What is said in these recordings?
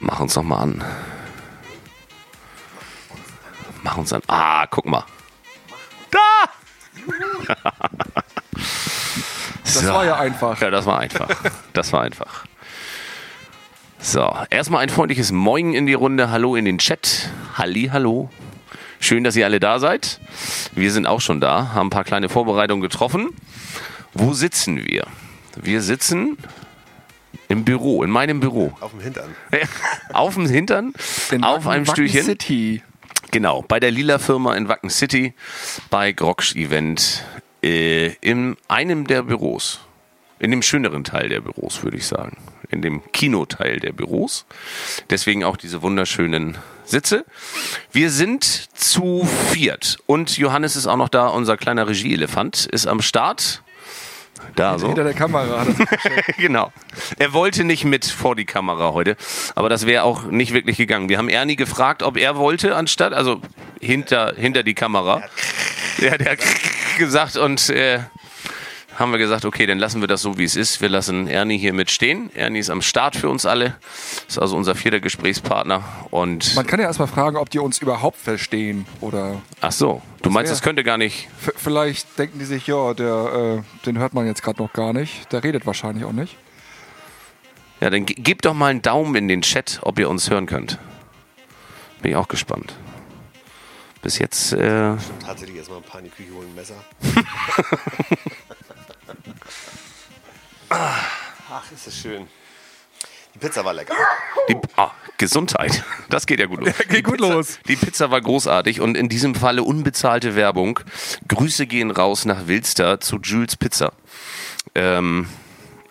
Mach uns doch mal an. Mach uns an. Ah, guck mal. Da! Das war ja einfach. Ja, das war einfach. Das war einfach. So, erstmal ein freundliches Moin in die Runde. Hallo in den Chat. Halli, hallo. Schön, dass ihr alle da seid. Wir sind auch schon da, haben ein paar kleine Vorbereitungen getroffen. Wo sitzen wir? Wir sitzen im Büro, in meinem Büro. Auf dem Hintern. Auf dem Hintern, In auf Wacken- einem Wacken Stühlchen. City. Genau, bei der Lila Firma in Wacken City, bei Groksch Event, äh, in einem der Büros. In dem schöneren Teil der Büros, würde ich sagen. In dem Kinoteil der Büros. Deswegen auch diese wunderschönen Sitze. Wir sind zu viert. Und Johannes ist auch noch da, unser kleiner Regieelefant, ist am Start. Da so. Hinter der Kamera. hat er- genau. Er wollte nicht mit vor die Kamera heute, aber das wäre auch nicht wirklich gegangen. Wir haben Ernie gefragt, ob er wollte, anstatt, also hinter, hinter die Kamera. Ja, der hat gesagt und äh, haben wir gesagt, okay, dann lassen wir das so, wie es ist. Wir lassen Ernie hier mit stehen. Ernie ist am Start für uns alle. Ist also unser vierter Gesprächspartner. Und Man kann ja erstmal fragen, ob die uns überhaupt verstehen. Oder ach so, du meinst, das könnte gar nicht. f- vielleicht denken die sich, ja, der, äh, den hört man jetzt gerade noch gar nicht. Der redet wahrscheinlich auch nicht. Ja, dann ge- gebt doch mal einen Daumen in den Chat, ob ihr uns hören könnt. Bin ich auch gespannt. Bis jetzt, äh, Tatsächlich erstmal ein paar in die Küche holen, ein Messer. Ach, ist das schön. Die Pizza war lecker. die ah, Gesundheit. Das geht ja gut los. geht gut Pizza, los. Die Pizza war großartig und in diesem Falle unbezahlte Werbung. Grüße gehen raus nach Wilster zu Jules Pizza. Ähm,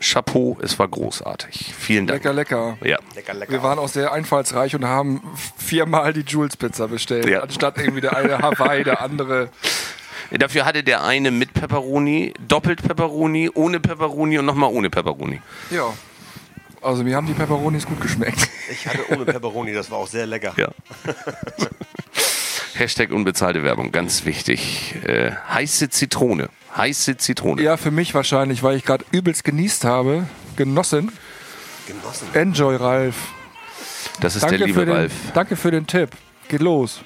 Chapeau, es war großartig. Vielen Dank. Lecker, lecker. Ja. Lecker, lecker. Wir waren auch sehr einfallsreich und haben viermal die Jules-Pizza bestellt. Ja. Anstatt irgendwie der eine Hawaii, der andere. Dafür hatte der eine mit Pepperoni, doppelt Pepperoni, ohne Pepperoni und nochmal ohne Pepperoni. Ja. Also mir haben die Pepperonis gut geschmeckt. Ich hatte ohne Pepperoni, das war auch sehr lecker. Ja. Hashtag unbezahlte Werbung, ganz wichtig. Äh, heiße Zitrone. Heiße Zitrone. Ja, für mich wahrscheinlich, weil ich gerade übelst genießt habe. Genossen. Genossen. Enjoy, Ralf. Das ist Danke der liebe für, den, Ralf. danke für den Tipp. Geht los.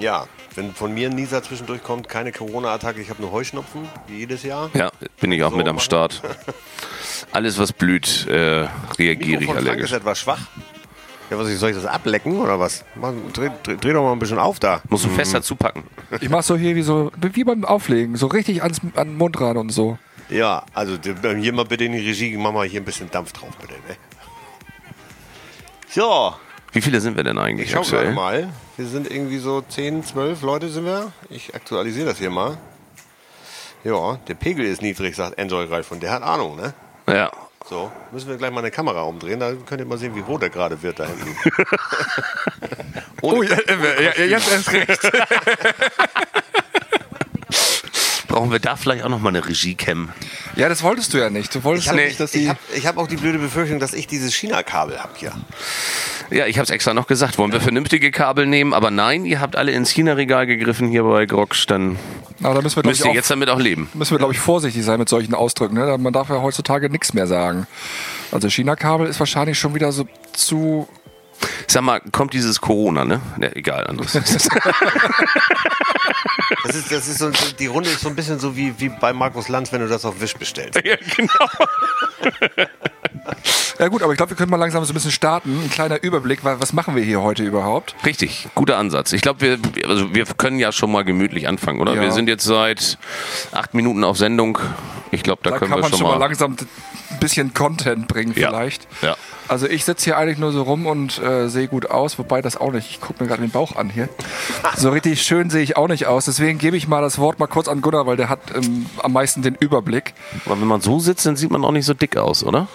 Ja, wenn von mir ein Nieser zwischendurch kommt, keine Corona-Attacke, ich habe nur Heuschnupfen, wie jedes Jahr. Ja, bin ich auch So mit am machen. Start. Alles, was blüht, äh, reagiere ich Mikrofon Frank ist allergisch. etwas schwach. Ja, was, soll ich das ablecken oder was? Mach, dreh, dreh, dreh doch mal ein bisschen auf da. Musst du fester zupacken. Ich mach so hier wie so wie beim Auflegen, so richtig ans, an den Mund ran und so. Ja, also d- hier mal bitte in die Regie, mach mal hier ein bisschen Dampf drauf, bitte. Ne? So, Wie viele sind wir denn eigentlich ich aktuell? mal. Wir sind irgendwie so 10, 12 Leute sind wir. Ich aktualisiere das hier mal. Ja, der Pegel ist niedrig, sagt Enjoy Ralf und der hat Ahnung, ne? Ja. So, müssen wir gleich mal eine Kamera umdrehen, da könnt ihr mal sehen, wie rot er gerade wird da hinten. Oh, ja, ja, jetzt erst recht. Brauchen wir da vielleicht auch nochmal eine Regie-Cam? Ja, das wolltest du ja nicht. Du wolltest Ich habe ja nicht, dass die. hab, ich hab auch die blöde Befürchtung, dass ich dieses China-Kabel habe hier. Ja, ich habe es extra noch gesagt. Wollen wir vernünftige Kabel nehmen? Aber nein, ihr habt alle ins China-Regal gegriffen hier bei Groksch. Dann Aber da müssen wir, müsst ihr auch, jetzt damit auch leben. müssen wir, glaube ich, vorsichtig sein mit solchen Ausdrücken. Ne? Man darf ja heutzutage nichts mehr sagen. Also China-Kabel ist wahrscheinlich schon wieder so zu. Sag mal, kommt dieses Corona, ne? Ja, egal, anderes. Das ist, das ist so, die Runde ist so ein bisschen so wie, wie bei Markus Lanz, wenn du das auf Wisch bestellst. ja, genau. Ja gut, aber ich glaube, wir können mal langsam so ein bisschen starten. Ein kleiner Überblick, weil was machen wir hier heute überhaupt? Richtig, guter Ansatz. Ich glaube, wir, also wir können ja schon mal gemütlich anfangen, oder? Ja. Wir sind jetzt seit acht Minuten auf Sendung. Ich glaube, da, Da können kann wir man schon schon mal mal. langsam bisschen Content bringen Ja. vielleicht. Ja. Also ich sitze hier eigentlich nur so rum und äh, sehe gut aus, wobei das auch nicht. Ich gucke mir gerade den Bauch an hier. So richtig schön sehe ich auch nicht aus. Deswegen gebe ich mal das Wort mal kurz an Gunnar, weil der hat ähm, am meisten den Überblick. Aber wenn man so sitzt, dann sieht man auch nicht so dick aus, oder?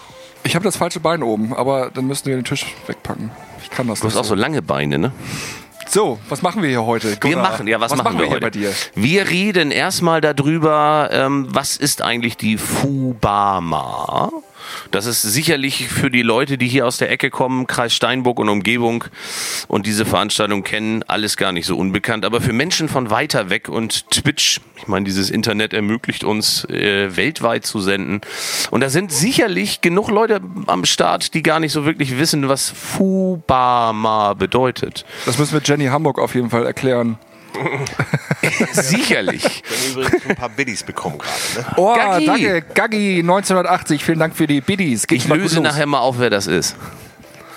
Ich habe das falsche Bein oben, aber dann müssen wir den Tisch wegpacken. Ich kann das Du hast nicht auch so lange Beine, ne? So, was machen wir hier heute? Wir Gunnar? machen, ja, was, machen, wir, hier heute? bei dir? Wir reden erstmal darüber, ähm, was ist eigentlich die Fubama? Das ist sicherlich für die Leute, die hier aus der Ecke kommen, Kreis Steinburg und Umgebung und diese Veranstaltung kennen, alles gar nicht so unbekannt. Aber für Menschen von weiter weg und Twitch, ich meine, dieses Internet ermöglicht uns, äh, weltweit zu senden. Und da sind sicherlich genug Leute am Start, die gar nicht so wirklich wissen, was Fubama bedeutet. Das müssen wir Jenny Hamburg auf jeden Fall erklären. Sicherlich. Wir haben übrigens ein paar Biddies bekommen gerade. Ne? Oh, Gaggi. danke. Gaggi 1980. Gut Dank für die Biddies. Geht's Ich löse los. nachher mal auf, wer das ist.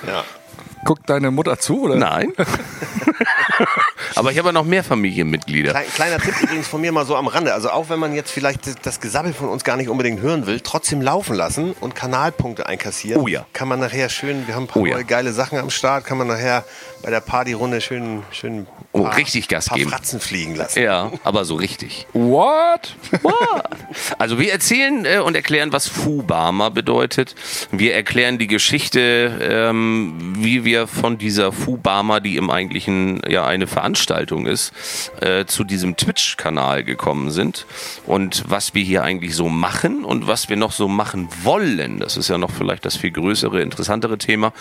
Ja. Guckt deine Mutter zu, oder? Nein. Aber ich habe ja noch mehr Familienmitglieder. Klein, kleiner Tipp übrigens von mir mal so am Rande. Also auch wenn man jetzt vielleicht das- das Gesabbel von uns gar nicht unbedingt hören will, trotzdem laufen lassen und Kanalpunkte einkassieren. Oh ja. Kann man nachher schön, wir haben ein paar Oh ja. neue geile Sachen am Start, kann man nachher bei der Partyrunde schön, schön Oh, paar- richtig Gas paar geben. Fratzen fliegen lassen. Ja, aber so richtig. What? Also wir erzählen äh, und erklären, was Fubama bedeutet. Wir erklären die Geschichte, ähm, wie wir von dieser Fubama, die im eigentlichen ja eine Veranstaltung ist, äh, zu diesem Twitch-Kanal gekommen sind und was wir hier eigentlich so machen und was wir noch so machen wollen. Das ist ja noch vielleicht das viel größere, interessantere Thema.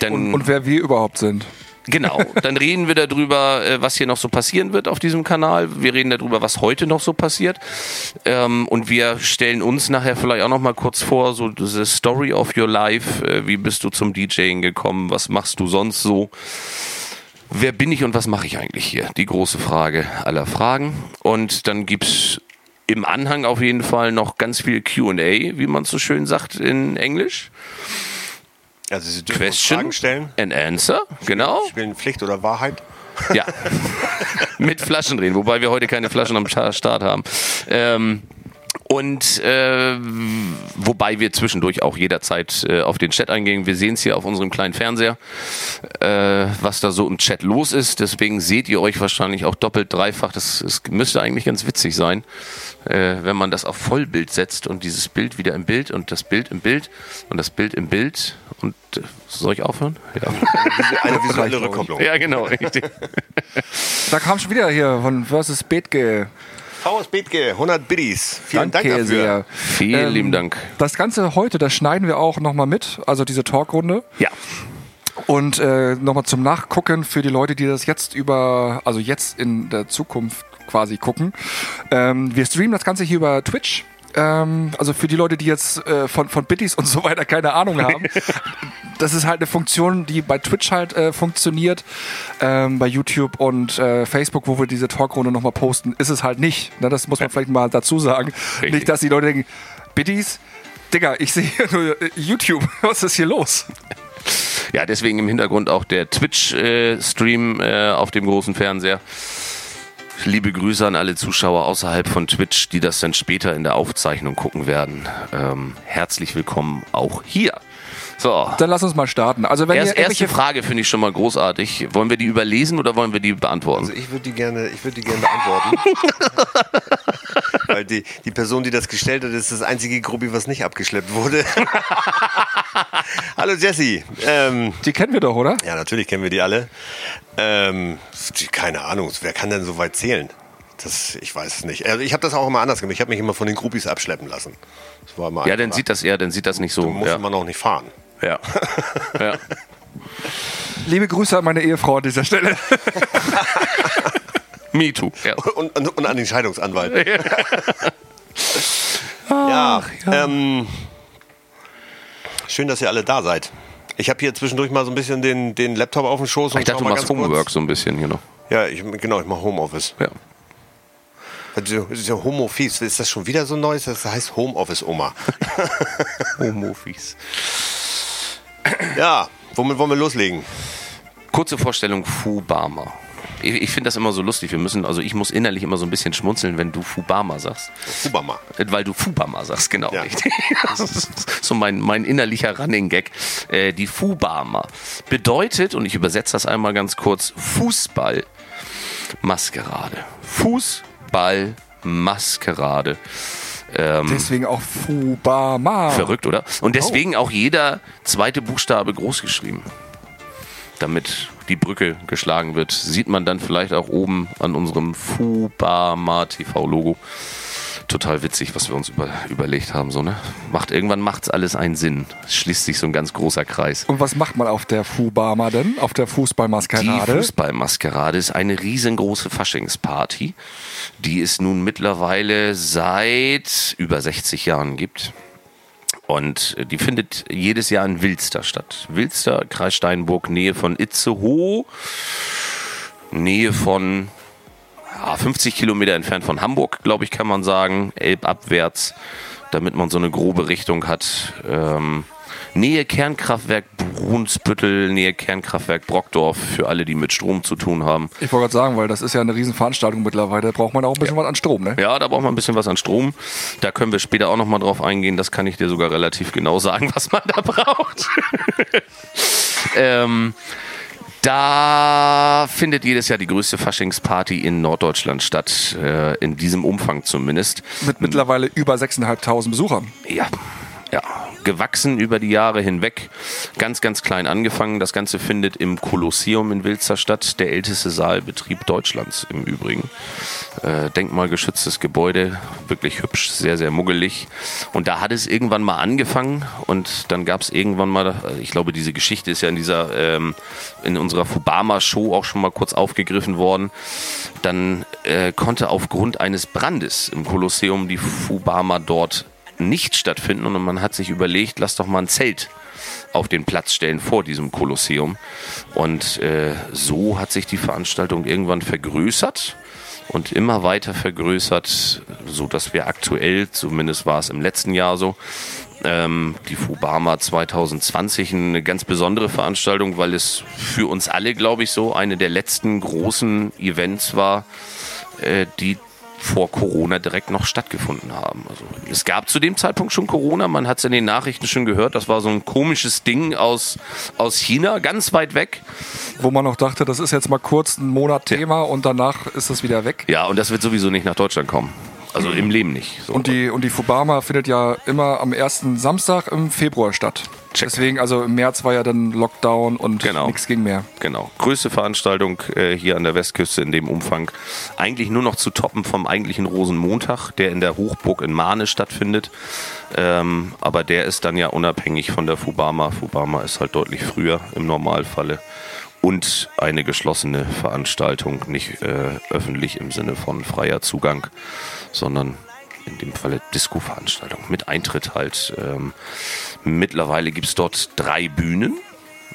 Denn Und, und wer wir überhaupt sind. Genau, dann reden wir darüber, äh, was hier noch so passieren wird auf diesem Kanal. Wir reden darüber, was heute noch so passiert. Ähm, und wir stellen uns nachher vielleicht auch noch mal kurz vor, so diese Story of your life. Äh, Wie bist du zum DJing gekommen? Was machst du sonst so? Wer bin ich und was mache ich eigentlich hier? Die große Frage aller Fragen. Und dann gibt's im Anhang auf jeden Fall noch ganz viel Q&A, wie man so schön sagt in Englisch. Also Sie dürfen Question Fragen stellen. and answer, genau. Spielen Pflicht oder Wahrheit. Ja. Mit Flaschen drehen, wobei wir heute keine Flaschen am Sta- Start haben. Ähm, und äh, wobei wir zwischendurch auch jederzeit äh, auf den Chat eingehen. Wir sehen es hier auf unserem kleinen Fernseher, äh, was da so im Chat los ist. Deswegen seht ihr euch wahrscheinlich auch doppelt, dreifach. Das, das müsste eigentlich ganz witzig sein, äh, wenn man das auf Vollbild setzt und dieses Bild wieder im Bild und das Bild im Bild und das Bild im Bild. Und äh, soll ich aufhören? Ja, Eine visuelle. Rückkopplung. ja genau, richtig. Da kam schon wieder hier von Versus Bethke. VS Bethke, 100 Biddies. Vielen Danke Dank dafür. sehr. Vielen Ähm, lieben Dank. Das Ganze heute, das schneiden wir auch nochmal mit, also diese Talkrunde. Ja. Und äh, nochmal zum Nachgucken für die Leute, die das jetzt über, also jetzt in der Zukunft quasi gucken. Ähm, wir streamen das Ganze hier über Twitch. Ähm, also für die Leute, die jetzt äh, von, von Bitties und so weiter keine Ahnung haben. das ist halt eine Funktion, die bei Twitch halt äh, funktioniert. Ähm, bei YouTube und äh, Facebook, wo wir diese Talkrunde nochmal posten, ist es halt nicht. Ne, das muss man vielleicht mal dazu sagen. Richtig. Nicht, dass die Leute denken, Bitties, Digga, ich sehe hier nur äh, YouTube. Was ist hier los? Ja, deswegen im Hintergrund auch der Twitch-Stream äh, auf dem großen Fernseher. Liebe Grüße an alle Zuschauer außerhalb von Twitch, die das dann später in der Aufzeichnung gucken werden. Ähm, herzlich willkommen auch hier. So, Dann lass uns mal starten. Also wenn erst, ihr erste Frage finde ich schon mal großartig. Wollen wir die überlesen oder wollen wir die beantworten? Also ich würde die gerne, ich würde die gerne beantworten. Weil die, die Person, die das gestellt hat, ist das einzige Gruppi, was nicht abgeschleppt wurde. Hallo Jesse. Ähm, die kennen wir doch, oder? ja, natürlich kennen wir die alle. Ähm, die, keine Ahnung, wer kann denn so weit zählen? Das, ich weiß es nicht. Also ich habe das auch immer anders gemacht. Ich habe mich immer von den Gruppis abschleppen lassen. Das war immer ja, dann sieht das, ja, dann sieht das nicht so. musste Ja. man auch nicht fahren. Ja. ja. Liebe Grüße an meine Ehefrau an dieser Stelle. Me too. Ja. Und, und, und an den Scheidungsanwalt. ja, Ähm, schön, dass ihr alle da seid. Ich habe hier zwischendurch mal so ein bisschen den, den Laptop auf dem Schoß. und Ich dachte, du machst ganz kurz- Homework so ein bisschen hier noch. Ja, ich, genau, ich mache Homeoffice. Ja. Also, Das ist ja Homofies. Ist das schon wieder so Neues? Das heißt Homeoffice-Oma. Homofis. Ja, womit wollen wir loslegen? Kurze Vorstellung Fubama. Ich, ich finde das immer so lustig. Wir müssen, also ich muss innerlich immer so ein bisschen schmunzeln, wenn du Fubama sagst. Fubama. Äh, Weil du Fubama sagst, genau Ja. Das ist so mein, mein innerlicher Running-Gag. Äh, die Fubama bedeutet, und ich übersetze das einmal ganz kurz, Fußball-Maskerade. Fußball-Maskerade. Deswegen auch Fubama. Verrückt, oder? Und deswegen auch jeder zweite Buchstabe groß geschrieben. Damit die Brücke geschlagen wird, sieht man dann vielleicht auch oben an unserem Fubama TV-Logo total witzig, was wir uns über, überlegt haben. So, ne? Macht, irgendwann macht es alles einen Sinn. Es schließt sich so ein ganz großer Kreis. Und was macht man auf der Fubama denn? Auf der Die Fußballmaskerade? Fußballmaskerade ist eine riesengroße Faschingsparty, die es nun mittlerweile seit über 60 Jahren gibt. Und die findet jedes Jahr in Wilster statt. Wilster, Kreis Steinburg, Nähe von Itzehoe, Nähe von ja, 50 Kilometer entfernt von Hamburg, glaube ich, kann man sagen, elbabwärts, damit man so eine grobe Richtung hat. Ähm, Nähe Kernkraftwerk Brunsbüttel, Nähe Kernkraftwerk Brockdorf, für alle, die mit Strom zu tun haben. Ich wollte gerade sagen, weil das ist ja eine Riesenveranstaltung mittlerweile. Da braucht man auch ein bisschen was an Strom, ne? Ja, da braucht man ein bisschen was an Strom. Da können wir später auch nochmal drauf eingehen. Das kann ich dir sogar relativ genau sagen, was man da braucht. ähm, da findet jedes Jahr die größte Faschingsparty in Norddeutschland statt, äh, in diesem Umfang zumindest. Mit mittlerweile über 6.500 Besuchern. Ja, ja. Gewachsen über die Jahre hinweg. Ganz, ganz klein angefangen. Das Ganze findet im Kolosseum in Wilster statt. Der älteste Saalbetrieb Deutschlands im Übrigen. Äh, denkmalgeschütztes Gebäude. Wirklich hübsch, sehr, sehr muggelig. Und da hat es irgendwann mal angefangen. Und dann gab es irgendwann mal, ich glaube, diese Geschichte ist ja in dieser, ähm, in unserer Fubama-Show auch schon mal kurz aufgegriffen worden. Dann äh, konnte aufgrund eines Brandes im Kolosseum die Fubama dort nicht stattfinden und man hat sich überlegt, lass doch mal ein Zelt auf den Platz stellen vor diesem Kolosseum. Und äh, so hat sich die Veranstaltung irgendwann vergrößert und immer weiter vergrößert, so dass wir aktuell, zumindest war es im letzten Jahr so, ähm, die Fubama 2020 eine ganz besondere Veranstaltung, weil es für uns alle, glaube ich, so eine der letzten großen Events war, äh, die vor Corona direkt noch stattgefunden haben. Also es gab zu dem Zeitpunkt schon Corona, man hat es in den Nachrichten schon gehört, das war so ein komisches Ding aus, aus China, ganz weit weg. Wo man noch dachte, das ist jetzt mal kurz ein Monat Thema und danach ist das wieder weg. Ja, und das wird sowieso nicht nach Deutschland kommen. Also im Leben nicht. So. Und die, und die Fubama findet ja immer am ersten Samstag im Februar statt. Check. Deswegen, also im März war ja dann Lockdown und Genau. nichts ging mehr. Genau. Größte Veranstaltung äh, hier an der Westküste in dem Umfang. Eigentlich nur noch zu toppen vom eigentlichen Rosenmontag, der in der Hochburg in Mahne stattfindet. Ähm, aber der ist dann ja unabhängig von der Fubama. Fubama ist halt deutlich früher im Normalfalle. Und eine geschlossene Veranstaltung, nicht äh, öffentlich im Sinne von freier Zugang, sondern in dem Falle Disco-Veranstaltung mit Eintritt halt. Ähm, mittlerweile gibt es dort drei Bühnen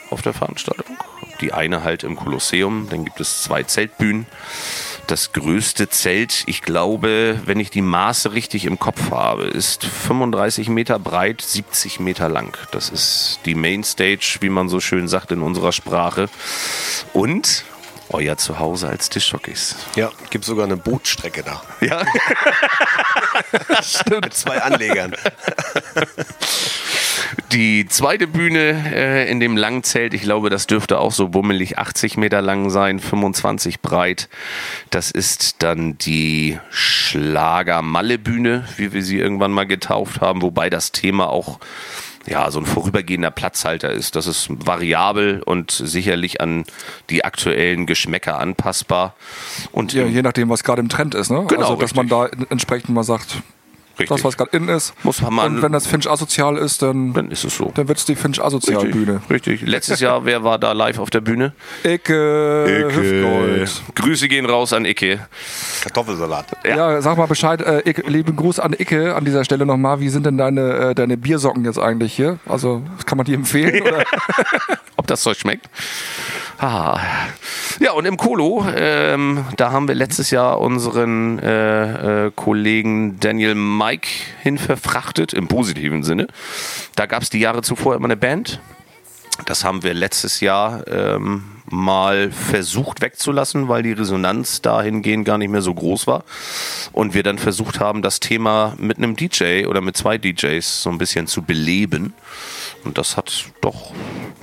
auf der Veranstaltung. Die eine halt im Kolosseum, dann gibt es zwei Zeltbühnen. Das größte Zelt, ich glaube, wenn ich die Maße richtig im Kopf habe, ist 35 Meter breit, 70 Meter lang. Das ist die Mainstage, wie man so schön sagt in unserer Sprache. Und euer Zuhause als Tischjockeys. Ja, gibt sogar eine Bootstrecke da. Ja, Mit zwei Anlegern. Die zweite Bühne äh, in dem langen Zelt, ich glaube, das dürfte auch so bummelig 80 Meter lang sein, 25 breit. Das ist dann die Schlager-Malle-Bühne, wie wir sie irgendwann mal getauft haben, wobei das Thema auch ja, so ein vorübergehender Platzhalter ist. Das ist variabel und sicherlich an die aktuellen Geschmäcker anpassbar. Und Ja, je nachdem, was gerade im Trend ist. Ne? Genau, also, dass man da entsprechend mal sagt, richtig, das, was gerade in ist. Muss man mal- und wenn das Finch asozial ist, dann, dann ist es so. dann wird es die Finch asozial Bühne. Richtig. Letztes Jahr, wer war da live auf der Bühne? Icke, Hüftgold. Grüße gehen raus an Icke. Kartoffelsalat. Ja. sag mal Bescheid. Äh, Icke, lieben Gruß an Icke an dieser Stelle nochmal. Wie sind denn deine, äh, deine Biersocken jetzt eigentlich hier? Also kann man die empfehlen? Oder? Ob das Zeug schmeckt? Ah. Ja, und im Kolo, ähm, da haben wir letztes Jahr unseren äh, äh, Kollegen Daniel Mike hin verfrachtet, im positiven Sinne. Da gab es die Jahre zuvor immer eine Band. Das haben wir letztes Jahr ähm, mal versucht wegzulassen, weil die Resonanz dahingehend gar nicht mehr so groß war. Und wir dann versucht haben, das Thema mit einem DJ oder mit zwei DJs so ein bisschen zu beleben. Und das hat doch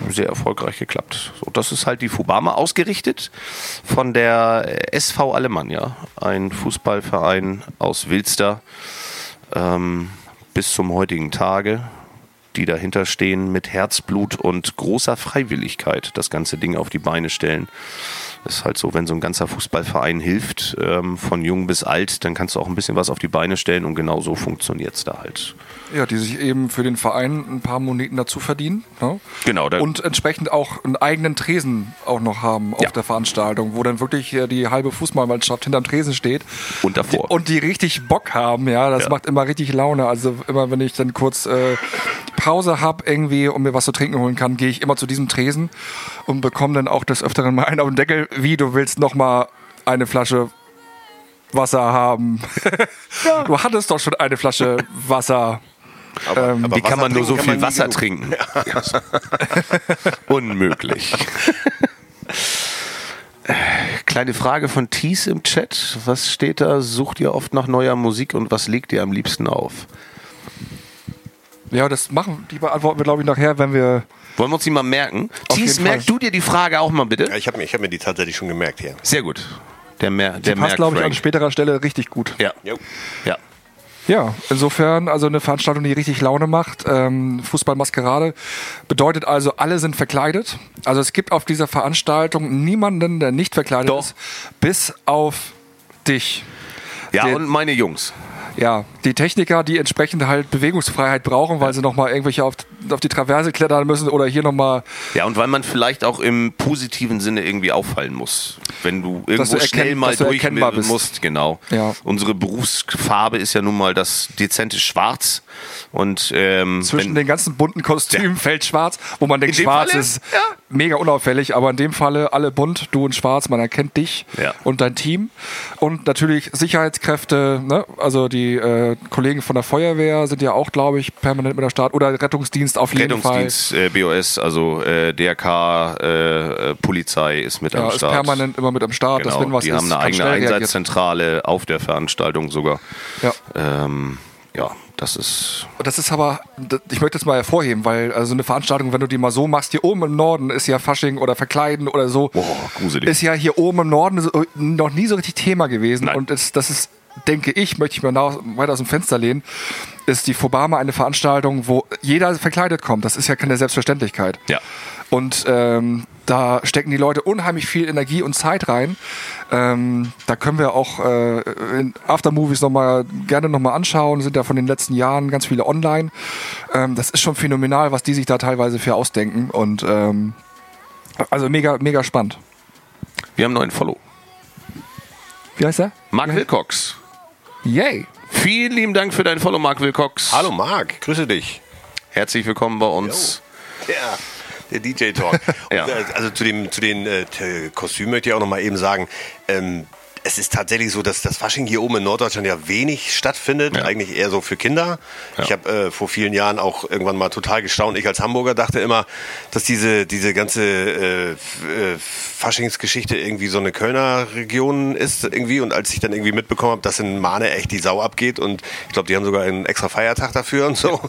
sehr erfolgreich geklappt. So, das ist halt die Fubama ausgerichtet von der SV Alemannia, ein Fußballverein aus Wilster, ähm, bis zum heutigen Tage die dahinter stehen, mit Herzblut und großer Freiwilligkeit das ganze Ding auf die Beine stellen. Das ist halt so, wenn so ein ganzer Fußballverein hilft, ähm, von jung bis alt, dann kannst du auch ein bisschen was auf die Beine stellen und genau so funktioniert es da halt. Ja, die sich eben für den Verein ein paar Moneten dazu verdienen. Ne? Genau. Und entsprechend auch einen eigenen Tresen auch noch haben auf Ja. der Veranstaltung, wo dann wirklich äh, die halbe Fußballmannschaft hinterm Tresen steht. Und davor. Die, und die richtig Bock haben, ja. Das Ja. macht immer richtig Laune. Also immer, wenn ich dann kurz äh, Pause habe irgendwie und mir was zu trinken holen kann, gehe ich immer zu diesem Tresen und bekomme dann auch des Öfteren mal einen auf den Deckel, wie du willst noch mal eine Flasche Wasser haben. Du hattest doch schon eine Flasche Wasser. Aber, Ähm, aber Wie kann Wasser man nur so viel kann Wasser genug. trinken? Unmöglich. Kleine Frage von Thies im Chat. Was steht da? Sucht ihr oft nach neuer Musik und was legt ihr am liebsten auf? Ja, das machen, die beantworten wir, glaube ich, nachher, wenn wir. Wollen wir uns die mal merken? Thies, merkst du dir die Frage auch mal bitte? Ja, ich habe mir, ich hab mir die tatsächlich schon gemerkt hier. Sehr gut. Der, Mer Die der passt, glaube ich, an späterer Stelle richtig gut. Ja. Jo. ja. Ja, insofern also eine Veranstaltung, die richtig Laune macht. Ähm, Fußballmaskerade bedeutet also, alle sind verkleidet. Also es gibt auf dieser Veranstaltung niemanden, der nicht verkleidet Doch. ist, bis auf dich. Ja, und meine Jungs. Ja, die Techniker, die entsprechend halt Bewegungsfreiheit brauchen, weil sie nochmal irgendwelche auf, auf die Traverse klettern müssen oder hier nochmal Ja, und weil man vielleicht auch im positiven Sinne irgendwie auffallen muss. Wenn du irgendwo du erkenn- schnell mal du durch bist. musst, genau. Ja. Unsere Berufsfarbe ist ja nun mal das dezente Schwarz. Und ähm, zwischen wenn, den ganzen bunten Kostümen fällt schwarz, wo man denkt, schwarz Falle? ist Ja. mega unauffällig, aber in dem Falle alle bunt, du in schwarz, man erkennt dich Ja. und dein Team. Und natürlich Sicherheitskräfte, ne? also die äh, Kollegen von der Feuerwehr sind ja auch, glaube ich, permanent mit der Start oder Rettungsdienst auf jeden Rettungsdienst, äh, BOS, also äh, DRK, äh, äh, Polizei ist mit Fall. am Ja, ist Start. permanent immer mit am Start, dass Genau, wenn was die ist, haben eine eigene schnell reagiert. Einsatzzentrale auf der Veranstaltung sogar. Ja. Ähm, ja, das ist Das ist aber, ich möchte das mal hervorheben, weil also eine Veranstaltung, wenn du die mal so machst, hier oben im Norden ist ja Fasching oder Verkleiden oder so, Boah, gruselig. ist ja hier oben im Norden so- noch nie so richtig Thema gewesen. Nein. Und das, das ist, denke ich, möchte ich mir nach, weiter aus dem Fenster lehnen, ist die Fobama eine Veranstaltung, wo jeder verkleidet kommt. Das ist ja keine Selbstverständlichkeit. Ja. Und ähm, da stecken die Leute unheimlich viel Energie und Zeit rein. Ähm, da können wir auch äh, in Aftermovies noch mal, gerne nochmal anschauen. Sind ja von den letzten Jahren ganz viele online. Ähm, das ist schon phänomenal, was die sich da teilweise für ausdenken. Und ähm, also mega, mega spannend. Wir haben einen neuen Follow. Wie heißt er? Mark Wilcox. Yay! Vielen lieben Dank für dein Follow, Mark Wilcox. Hallo Marc, grüße dich. Herzlich willkommen bei uns. Ja, der DJ-Talk. Ja. Und, äh, Also zu, dem, zu den äh, Kostümen möchte ich auch noch mal eben sagen, ähm, es ist tatsächlich so, dass das Fasching hier oben in Norddeutschland ja wenig stattfindet, Ja. eigentlich eher so für Kinder. Ich habe äh, vor vielen Jahren auch irgendwann mal total gestaunt. Ich als Hamburger dachte immer, dass diese, diese ganze äh, äh, Faschingsgeschichte irgendwie so eine Kölner Region ist irgendwie. Und als ich dann irgendwie mitbekommen habe, dass in Mahne echt die Sau abgeht und ich glaube, die haben sogar einen extra Feiertag dafür und so.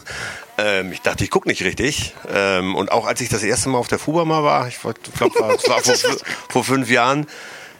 Ähm, ich dachte, ich gucke nicht richtig. Ähm, und auch als ich das erste Mal auf der Fuba mal war, ich glaube, es war vor, vor fünf Jahren,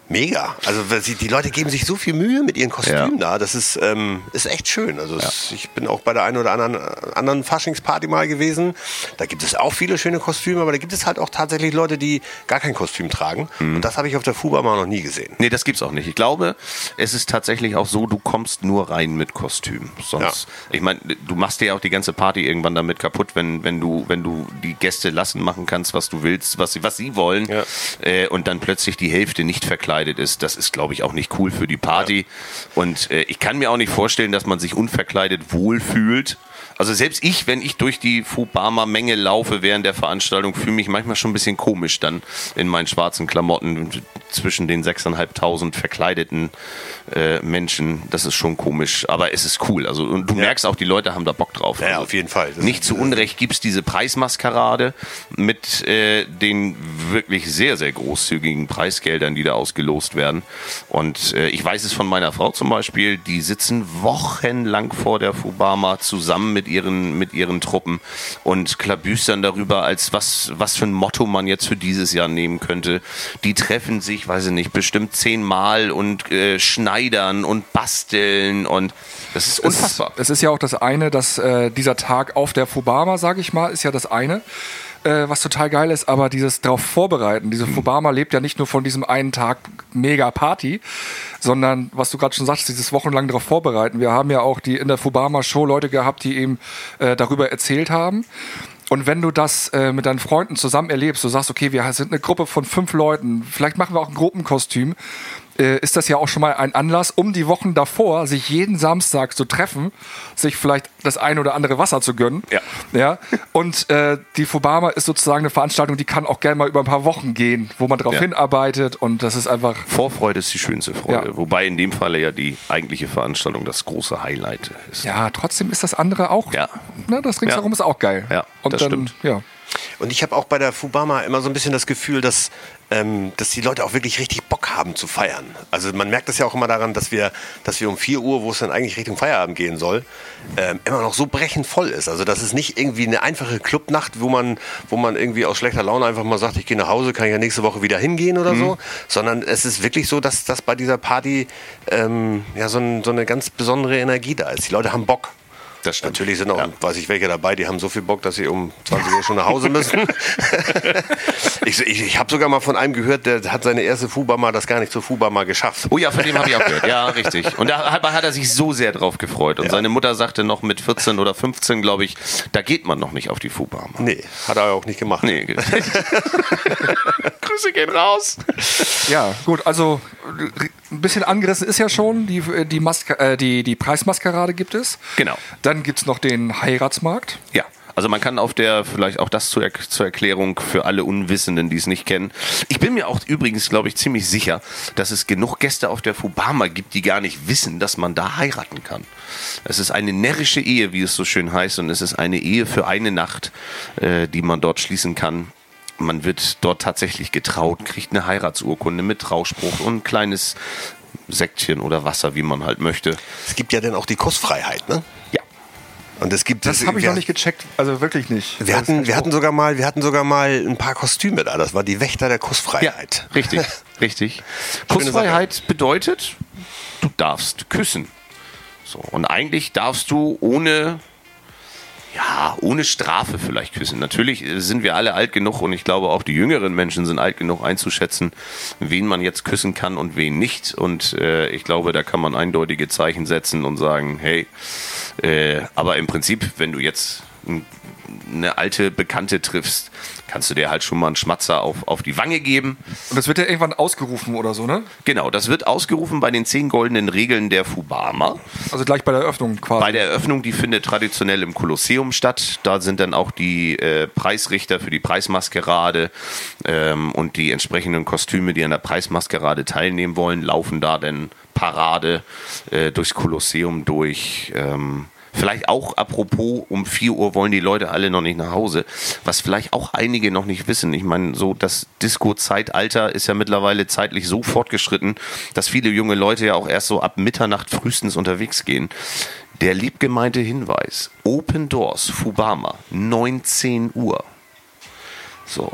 mega. Also die Leute geben sich so viel Mühe mit ihren Kostümen da. Das ist, ähm, ist echt schön. Also es, ich bin auch bei der einen oder anderen, anderen Faschingsparty mal gewesen. Da gibt es auch viele schöne Kostüme, aber da gibt es halt auch tatsächlich Leute, die gar kein Kostüm tragen. Und das habe ich auf der Fuba mal noch nie gesehen. Nee, das gibt's auch nicht. Ich glaube, es ist tatsächlich auch so, du kommst nur rein mit Kostüm. Sonst, ich meine, du machst dir ja auch die ganze Party irgendwann damit kaputt, wenn, wenn du, wenn du die Gäste lassen machen kannst, was du willst, was sie, was sie wollen, Ja. äh, und dann plötzlich die Hälfte nicht verkleidet ist. Das ist, glaube ich, auch nicht cool für die Party. Und äh, ich kann mir auch nicht vorstellen, dass man sich unverkleidet wohlfühlt. Also selbst ich, wenn ich durch die Fubama-Menge laufe während der Veranstaltung, fühle mich manchmal schon ein bisschen komisch dann in meinen schwarzen Klamotten zwischen den 6.500 verkleideten äh, Menschen. Das ist schon komisch, aber es ist cool. Also und du merkst auch, die Leute haben da Bock drauf. Ja, also, auf jeden Fall. Das nicht ist- zu Unrecht gibt es diese Preismaskerade mit äh, den wirklich sehr, sehr großzügigen Preisgeldern, die da ausgelost werden. Und äh, ich weiß es von meiner Frau zum Beispiel, die sitzen wochenlang vor der Fubama zusammen mit ihren, mit ihren Truppen und klabüstern darüber, als was, was für ein Motto man jetzt für dieses Jahr nehmen könnte. Die treffen sich, weiß ich nicht, bestimmt zehnmal und äh, schneidern und basteln und das ist unfassbar. Es, es ist ja auch das eine, dass äh, dieser Tag auf der Fubama, sage ich mal, ist ja das eine. Äh, was total geil ist, aber dieses darauf vorbereiten. Diese Fubama lebt ja nicht nur von diesem einen Tag mega Party, sondern was du gerade schon sagst, dieses wochenlang darauf vorbereiten. Wir haben ja auch die in der Fubama Show Leute gehabt, die eben äh, darüber erzählt haben. Und wenn du das äh, mit deinen Freunden zusammen erlebst, du sagst, okay, wir sind eine Gruppe von fünf Leuten, vielleicht machen wir auch ein Gruppenkostüm, äh, ist das ja auch schon mal ein Anlass, um die Wochen davor sich jeden Samstag zu treffen, sich vielleicht das ein oder andere Wasser zu gönnen. Ja. ja? Und äh, die Fubama ist sozusagen eine Veranstaltung, die kann auch gerne mal über ein paar Wochen gehen, wo man darauf Ja. hinarbeitet und das ist einfach. Vorfreude ist die schönste Freude. Ja. Wobei in dem Falle ja die eigentliche Veranstaltung das große Highlight ist. Ja, trotzdem ist das andere auch. Ja. Ne, das ringsherum Ja. ist auch geil. Ja, und das dann, stimmt. ja. Und ich habe auch bei der Fubama immer so ein bisschen das Gefühl, dass, ähm, dass die Leute auch wirklich richtig Bock haben zu feiern. Also man merkt das ja auch immer daran, dass wir, dass wir um 4 Uhr, wo es dann eigentlich Richtung Feierabend gehen soll, ähm, immer noch so brechend voll ist. Also das ist nicht irgendwie eine einfache Clubnacht, wo man, wo man irgendwie aus schlechter Laune einfach mal sagt, ich gehe nach Hause, kann ich ja nächste Woche wieder hingehen oder so. Sondern es ist wirklich so, dass, dass bei dieser Party ähm, ja, so, ein, so eine ganz besondere Energie da ist. Die Leute haben Bock. Das stimmt. Natürlich sind auch, Ja. weiß ich welche dabei, die haben so viel Bock, dass sie um 20 Uhr schon nach Hause müssen. ich ich, ich habe sogar mal von einem gehört, der hat seine erste Fubama das gar nicht zur Fubama geschafft. Oh ja, von dem habe ich auch gehört. Ja, richtig. Und da hat, hat er sich so sehr drauf gefreut. Und seine Mutter sagte noch mit 14 oder 15, glaube ich, da geht man noch nicht auf die Fubama. Nee, hat er auch nicht gemacht. Nee. Grüße gehen raus. Ja, gut, also ein bisschen angerissen ist ja schon, die, die, Maske, äh, die, die Preismaskerade gibt es. Genau. Dann gibt es noch den Heiratsmarkt. Ja. Also man kann auf der, vielleicht auch das zur, zur Erklärung für alle Unwissenden, die es nicht kennen. Ich bin mir auch übrigens, glaube ich, ziemlich sicher, dass es genug Gäste auf der Fubama gibt, die gar nicht wissen, dass man da heiraten kann. Es ist eine närrische Ehe, wie es so schön heißt, und es ist eine Ehe für eine Nacht, äh, die man dort schließen kann. Man wird dort tatsächlich getraut, kriegt eine Heiratsurkunde mit Trauspruch und ein kleines Säckchen oder Wasser, wie man halt möchte. Es gibt ja dann auch die Kussfreiheit, ne? Ja. Und es gibt Das habe ich noch nicht gecheckt, also wirklich nicht. Wir hatten, wir hatten sogar mal, wir hatten sogar mal ein paar Kostüme da. Das war die Wächter der Kussfreiheit. richtig, richtig. Schöne Kussfreiheit bedeutet, du darfst küssen. So, und eigentlich darfst du ohne, ohne Strafe vielleicht küssen. Natürlich sind wir alle alt genug und ich glaube auch die jüngeren Menschen sind alt genug einzuschätzen, wen man jetzt küssen kann und wen nicht. Und äh, ich glaube, da kann man eindeutige Zeichen setzen und sagen, hey, äh, aber im Prinzip, wenn du jetzt ein eine alte Bekannte triffst, kannst du dir halt schon mal einen Schmatzer auf, auf die Wange geben. Und das wird ja irgendwann ausgerufen oder so, ne? Genau, das wird ausgerufen bei den zehn goldenen Regeln der Fubama. Also gleich bei der Eröffnung quasi. Bei der Eröffnung, die findet traditionell im Kolosseum statt. Da sind dann auch die äh, Preisrichter für die Preismaskerade ähm, und die entsprechenden Kostüme, die an der Preismaskerade teilnehmen wollen, laufen da dann Parade äh, durchs Kolosseum durch. Ähm, Vielleicht auch apropos, um 4 Uhr wollen die Leute alle noch nicht nach Hause. Was vielleicht auch einige noch nicht wissen. Ich meine, so das Disco-Zeitalter ist ja mittlerweile zeitlich so fortgeschritten, dass viele junge Leute ja auch erst so ab Mitternacht frühestens unterwegs gehen. Der liebgemeinte Hinweis: Open Doors, Fubama, 19 Uhr. So.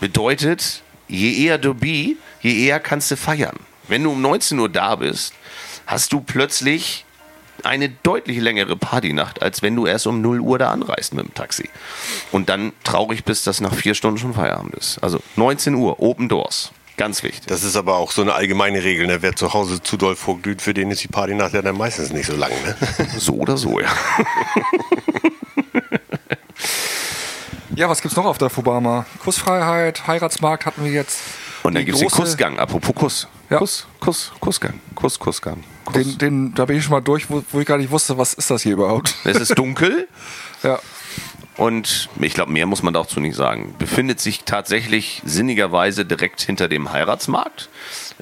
Bedeutet, je eher du bist, je eher kannst du feiern. Wenn du um 19 Uhr da bist, hast du plötzlich eine deutlich längere Partynacht, als wenn du erst um 0 Uhr da anreist mit dem Taxi. Und dann traurig bist, dass nach vier Stunden schon Feierabend ist. Also 19 Uhr, Open Doors. Ganz wichtig. Das ist aber auch so eine allgemeine Regel. Ne? Wer zu Hause zu doll vorglüht, für den ist die Party nachher dann meistens nicht so lang. Ne? So oder so, ja. Ja, was gibt's noch auf der Fubama? Kussfreiheit, Heiratsmarkt hatten wir jetzt. Und dann gibt es den Kussgang. Apropos Kuss. Ja. Kuss, Kuss, Kussgang. Kuss, Kussgang. Den, den, da bin ich schon mal durch, wo, wo ich gar nicht wusste, was ist das hier überhaupt. es ist dunkel. Ja. Und ich glaube, mehr muss man dazu nicht sagen. Befindet sich tatsächlich sinnigerweise direkt hinter dem Heiratsmarkt.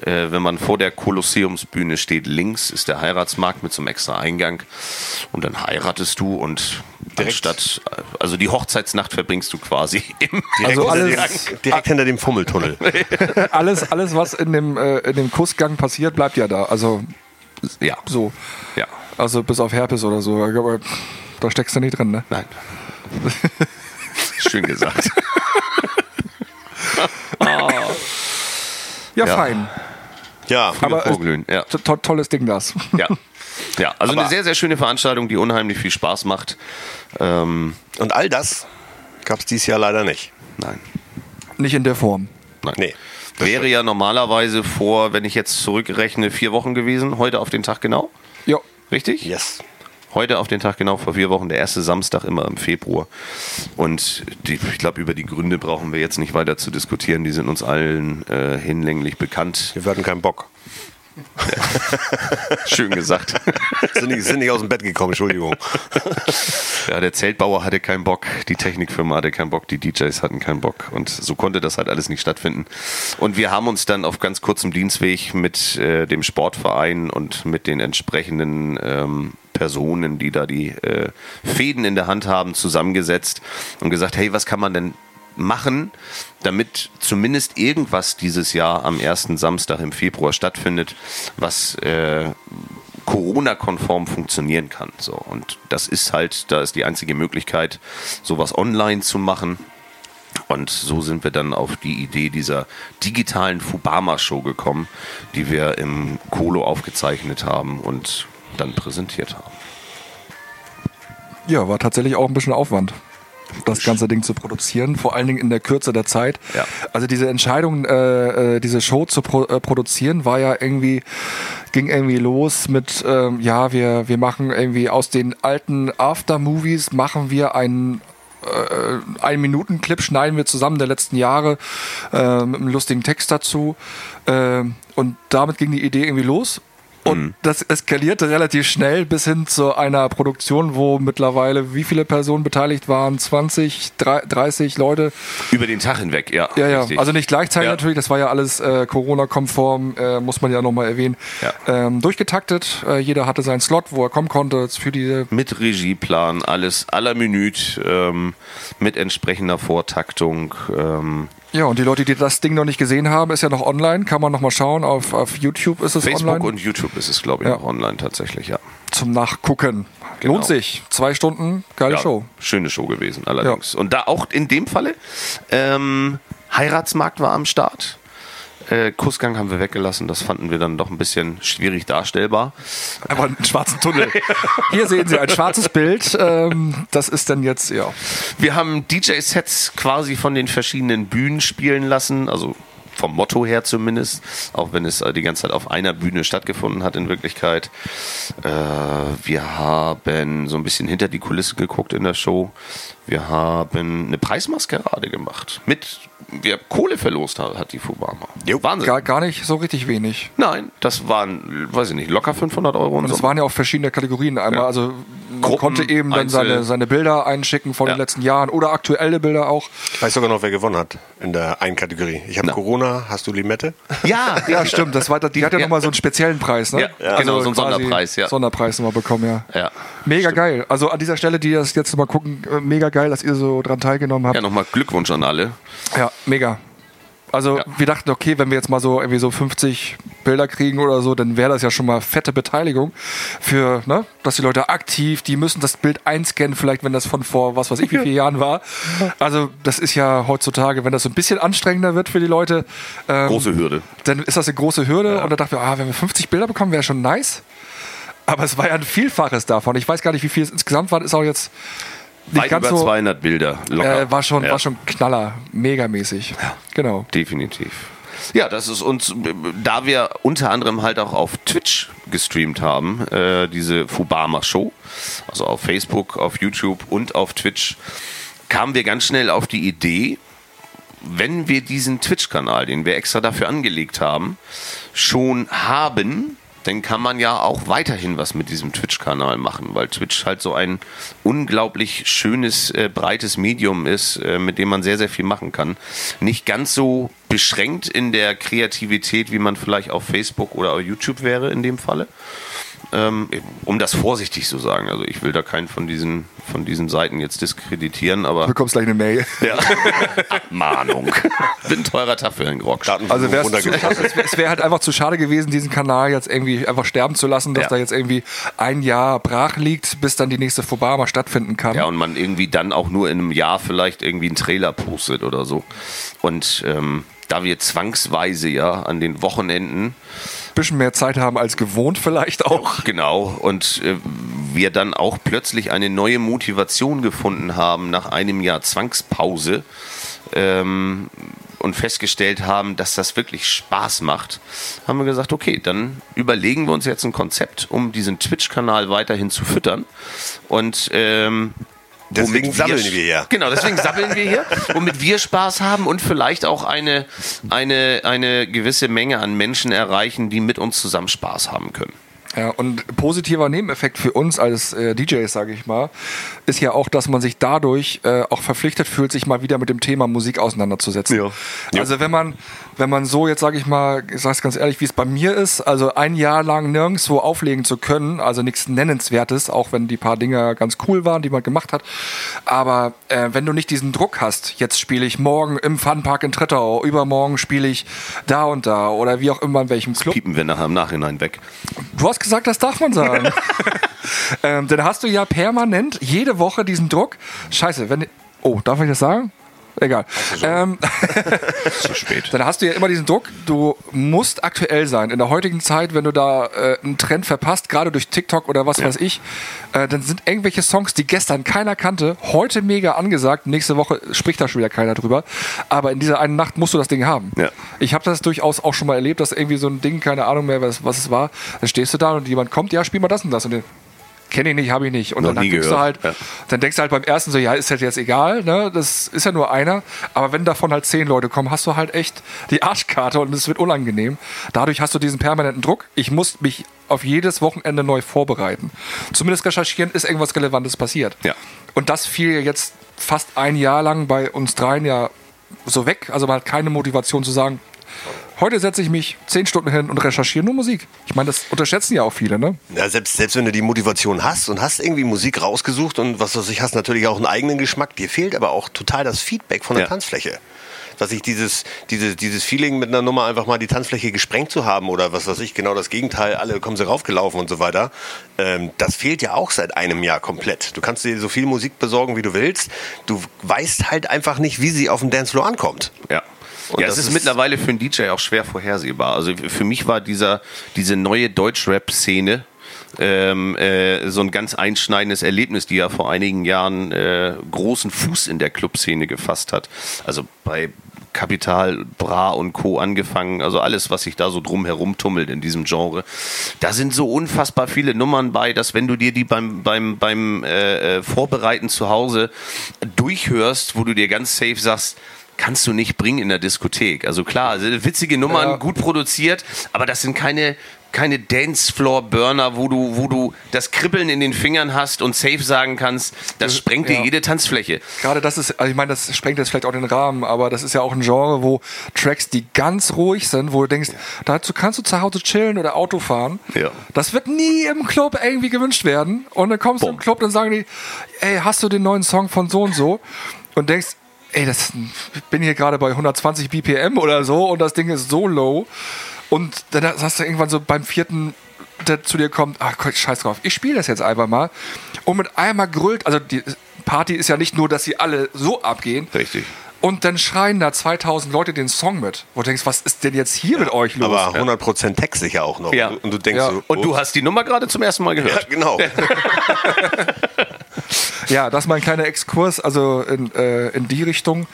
Äh, wenn man vor der Kolosseumsbühne steht, links ist der Heiratsmarkt mit so einem extra Eingang. Und dann heiratest du und Direkt. anstatt, also die Hochzeitsnacht verbringst du quasi im Direkt, Also hinter alles- dem, direkt hinter dem Fummeltunnel. Alles, alles, was in dem, äh, in dem Kussgang passiert, bleibt ja da. Also Ja, so. ja. Also bis auf Herpes oder so. Aber da steckst du nicht drin, ne? Nein. Schön gesagt. Ja, Ja. fein. Ja, Aber äh, Vorglühen, ja. to tolles Ding das. Ja. Ja, also Aber- eine sehr, sehr schöne Veranstaltung, die unheimlich viel Spaß macht. Ähm, und all das gab es dieses Jahr leider nicht. Nein. Nicht in der Form. Nein. Nee. Wäre ja normalerweise vor, wenn ich jetzt zurückrechne, vier Wochen gewesen, heute auf den Tag genau. Ja. Richtig? Yes. Heute auf den Tag genau vor vier Wochen, der erste Samstag immer im Februar. Und die, ich glaube, über die Gründe brauchen wir jetzt nicht weiter zu diskutieren. Die sind uns allen äh, hinlänglich bekannt. Wir hatten keinen Bock. Schön gesagt. Sind nicht, sind nicht aus dem Bett gekommen, Entschuldigung. Ja, der Zeltbauer hatte keinen Bock, die Technikfirma hatte keinen Bock, die DJs hatten keinen Bock. Und so konnte das halt alles nicht stattfinden. Und wir haben uns dann auf ganz kurzem Dienstweg mit äh, dem Sportverein und mit den entsprechenden ähm, Personen, die da die äh, Fäden in der Hand haben, zusammengesetzt und gesagt, hey, was kann man denn machen, damit zumindest irgendwas dieses Jahr am ersten Samstag im Februar stattfindet, was äh, Corona-konform funktionieren kann. So und das ist halt, da ist die einzige Möglichkeit, sowas online zu machen. Und so sind wir dann auf die Idee dieser digitalen Fubama-Show gekommen, die wir im Kolo aufgezeichnet haben und dann präsentiert haben. Ja, war tatsächlich auch ein bisschen Aufwand, das ganze Ding zu produzieren, vor allen Dingen in der Kürze der Zeit. Ja. Also diese Entscheidung, äh, äh, diese Show zu pro äh, produzieren, war ja irgendwie, ging irgendwie los mit, ähm, ja, wir, wir machen irgendwie aus den alten After-Movies, machen wir einen äh, ein Minuten Clip schneiden wir zusammen der letzten Jahre äh, mit einem lustigen Text dazu äh, und damit ging die Idee irgendwie los und das eskalierte relativ schnell bis hin zu einer Produktion, wo mittlerweile wie viele Personen beteiligt waren? 20, 30 Leute. Über den Tag hinweg, ja. Ja, ja. richtig. Also nicht gleichzeitig Ja. natürlich, das war ja alles äh, Corona-konform, äh, muss man ja nochmal erwähnen. Ja. Ähm, durchgetaktet. Äh, jeder hatte seinen Slot, wo er kommen konnte für diese mit Regieplan, alles aller Minute, ähm, mit entsprechender Vortaktung. Ähm, Ja, und die Leute, die das Ding noch nicht gesehen haben, ist ja noch online. Kann man noch mal schauen. Auf, auf YouTube ist es Facebook online. und YouTube ist es, glaube ich, Ja. noch online tatsächlich, ja. zum Nachgucken. Genau. Lohnt sich. Zwei Stunden, geile ja Show. Schöne Show gewesen, allerdings. Und da auch in dem Falle, ähm, Heiratsmarkt war am Start. Äh, Kussgang haben wir weggelassen, das fanden wir dann doch ein bisschen schwierig darstellbar. Einfach einen schwarzen Tunnel. Hier sehen Sie ein schwarzes Bild. Ähm, das ist dann jetzt, ja. Wir haben DJ-Sets quasi von den verschiedenen Bühnen spielen lassen, also vom Motto her zumindest, auch wenn es äh, die ganze Zeit auf einer Bühne stattgefunden hat in Wirklichkeit. Äh, wir haben so ein bisschen hinter die Kulisse geguckt in der Show. Wir haben eine Preismaskerade gemacht. Mit, wir Kohle verlost hat, hat die Fubama. Jo. Wahnsinn. Gar, gar nicht so richtig wenig. Nein, das waren, weiß ich nicht, locker 500 Euro und, Und es so. waren ja auch verschiedene Kategorien. Einmal, Ja. also man Gruppen, konnte eben dann Einzel- seine, seine Bilder einschicken von Ja. den letzten Jahren oder aktuelle Bilder auch. Ich weiß sogar noch, wer gewonnen hat in der einen Kategorie. Ich habe Na. Corona, hast du Limette? ja, Ja, stimmt. Das war, die hat ja, Ja. nochmal so einen speziellen Preis, ne? Ja, ja. genau, so einen Sonderpreis, ja. Sonderpreis nochmal bekommen, ja. ja. Mega geil. Also an dieser Stelle, die das jetzt nochmal gucken, mega geil, dass ihr so dran teilgenommen habt. Ja, nochmal Glückwunsch an alle. Ja, mega. Also Ja. wir dachten, okay, wenn wir jetzt mal so irgendwie so 50 Bilder kriegen oder so, dann wäre das ja schon mal fette Beteiligung für, ne, dass die Leute aktiv, die müssen das Bild einscannen, vielleicht wenn das von vor was weiß ich wie vielen Jahren war. Also das ist ja heutzutage, wenn das so ein bisschen anstrengender wird für die Leute, ähm, Große Hürde. dann ist das eine große Hürde und da dachten wir, ah, wenn wir 50 Bilder bekommen, wäre schon nice. Aber es war ja ein Vielfaches davon. Ich weiß gar nicht, wie viel es insgesamt war. Ist auch jetzt Weit ganz über so. 200 Bilder locker. Äh, war schon, ja, war schon Knaller, megamäßig. Genau. Definitiv. Ja, das ist uns, da wir unter anderem halt auch auf Twitch gestreamt haben, äh, diese Fubama Show, also auf Facebook, auf YouTube und auf Twitch, kamen wir ganz schnell auf die Idee, wenn wir diesen Twitch-Kanal, den wir extra dafür angelegt haben, schon haben, dann kann man ja auch weiterhin was mit diesem Twitch-Kanal machen, weil Twitch halt so ein unglaublich schönes, äh, breites Medium ist, äh, mit dem man sehr, sehr viel machen kann. Nicht ganz so beschränkt in der Kreativität, wie man vielleicht auf Facebook oder auf YouTube wäre in dem Falle. Ähm, um das vorsichtig zu sagen. Also ich will da keinen von diesen, von diesen Seiten jetzt diskreditieren, aber Du bekommst gleich eine Mail. ja. Abmahnung. Ein teurer Grog. Also wär's zu, runtergebracht. es wär- es wäre halt einfach zu schade gewesen, diesen Kanal jetzt irgendwie einfach sterben zu lassen, dass Ja. da jetzt irgendwie ein Jahr brach liegt, bis dann die nächste Fubama stattfinden kann. Ja, und man irgendwie dann auch nur in einem Jahr vielleicht irgendwie einen Trailer postet oder so. Und ähm, da wir zwangsweise ja an den Wochenenden bisschen mehr Zeit haben als gewohnt vielleicht auch. Genau. Und äh, wir dann auch plötzlich eine neue Motivation gefunden haben nach einem Jahr Zwangspause ähm, und festgestellt haben, dass das wirklich Spaß macht, haben wir gesagt, okay, dann überlegen wir uns jetzt ein Konzept, um diesen Twitch-Kanal weiterhin zu füttern. Und ähm, Deswegen womit sammeln wir hier. Genau, deswegen sammeln wir hier, womit wir Spaß haben und vielleicht auch eine, eine, eine gewisse Menge an Menschen erreichen, die mit uns zusammen Spaß haben können. Ja, und positiver Nebeneffekt für uns als äh, DJs, sage ich mal, ist ja auch, dass man sich dadurch äh, auch verpflichtet fühlt, sich mal wieder mit dem Thema Musik auseinanderzusetzen. Ja. Also wenn man, wenn man so jetzt, sage ich mal, ich sag's ganz ehrlich, wie es bei mir ist, also ein Jahr lang nirgendwo auflegen zu können, also nichts Nennenswertes, auch wenn die paar Dinge ganz cool waren, die man gemacht hat, aber äh, wenn du nicht diesen Druck hast, jetzt spiele ich morgen im Funpark in Trettau, übermorgen spiele ich da und da oder wie auch immer in welchem Club. Piepen wir nachher im Nachhinein weg. Du hast gesagt, das darf man sagen. ähm, dann hast du ja permanent jede Woche diesen Druck. Scheiße, wenn. Oh, darf ich das sagen? Egal. Ähm, Zu spät. dann hast du ja immer diesen Druck, du musst aktuell sein. In der heutigen Zeit, wenn du da äh, einen Trend verpasst, gerade durch TikTok oder was weiß ich, äh, dann sind irgendwelche Songs, die gestern keiner kannte, heute mega angesagt, nächste Woche spricht da schon wieder keiner drüber. Aber in dieser einen Nacht musst du das Ding haben. Ja. Ich habe das durchaus auch schon mal erlebt, dass irgendwie so ein Ding, keine Ahnung mehr, was, was es war, dann stehst du da und jemand kommt, ja, spiel mal das und das. Und den, kenne ich nicht, habe ich nicht. Und Noch dann denkst du halt, ja. dann denkst du halt beim ersten so, ja, ist halt jetzt egal, ne? Das ist ja nur einer. Aber wenn davon halt zehn Leute kommen, hast du halt echt die Arschkarte und es wird unangenehm. Dadurch hast du diesen permanenten Druck. Ich muss mich auf jedes Wochenende neu vorbereiten. Zumindest recherchieren, ist irgendwas Relevantes passiert. Ja. Und das fiel jetzt fast ein Jahr lang bei uns dreien ja so weg. Also man hat keine Motivation zu sagen, heute setze ich mich zehn Stunden hin und recherchiere nur Musik. Ich meine, das unterschätzen ja auch viele, ne? Ja, selbst, selbst wenn du die Motivation hast und hast irgendwie Musik rausgesucht und was weiß ich, hast natürlich auch einen eigenen Geschmack, dir fehlt aber auch total das Feedback von der Ja. Tanzfläche. Dass ich dieses, dieses, dieses Feeling mit einer Nummer einfach mal die Tanzfläche gesprengt zu haben oder was weiß ich, genau das Gegenteil, alle kommen sie raufgelaufen und so weiter, ähm, das fehlt ja auch seit einem Jahr komplett. Du kannst dir so viel Musik besorgen, wie du willst. Du weißt halt einfach nicht, wie sie auf dem Dancefloor ankommt. Ja. Und ja, das es ist, ist- mittlerweile für einen DJ auch schwer vorhersehbar. Also für mich war dieser, diese neue Deutschrap-Szene ähm, äh, so ein ganz einschneidendes Erlebnis, die ja vor einigen Jahren äh, großen Fuß in der Clubszene gefasst hat. Also bei Kapital, Bra und Co. angefangen, also alles, was sich da so drum herum tummelt in diesem Genre. Da sind so unfassbar viele Nummern bei, dass wenn du dir die beim, beim, beim äh, äh, Vorbereiten zu Hause durchhörst, wo du dir ganz safe sagst, kannst du nicht bringen in der Diskothek. Also klar, also witzige Nummern, Ja. gut produziert, aber das sind keine keine Dancefloor-Burner, wo du, wo du das Kribbeln in den Fingern hast und safe sagen kannst, das sprengt dir Ja. jede Tanzfläche. Gerade das ist, also ich meine, das sprengt jetzt vielleicht auch den Rahmen, aber das ist ja auch ein Genre, wo Tracks, die ganz ruhig sind, wo du denkst, dazu kannst du zu Hause chillen oder Auto fahren. Ja. Das wird nie im Club irgendwie gewünscht werden. Und dann kommst du im. Club und sagen die, ey, hast du den neuen Song von so und so? Und denkst, ey, das, ich bin hier gerade bei 120 BPM oder so und das Ding ist so low. Und dann hast du irgendwann so beim vierten, der zu dir kommt, ach Gott, scheiß drauf, ich spiele das jetzt einfach mal. Und mit einmal grüllt, also die Party ist ja nicht nur, dass sie alle so abgehen. Richtig. Und dann schreien da 2000 Leute den Song mit. Wo du denkst, was ist denn jetzt hier mit euch los? Aber 100% Text sicher auch noch. Ja. Und du denkst Ja. so, Und du ups. hast die Nummer gerade zum ersten Mal Ja, gehört. genau. Ja, das ist mal ein kleiner Exkurs, also in, äh, in die Richtung.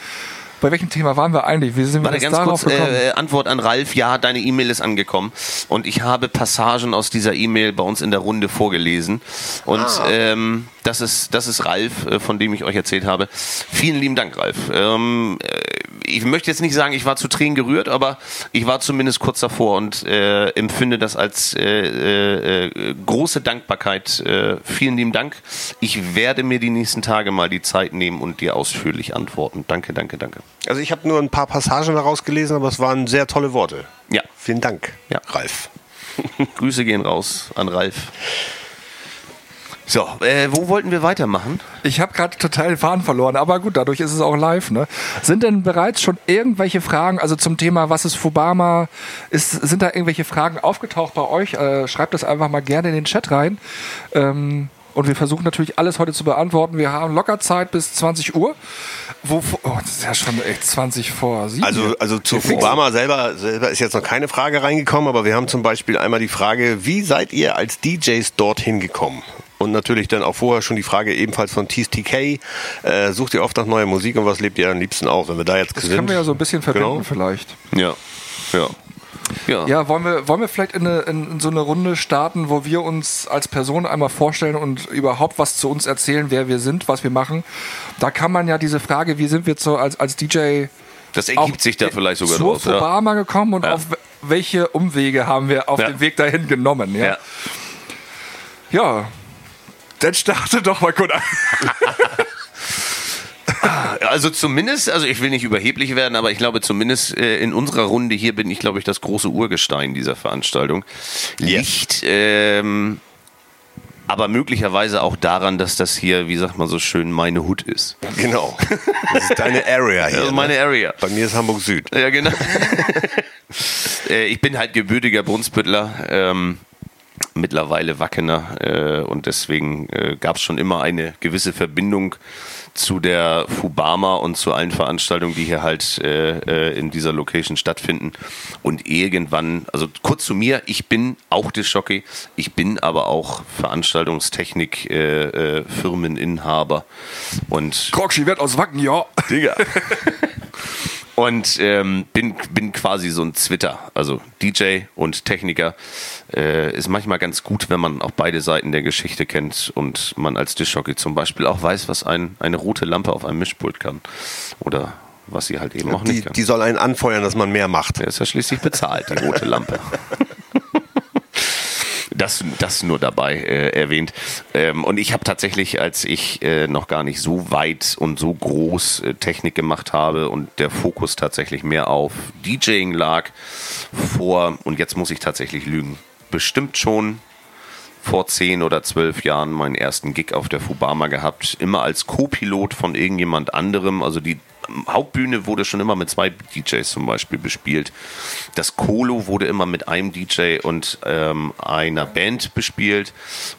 Bei welchem Thema waren wir eigentlich? Wie sind wir Warte, ganz darauf kurz, gekommen? äh, Antwort an Ralf. Ja, deine E-Mail ist angekommen. Und ich habe Passagen aus dieser E-Mail bei uns in der Runde vorgelesen. Und ähm, das, ist, das ist Ralf, äh, von dem ich euch erzählt habe. Vielen lieben Dank, Ralf. Ähm, äh, ich möchte jetzt nicht sagen, ich war zu Tränen gerührt, aber ich war zumindest kurz davor und äh, empfinde das als äh, äh, äh, große Dankbarkeit. Äh, vielen lieben Dank. Ich werde mir die nächsten Tage mal die Zeit nehmen und dir ausführlich antworten. Danke, danke, danke. Also ich habe nur ein paar Passagen daraus gelesen, aber es waren sehr tolle Worte. Ja. Vielen Dank, Ja. Ralf. Grüße gehen raus an Ralf. So, äh, wo wollten wir weitermachen? Ich habe gerade total den Faden verloren, aber gut, dadurch ist es auch live. Ne? Sind denn bereits schon irgendwelche Fragen, also zum Thema, was ist Fubama, ist, sind da irgendwelche Fragen aufgetaucht bei euch? Äh, schreibt das einfach mal gerne in den Chat rein. Ähm, und wir versuchen natürlich alles heute zu beantworten. Wir haben locker Zeit bis 20 Uhr. Wo, oh, das ist ja schon echt 20 vor 7. Also, also zu Obama selber, selber ist jetzt noch keine Frage reingekommen, aber wir haben zum Beispiel einmal die Frage, wie seid ihr als DJs dorthin gekommen? Und natürlich dann auch vorher schon die Frage ebenfalls von TSTK. Äh, sucht ihr oft nach neuer Musik und was lebt ihr am liebsten auf, wenn wir da jetzt Das sind? können wir ja so ein bisschen verbinden Genau. vielleicht. Ja. Ja. Ja. Ja, wollen wir, wollen wir vielleicht in, eine, in, so eine Runde starten, wo wir uns als Person einmal vorstellen und überhaupt was zu uns erzählen, wer wir sind, was wir machen. Da kann man ja diese Frage, wie sind wir so als, als DJ Das auch ergibt sich da vielleicht sogar draus. Ja. Fubama gekommen und Ja. auf welche Umwege haben wir auf Ja. dem Weg dahin genommen. Ja, Ja. Dann starte doch mal gut an. Also zumindest, also ich will nicht überheblich werden, aber ich glaube zumindest äh, in unserer Runde hier bin ich, glaube ich, das große Urgestein dieser Veranstaltung. Liegt ähm, aber möglicherweise auch daran, dass das hier, wie sagt man so schön, meine Hut ist. Genau. Das ist deine Area hier. Also meine ne? Area. Bei mir ist Hamburg Süd. Ja, genau. äh, ich bin halt gebürtiger Brunsbüttler, ähm, mittlerweile Wackener äh, und deswegen äh, gab es schon immer eine gewisse Verbindung zu der Fubama und zu allen Veranstaltungen, die hier halt äh, äh, in dieser Location stattfinden. Und irgendwann, also kurz zu mir, ich bin auch Disc-Jockey, ich bin aber auch Veranstaltungstechnik äh, äh, Firmeninhaber und Krogschi wird aus Wacken, ja. Digga. Und ähm, bin, bin quasi so ein Twitter, also DJ und Techniker. Äh, ist manchmal ganz gut, wenn man auch beide Seiten der Geschichte kennt und man als Dischjockey zum Beispiel auch weiß, was ein, eine rote Lampe auf einem Mischpult kann. Oder was sie halt eben auch Die, nicht kann. die soll einen anfeuern, dass man mehr macht. Der ist ja schließlich bezahlt, die rote Lampe. Das, das nur dabei äh, erwähnt. Ähm, und ich habe tatsächlich, als ich äh, noch gar nicht so weit und so groß äh, Technik gemacht habe und der Fokus tatsächlich mehr auf DJing lag, vor, und jetzt muss ich tatsächlich lügen, bestimmt schon vor zehn oder zwölf Jahren meinen ersten Gig auf der Fubama gehabt, immer als Co-Pilot von irgendjemand anderem. Also die Hauptbühne wurde schon immer mit zwei DJs zum Beispiel bespielt. Das Kolo wurde immer mit einem DJ und ähm, einer Band bespielt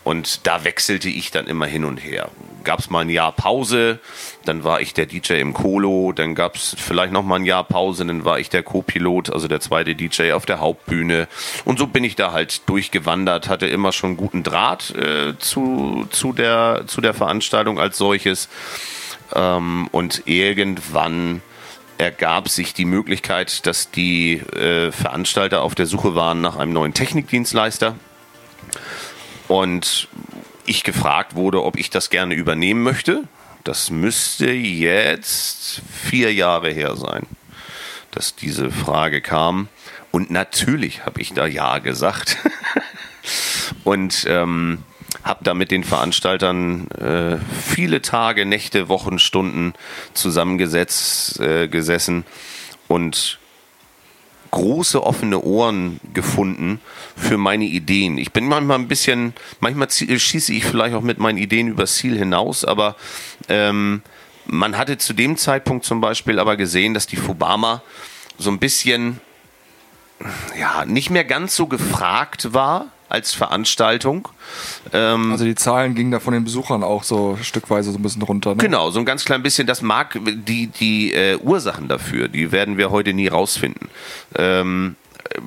und da wechselte ich dann immer hin und her. Gab es mal ein Jahr Pause, dann war ich der DJ im Kolo, dann gab es vielleicht noch mal ein Jahr Pause, dann war ich der Co-Pilot, also der zweite DJ auf der Hauptbühne und so bin ich da halt durchgewandert, hatte immer schon guten Draht äh, zu, zu, der, zu der Veranstaltung als solches ähm, und irgendwann ergab sich die Möglichkeit, dass die äh, Veranstalter auf der Suche waren nach einem neuen Technikdienstleister und ich gefragt wurde, ob ich das gerne übernehmen möchte. Das müsste jetzt vier Jahre her sein, dass diese Frage kam. Und natürlich habe ich da Ja gesagt. Und ähm, habe da mit den Veranstaltern äh, viele Tage, Nächte, Wochen, Stunden zusammengesetzt, äh, gesessen und große offene Ohren gefunden für meine Ideen. Ich bin manchmal ein bisschen, manchmal zie- schieße ich vielleicht auch mit meinen Ideen übers Ziel hinaus, aber ähm, man hatte zu dem Zeitpunkt zum Beispiel aber gesehen, dass die Fubama so ein bisschen ja, nicht mehr ganz so gefragt war als Veranstaltung. Ähm, Also die Zahlen gingen da von den Besuchern auch so stückweise so ein bisschen runter. Ne? Genau, so ein ganz klein bisschen. Das mag die, die äh, Ursachen dafür, die werden wir heute nie rausfinden. Ähm,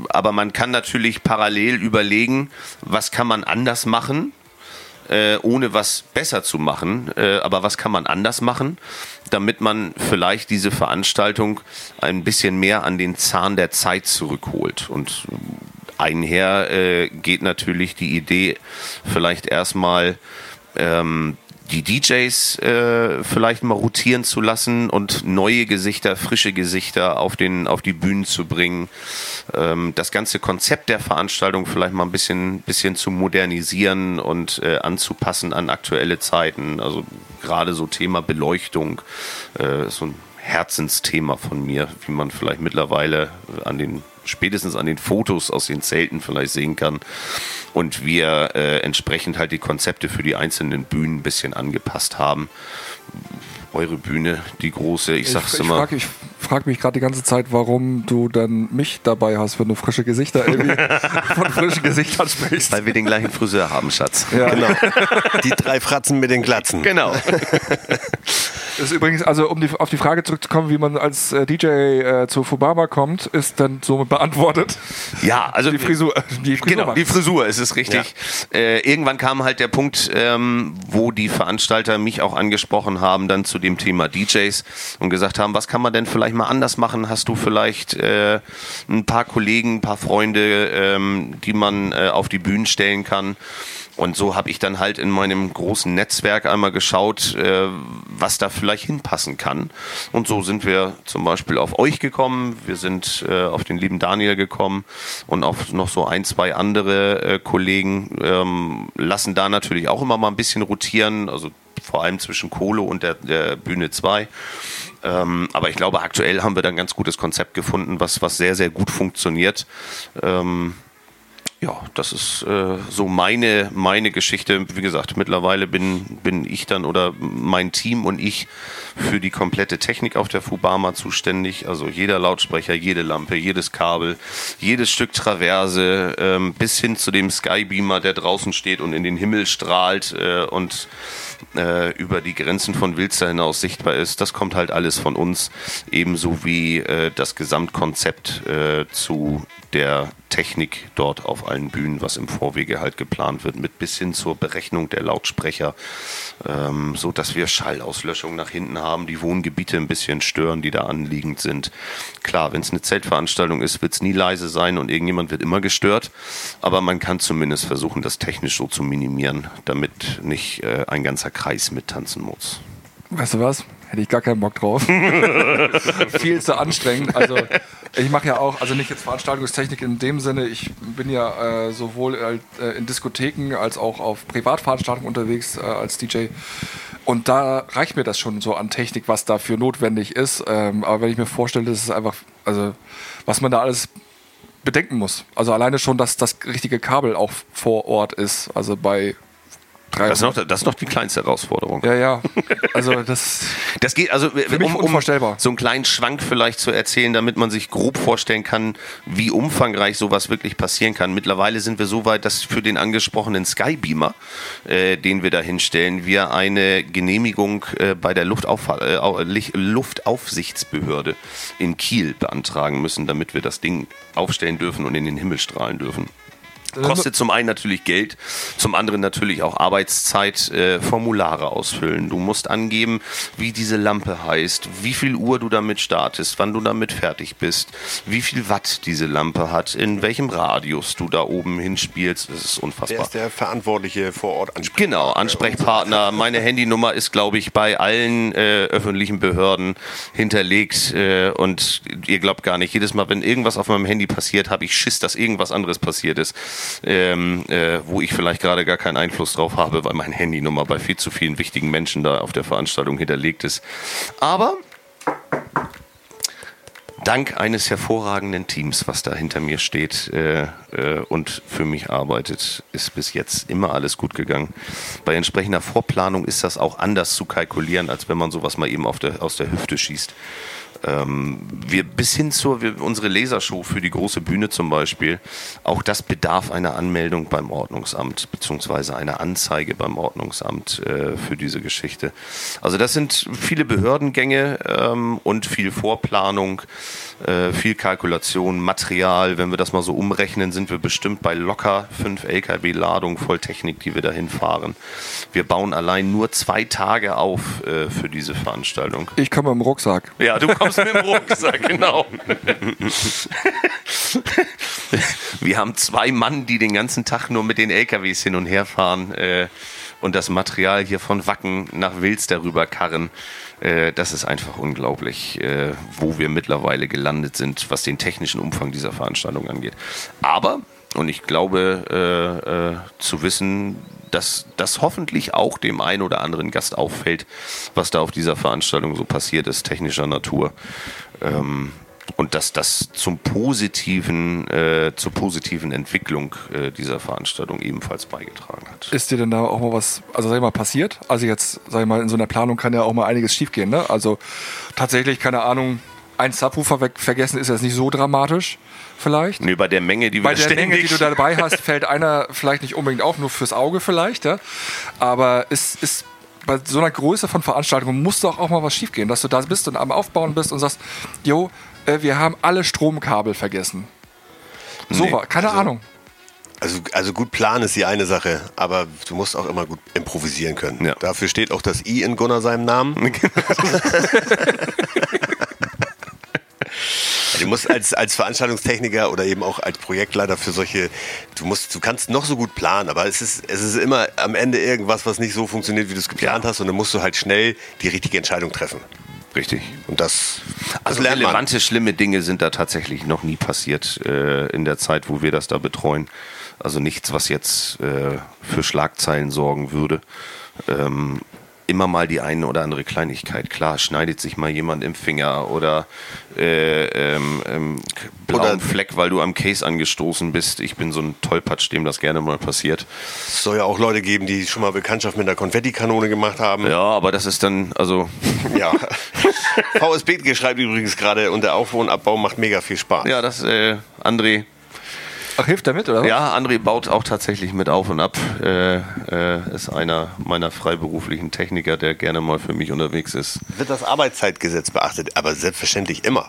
aber man kann natürlich parallel überlegen, was kann man anders machen, äh, ohne was besser zu machen. Äh, aber was kann man anders machen, damit man vielleicht diese Veranstaltung ein bisschen mehr an den Zahn der Zeit zurückholt. Und einher äh, geht natürlich die Idee, vielleicht erstmal ähm, die DJs äh, vielleicht mal rotieren zu lassen und neue Gesichter, frische Gesichter auf, den, auf die Bühnen zu bringen. Ähm, das ganze Konzept der Veranstaltung vielleicht mal ein bisschen, bisschen zu modernisieren und äh, anzupassen an aktuelle Zeiten. Also gerade so Thema Beleuchtung, äh, ist so ein Herzensthema von mir, wie man vielleicht mittlerweile an den spätestens an den Fotos aus den Zelten vielleicht sehen kann. Und wir äh, entsprechend halt die Konzepte für die einzelnen Bühnen ein bisschen angepasst haben. Eure Bühne, die große, ich Ich, sag's ich immer. frage ich frage mich gerade die ganze Zeit, warum du dann mich dabei hast, wenn du frische Gesichter irgendwie von frischen Gesichtern sprichst. Weil wir den gleichen Friseur haben, Schatz. Ja. Genau. Die drei Fratzen mit den Glatzen. Genau. Das ist übrigens, also um die, auf die Frage zurückzukommen, wie man als äh, DJ äh, zu Fubama kommt, ist dann somit beantwortet. Ja, also Die Frisur, äh, die Frisur Genau, die Frisur ist es richtig. Äh, irgendwann kam halt der Punkt, ähm, wo die Veranstalter mich auch angesprochen haben, dann zu dem Thema DJs und gesagt haben, was kann man denn vielleicht mal anders machen? Hast du vielleicht äh, ein paar Kollegen, ein paar Freunde, ähm, die man äh, auf die Bühnen stellen kann? Und so habe ich dann halt in meinem großen Netzwerk einmal geschaut, äh, was da vielleicht hinpassen kann. Und so sind wir zum Beispiel auf euch gekommen, wir sind äh, auf den lieben Daniel gekommen und auf noch so ein, zwei andere äh, Kollegen ähm, lassen da natürlich auch immer mal ein bisschen rotieren, also vor allem zwischen Kohle und der, der Bühne 2. Ähm, aber ich glaube, aktuell haben wir da ein ganz gutes Konzept gefunden, was, was sehr, sehr gut funktioniert. Ähm, ja, das ist äh, so meine, meine Geschichte. Wie gesagt, mittlerweile bin, bin ich dann oder mein Team und ich für die komplette Technik auf der Fubama zuständig. Also jeder Lautsprecher, jede Lampe, jedes Kabel, jedes Stück Traverse, ähm, bis hin zu dem Skybeamer, der draußen steht und in den Himmel strahlt äh, und äh, über die Grenzen von Wilster hinaus sichtbar ist. Das kommt halt alles von uns, ebenso wie äh, das Gesamtkonzept äh, zu der Technik dort auf allen Bühnen, was im Vorwege halt geplant wird, mit bis hin zur Berechnung der Lautsprecher, ähm, so dass wir Schallauslöschung nach hinten haben, die Wohngebiete ein bisschen stören, die da anliegend sind. Klar, wenn es eine Zeltveranstaltung ist, wird es nie leise sein und irgendjemand wird immer gestört, aber man kann zumindest versuchen, das technisch so zu minimieren, damit nicht äh, ein ganzer Kreis mittanzen muss. Weißt du was? Hätte ich gar keinen Bock drauf. Viel zu anstrengend. Also ich mache ja auch, also nicht jetzt Veranstaltungstechnik in dem Sinne, ich bin ja äh, sowohl äh, in Diskotheken als auch auf Privatveranstaltungen unterwegs äh, als DJ. Und da reicht mir das schon so an Technik, was dafür notwendig ist. Ähm, aber wenn ich mir vorstelle, das ist einfach, also was man da alles bedenken muss. Also alleine schon, dass das richtige Kabel auch vor Ort ist. Also bei Das ist noch, das ist noch die kleinste Herausforderung. ja, ja. Also das Das geht also, mich um, um unvorstellbar. so einen kleinen Schwank vielleicht zu erzählen, damit man sich grob vorstellen kann, wie umfangreich sowas wirklich passieren kann. Mittlerweile sind wir so weit, dass für den angesprochenen Skybeamer, äh, den wir da hinstellen, wir eine Genehmigung äh, bei der Luftauf äh, Luftaufsichtsbehörde in Kiel beantragen müssen, damit wir das Ding aufstellen dürfen und in den Himmel strahlen dürfen. Kostet zum einen natürlich Geld, zum anderen natürlich auch Arbeitszeit, äh, Formulare ausfüllen. Du musst angeben, wie diese Lampe heißt, wie viel Uhr du damit startest, wann du damit fertig bist, wie viel Watt diese Lampe hat, in welchem Radius du da oben hinspielst. Das ist Wer unfassbar. ist der Verantwortliche vor Ort Ansprechpartner? Genau, Ansprechpartner. Meine Handynummer ist, glaube ich, bei allen äh, öffentlichen Behörden hinterlegt. Äh, und ihr glaubt gar nicht, jedes Mal, wenn irgendwas auf meinem Handy passiert, habe ich Schiss, dass irgendwas anderes passiert ist, ähm, äh, wo ich vielleicht gerade gar keinen Einfluss drauf habe, weil meine Handynummer bei viel zu vielen wichtigen Menschen da auf der Veranstaltung hinterlegt ist. Aber dank eines hervorragenden Teams, was da hinter mir steht äh, äh, und für mich arbeitet, ist bis jetzt immer alles gut gegangen. Bei entsprechender Vorplanung ist das auch anders zu kalkulieren, als wenn man sowas mal eben der, aus der Hüfte schießt. Ähm, wir bis hin zur wir, unsere Lasershow für die große Bühne zum Beispiel, auch das bedarf einer Anmeldung beim Ordnungsamt beziehungsweise einer Anzeige beim Ordnungsamt äh, für diese Geschichte. Also das sind viele Behördengänge ähm, und viel Vorplanung, äh, viel Kalkulation, Material. Wenn wir das mal so umrechnen, sind wir bestimmt bei locker fünf LKW-Ladung voll Technik, die wir dahin fahren. Wir bauen allein nur zwei Tage auf äh, für diese Veranstaltung. Ich komme im Rucksack. Ja, du kommst mit dem Rucksack, genau. Wir haben zwei Mann, die den ganzen Tag nur mit den LKWs hin und her fahren äh, und das Material hier von Wacken nach Wils darüber karren. Äh, das ist einfach unglaublich, äh, wo wir mittlerweile gelandet sind, was den technischen Umfang dieser Veranstaltung angeht. Aber, und ich glaube äh, äh, zu wissen, dass das hoffentlich auch dem einen oder anderen Gast auffällt, was da auf dieser Veranstaltung so passiert ist, technischer Natur. Ähm, und dass das zum positiven, äh, zur positiven Entwicklung äh, dieser Veranstaltung ebenfalls beigetragen hat. Ist dir denn da auch mal was, also sag ich mal, passiert? Also jetzt, sag ich mal, in so einer Planung kann ja auch mal einiges schiefgehen, ne? Also tatsächlich, keine Ahnung, ein Subwoofer weg, vergessen ist jetzt nicht so dramatisch, vielleicht. Nee, bei der Menge, die wir Bei der. Menge, die du dabei hast, fällt einer vielleicht nicht unbedingt auf, nur fürs Auge vielleicht, ja. Aber es ist bei so einer Größe von Veranstaltungen muss doch auch mal was schiefgehen, dass du da bist und am Aufbauen bist und sagst, jo, äh, wir haben alle Stromkabel vergessen. So Nee, war, keine also- Ahnung. Also, also gut planen ist die eine Sache, aber du musst auch immer gut improvisieren können. Ja. Dafür steht auch das I in Gunnar seinem Namen. Du musst als, als Veranstaltungstechniker oder eben auch als Projektleiter für solche, du musst, du kannst noch so gut planen, aber es ist, es ist immer am Ende irgendwas, was nicht so funktioniert, wie du es geplant hast und dann musst du halt schnell die richtige Entscheidung treffen. Richtig. Und das, das Also lernt man. relevante, schlimme Dinge sind da tatsächlich noch nie passiert äh, in der Zeit, wo wir das da betreuen. Also nichts, was jetzt äh, für Schlagzeilen sorgen würde. Ähm, immer mal die eine oder andere Kleinigkeit. Klar, schneidet sich mal jemand im Finger oder äh, ähm, ähm, blauen Oder- Fleck, weil du am Case angestoßen bist. Ich bin so ein Tollpatsch, dem das gerne mal passiert. Es soll ja auch Leute geben, die schon mal Bekanntschaft mit einer Konfettikanone gemacht haben. Ja, aber das ist dann, also Ja. VSB schreibt übrigens gerade, und der Aufbau und Abbau macht mega viel Spaß. ja, das, äh, André, Ach, hilft damit, oder? Ja, André baut auch tatsächlich mit auf und ab. Äh, äh, ist einer meiner freiberuflichen Techniker, der gerne mal für mich unterwegs ist. Wird das Arbeitszeitgesetz beachtet? Aber selbstverständlich immer.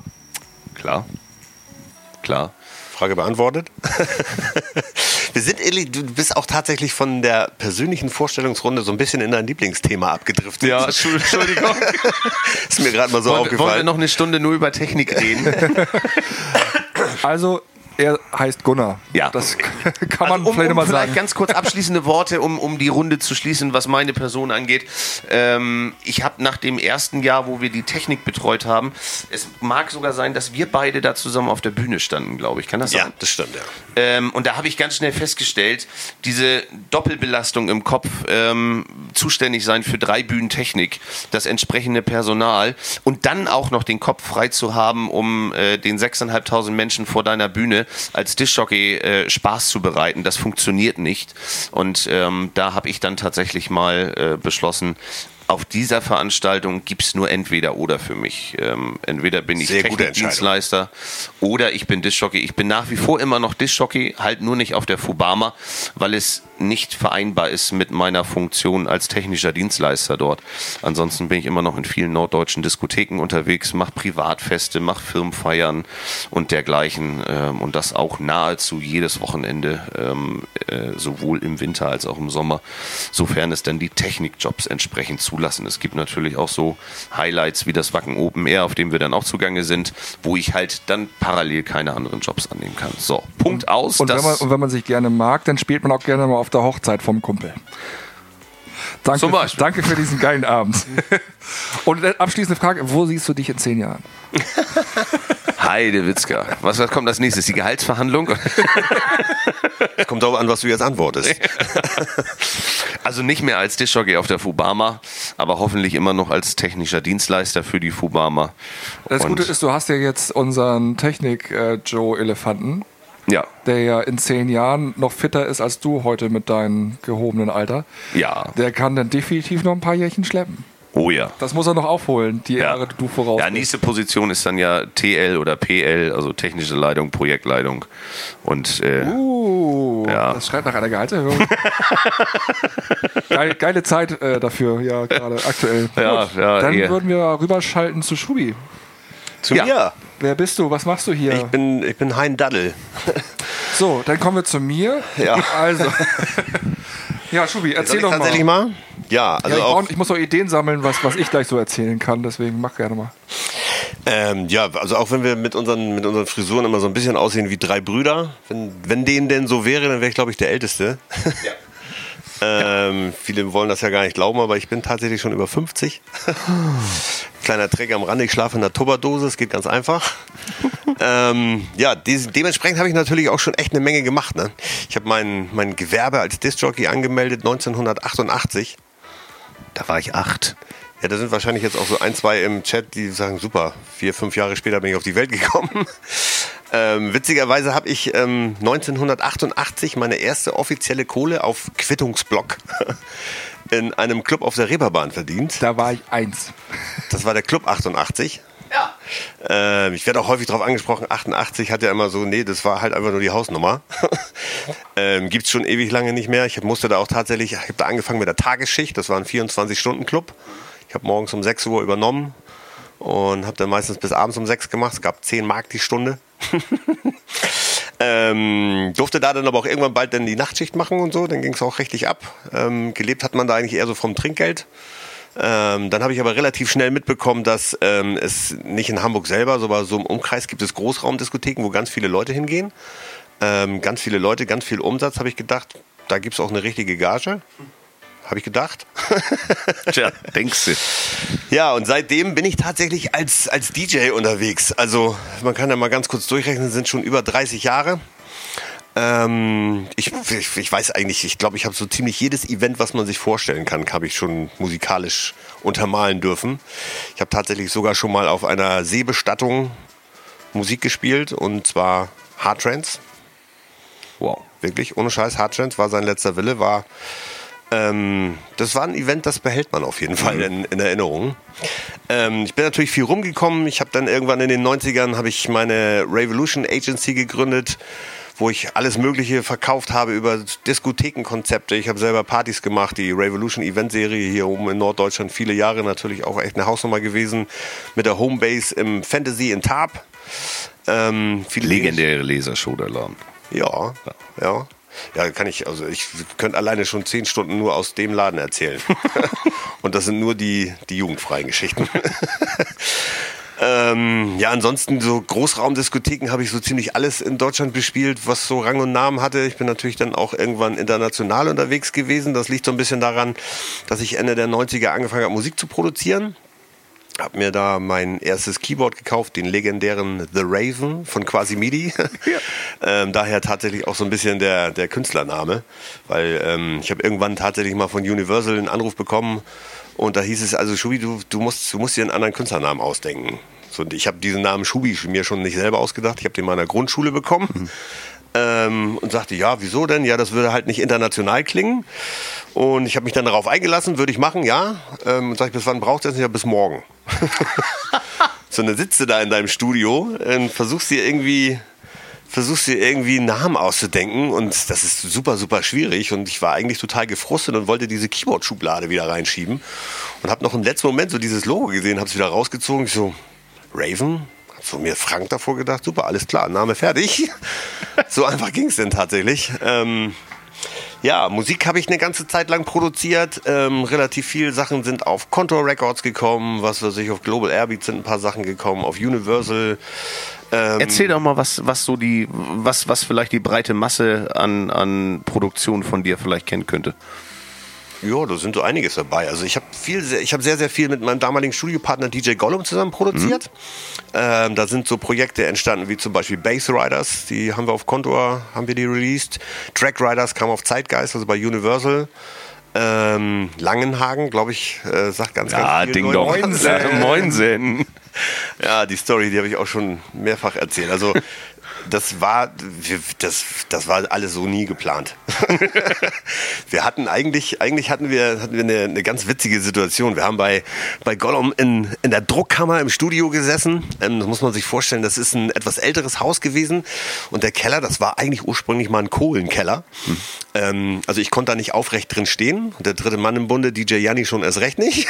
Klar. Klar. Frage beantwortet. Wir sind ehrlich, du bist auch tatsächlich von der persönlichen Vorstellungsrunde so ein bisschen in dein Lieblingsthema abgedriftet. Entschuldigung. Ist mir gerade mal so wollen, wollen wir aufgefallen. noch eine Stunde nur über Technik reden? Also, er heißt Gunnar. Ja. Das kann man Also, um, vielleicht um mal vielleicht sagen. ganz kurz abschließende Worte, um, um die Runde zu schließen, was meine Person angeht. Ähm, ich habe nach dem ersten Jahr, wo wir die Technik betreut haben, es mag sogar sein, dass wir beide da zusammen auf der Bühne standen, glaube ich. Kann das sein? ja, das stimmt, ja. Ähm, und da habe ich ganz schnell festgestellt, diese Doppelbelastung im Kopf, ähm, zuständig sein für drei Bühnen Technik, das entsprechende Personal und dann auch noch den Kopf frei zu haben, um äh, den 6.500 Menschen vor deiner Bühne als Dischjockey äh, Spaß zu bereiten, das funktioniert nicht. Und ähm, da habe ich dann tatsächlich mal äh, beschlossen, auf dieser Veranstaltung gibt es nur entweder oder für mich. Ähm, entweder bin ich. Technikdienstleister oder ich bin Diskjockey. Ich bin nach wie vor immer noch Diskjockey, halt nur nicht auf der Fubama, weil es nicht vereinbar ist mit meiner Funktion als technischer Dienstleister dort. Ansonsten bin ich immer noch in vielen norddeutschen Diskotheken unterwegs, mache Privatfeste, mache Firmenfeiern und dergleichen ähm, und das auch nahezu jedes Wochenende, ähm, äh, sowohl im Winter als auch im Sommer, sofern es dann die Technikjobs entsprechend zulassen. Es gibt natürlich auch so Highlights wie das Wacken Open Air, auf dem wir dann auch zugange sind, wo ich halt dann parallel keine anderen Jobs annehmen kann. So, Punkt aus. Und wenn, man, und wenn man sich gerne mag, dann spielt man auch gerne mal auf der Hochzeit vom Kumpel. Danke, Zum Beispiel. danke für diesen geilen Abend. Und äh, abschließende Frage, wo siehst du dich in zehn Jahren? Heide Witzka. Was, was kommt als nächstes? Die Gehaltsverhandlung? Es kommt darauf an, was du jetzt antwortest. Also nicht mehr als Dischjockey auf der Fubama, aber hoffentlich immer noch als technischer Dienstleister für die Fubama. Das Und- Gute ist, du hast ja jetzt unseren Technik-Joe-Elefanten, Ja, der ja in zehn Jahren noch fitter ist als du heute mit deinem gehobenen Alter. ja. Der kann dann definitiv noch ein paar Jährchen schleppen. Oh ja. Das muss er noch aufholen, die Ja. Jahre, die du voraus Ja, nächste Position ist dann ja TL oder PL, also technische Leitung, Projektleitung. Und äh, Uh, Ja. das schreit nach einer Gehaltserhöhung. Geil, geile Zeit äh, dafür, ja, gerade aktuell. Ja, ja, Dann eher. würden wir rüberschalten zu Schubi. Zu Ja. mir. Wer bist du? Was machst du hier? Ich bin, ich bin Hein Daddel. so, dann kommen wir zu mir. Ja. Also. ja, Schubi, erzähl ich doch mal. tatsächlich mal? Ja, Ja, also ich, auch, brauch, ich muss auch Ideen sammeln, was, was ich gleich so erzählen kann. Deswegen mach gerne mal. ähm, ja, also auch wenn wir mit unseren, mit unseren Frisuren immer so ein bisschen aussehen wie drei Brüder, wenn, wenn denen denn so wäre, dann wäre ich, glaube ich, der Älteste. ähm, viele wollen das ja gar nicht glauben, aber ich bin tatsächlich schon über 50. Kleiner Trick am Rande, ich schlafe in der Tupperdose, es geht ganz einfach. ähm, ja, des, dementsprechend habe ich natürlich auch schon echt eine Menge gemacht. Ne? Ich habe mein, mein Gewerbe als Discjockey angemeldet 1988. da war ich acht. Ja, da sind wahrscheinlich jetzt auch so ein, zwei im Chat, die sagen, super, vier, fünf Jahre später bin ich auf die Welt gekommen. ähm, witzigerweise habe ich ähm, 1988 meine erste offizielle Kohle auf Quittungsblock in einem Club auf der Reeperbahn verdient. Da war ich eins. Das war der Club 88. Ja. Ähm, ich werde auch häufig darauf angesprochen, 88 hat ja immer so, nee, das war halt einfach nur die Hausnummer. ähm, Gibt es schon ewig lange nicht mehr. Ich musste da auch tatsächlich, ich habe da angefangen mit der Tagesschicht, das war ein 24-Stunden-Club. Ich habe morgens um 6 Uhr übernommen und habe dann meistens bis abends um 6 gemacht. Es gab 10 Mark die Stunde. ähm, durfte da dann aber auch irgendwann bald dann die Nachtschicht machen und so, dann ging es auch richtig ab. Ähm, gelebt hat man da eigentlich eher so vom Trinkgeld. Ähm, dann habe ich aber relativ schnell mitbekommen, dass ähm, es nicht in Hamburg selber, aber so im Umkreis gibt es Großraumdiskotheken, wo ganz viele Leute hingehen. Ähm, ganz viele Leute, ganz viel Umsatz, habe ich gedacht. Da gibt es auch eine richtige Gage. Habe ich gedacht. Tja, denkst du. Ja, und seitdem bin ich tatsächlich als, als DJ unterwegs. Also man kann ja mal ganz kurz durchrechnen, sind schon über 30 Jahre. Ähm, ich, ich, ich, weiß eigentlich, ich glaube, ich habe so ziemlich jedes Event, was man sich vorstellen kann, habe ich schon musikalisch untermalen dürfen. Ich habe tatsächlich sogar schon mal auf einer Seebestattung Musik gespielt und zwar Hard Trance. Wow. Wirklich, ohne Scheiß, Hard Trance war sein letzter Wille, war ähm, das war ein Event, das behält man auf jeden Fall mhm. in, in Erinnerung. Ähm, ich bin natürlich viel rumgekommen. Ich habe dann irgendwann in den 90ern habe ich meine Revolution Agency gegründet wo ich alles Mögliche verkauft habe über Diskothekenkonzepte. Ich habe selber Partys gemacht, die Revolution Event Serie hier oben in Norddeutschland, viele Jahre natürlich auch echt eine Hausnummer gewesen, mit der Homebase im Fantasy in Tarp. Ähm, Legendäre Laden. Ja, ja. Ja. Kann ich, also ich könnte alleine schon zehn Stunden nur aus dem Laden erzählen. Und das sind nur die, die jugendfreien Geschichten. Ähm, ja, ansonsten so Großraumdiskotheken habe ich so ziemlich alles in Deutschland bespielt, was so Rang und Namen hatte. Ich bin natürlich dann auch irgendwann international unterwegs gewesen. Das liegt so ein bisschen daran, dass ich Ende der 90er angefangen habe, Musik zu produzieren. Hab mir da mein erstes Keyboard gekauft, den legendären The Raven von Quasimidi. Ja. ähm, daher tatsächlich auch so ein bisschen der, der Künstlername, weil ähm, ich habe irgendwann tatsächlich mal von Universal einen Anruf bekommen und da hieß es also, Schubi, du, du, musst, du musst dir einen anderen Künstlernamen ausdenken. So, ich habe diesen Namen Schubi mir schon nicht selber ausgedacht. Ich habe den in meiner Grundschule bekommen. Mhm. Ähm, und sagte, ja, wieso denn? Ja, das würde halt nicht international klingen. Und ich habe mich dann darauf eingelassen, würde ich machen, ja. Ähm, und sage ich, bis wann braucht ihr das? Ja, bis morgen. so, dann sitzt du da in deinem Studio und versuchst dir irgendwie versuchst dir irgendwie einen Namen auszudenken und das ist super, super schwierig und ich war eigentlich total gefrustet und wollte diese Keyboard-Schublade wieder reinschieben und habe noch im letzten Moment so dieses Logo gesehen, habe es wieder rausgezogen, ich so, Raven? Hat so mir Frank davor gedacht, super, alles klar, Name fertig. so einfach ging es denn tatsächlich. Ähm, ja, Musik habe ich eine ganze Zeit lang produziert. Ähm, relativ viele Sachen sind auf Contour Records gekommen, was weiß ich, auf Global Airbeat sind ein paar Sachen gekommen, auf Universal. Ähm, Erzähl doch mal, was, was so die, was, was vielleicht die breite Masse an, an Produktion von dir vielleicht kennen könnte. Ja, da sind so einiges dabei. Also ich habe viel, ich habe sehr, sehr viel mit meinem damaligen Studiopartner DJ Gollum zusammen produziert. Mhm. Ähm, da sind so Projekte entstanden wie zum Beispiel Bass Riders, die haben wir auf Contour, haben wir die released. Track Riders kam auf Zeitgeist, also bei Universal. Ähm, Langenhagen, glaube ich, äh, sagt ganz, ja, ganz viel. Ding. Moinsen. Moinsen. Ja, die Story, die habe ich auch schon mehrfach erzählt. Also das war, das, das war alles so nie geplant. wir hatten eigentlich, eigentlich hatten wir, hatten wir eine, eine, ganz witzige Situation. Wir haben bei, bei Gollum in, in der Druckkammer im Studio gesessen. Ähm, das muss man sich vorstellen, das ist ein etwas älteres Haus gewesen. Und der Keller, das war eigentlich ursprünglich mal ein Kohlenkeller. Hm. Ähm, also ich konnte da nicht aufrecht drin stehen. Der dritte Mann im Bunde, DJ Janni, schon erst recht nicht.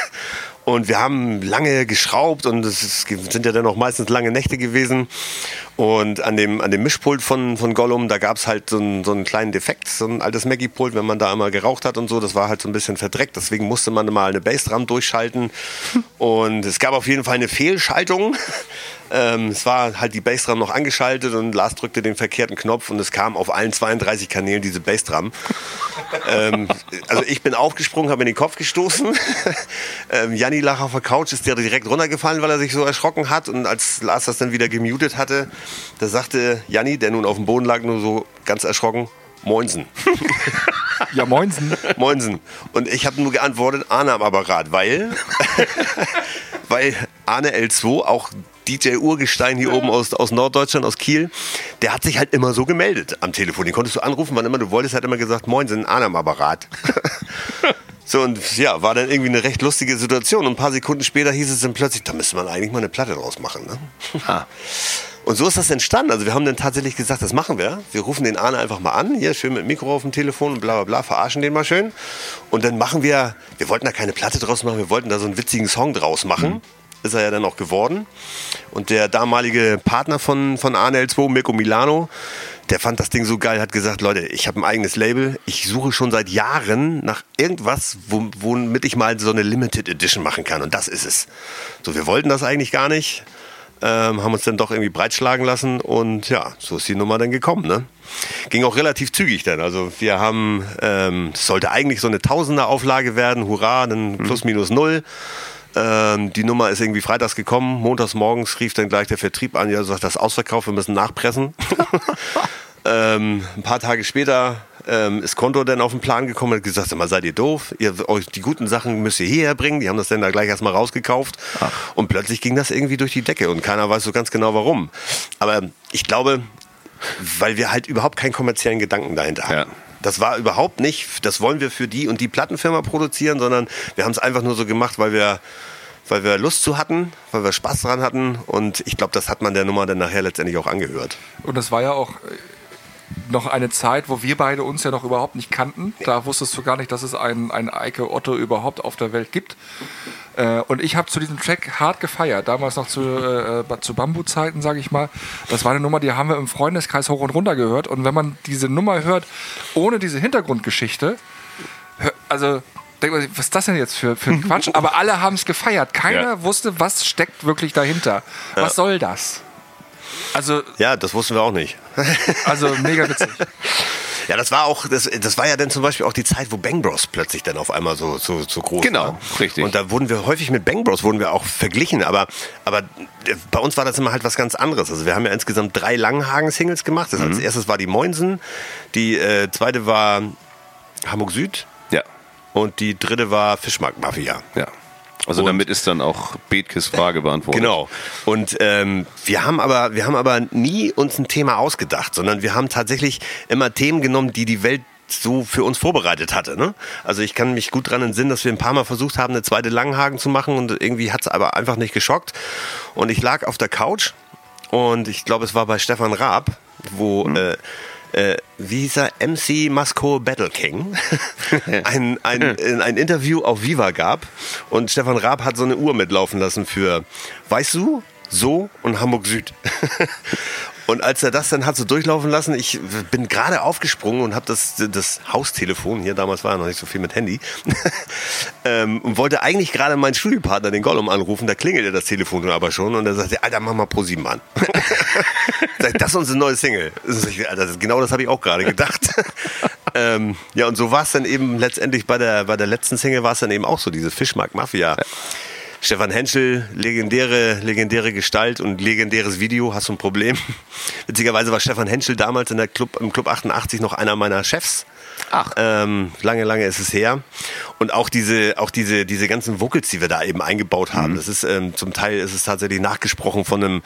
Und wir haben lange geschraubt und es sind ja dann auch meistens lange Nächte gewesen. Und an dem, an dem Mischpult von, von Gollum, da gab es halt so einen, so einen kleinen Defekt, so ein altes Maggie-Pult, wenn man da einmal geraucht hat und so. Das war halt so ein bisschen verdreckt. Deswegen musste man mal eine Bassdrum durchschalten. Und es gab auf jeden Fall eine Fehlschaltung. Ähm, es war halt die Bassdrum noch angeschaltet und Lars drückte den verkehrten Knopf und es kam auf allen 32 Kanälen diese Bassdrum. ähm, also ich bin aufgesprungen, habe in den Kopf gestoßen. ähm, Janni lag auf der Couch, ist direkt runtergefallen, weil er sich so erschrocken hat. Und als Lars das dann wieder gemutet hatte, da sagte Janni, der nun auf dem Boden lag, nur so ganz erschrocken, Moinsen. Ja, Moinsen. Moinsen. Und ich habe nur geantwortet, Arne am Apparat, weil, weil Arne L2 auch DJ Urgestein hier oben aus, aus Norddeutschland, aus Kiel, der hat sich halt immer so gemeldet am Telefon. Den konntest du anrufen, wann immer du wolltest, hat immer gesagt, moin, sind Arne am Apparat. So, und ja, war dann irgendwie eine recht lustige Situation. Und ein paar Sekunden später hieß es dann plötzlich, da müsste man eigentlich mal eine Platte draus machen. Ne? Ah. Und so ist das entstanden. Also wir haben dann tatsächlich gesagt, das machen wir. Wir rufen den Arne einfach mal an, hier schön mit Mikro auf dem Telefon und bla bla bla, verarschen den mal schön. Und dann machen wir, wir wollten da keine Platte draus machen, wir wollten da so einen witzigen Song draus machen. Ist er ja dann auch geworden. Und der damalige Partner von, von Arne L2, Mirko Milano, der fand das Ding so geil, hat gesagt, Leute, ich habe ein eigenes Label. Ich suche schon seit Jahren nach irgendwas, wo- womit ich mal so eine Limited Edition machen kann. Und das ist es. So, wir wollten das eigentlich gar nicht ähm, haben uns dann doch irgendwie breitschlagen lassen und ja, so ist die Nummer dann gekommen. Ne? Ging auch relativ zügig dann. Also wir haben, ähm, es sollte eigentlich so eine Tausender-Auflage werden, hurra, dann plus minus null. Ähm, die Nummer ist irgendwie freitags gekommen, montags morgens rief dann gleich der Vertrieb an, ja, sagt das ist ausverkauft, wir müssen nachpressen. ähm, ein paar Tage später ähm, ist Konto dann auf den Plan gekommen und hat gesagt, sag mal, seid ihr doof? Ihr, euch die guten Sachen müsst ihr hierher bringen. Die haben das dann da gleich erstmal rausgekauft. Und plötzlich ging das irgendwie durch die Decke und keiner weiß so ganz genau warum. Aber ich glaube, weil wir halt überhaupt keinen kommerziellen Gedanken dahinter hatten. Ja. Das war überhaupt nicht, das wollen wir für die und die Plattenfirma produzieren, sondern wir haben es einfach nur so gemacht, weil wir, weil wir Lust zu hatten, weil wir Spaß dran hatten und ich glaube, das hat man der Nummer dann nachher letztendlich auch angehört. Und das war ja auch noch eine Zeit, wo wir beide uns ja noch überhaupt nicht kannten. Da wusstest du gar nicht, dass es einen, einen Eike Otto überhaupt auf der Welt gibt. Äh, und ich habe zu diesem Track hart gefeiert. Damals noch zu, äh, zu Bambu-Zeiten, sage ich mal. Das war eine Nummer, die haben wir im Freundeskreis hoch und runter gehört. Und wenn man diese Nummer hört, ohne diese Hintergrundgeschichte, also denkt man sich, was ist das denn jetzt für, für ein Quatsch? Aber alle haben es gefeiert. Keiner Ja. wusste, was steckt wirklich dahinter. Was soll das? Also, Ja, das wussten wir auch nicht. also mega witzig. Ja, das war auch, das, das war ja dann zum Beispiel auch die Zeit, wo Bang Bros plötzlich dann auf einmal so, so, so groß Genau, war. richtig. Und da wurden wir häufig mit Bang Bros wurden wir auch verglichen, aber, aber äh, bei uns war das immer halt was ganz anderes. Also wir haben ja insgesamt drei Langenhagen-Singles gemacht. Das als erstes war die Moinsen, die äh, zweite war Hamburg Süd Ja, und die dritte war Fischmarkt Mafia. ja. Also Und- damit ist dann auch Bethkes Frage beantwortet. Genau. Und ähm, wir haben aber, wir haben aber nie uns ein Thema ausgedacht, sondern wir haben tatsächlich immer Themen genommen, die die Welt so für uns vorbereitet hatte. Ne? Also ich kann mich gut daran entsinnen, dass wir ein paar Mal versucht haben, eine zweite Langenhagen zu machen und irgendwie hat es aber einfach nicht geschockt. Und ich lag auf der Couch und ich glaube, es war bei Stefan Raab, wo äh, äh, wie hieß er, MC Masco Battle King, ein, ein, ein Interview auf Viva gab. Und Stefan Raab hat so eine Uhr mitlaufen lassen für Weißt du, so und Hamburg Süd. Und als er das dann hat so durchlaufen lassen, ich bin gerade aufgesprungen und habe das, das Haustelefon, hier damals war ja noch nicht so viel mit Handy, ähm, und wollte eigentlich gerade meinen Studiopartner, den Gollum, anrufen, da klingelte das Telefon aber schon und er sagte, Alter, mach mal pro sieben an. Sag ich, das ist unsere neue Single. Genau das habe ich auch gerade gedacht. ähm, ja, und so war es dann eben letztendlich bei der, bei der letzten Single war es dann eben auch so, diese Fischmarkt Mafia. Stefan Henschel, legendäre, legendäre Gestalt und legendäres Video, hast du ein Problem. Witzigerweise war Stefan Henschel damals in der Club, im Club 88 noch einer meiner Chefs. Ach. Ähm, lange, lange ist es her. Und auch diese, auch diese, diese ganzen Vocals, die wir da eben eingebaut haben. Das ist, ähm, zum Teil ist es tatsächlich nachgesprochen von einem,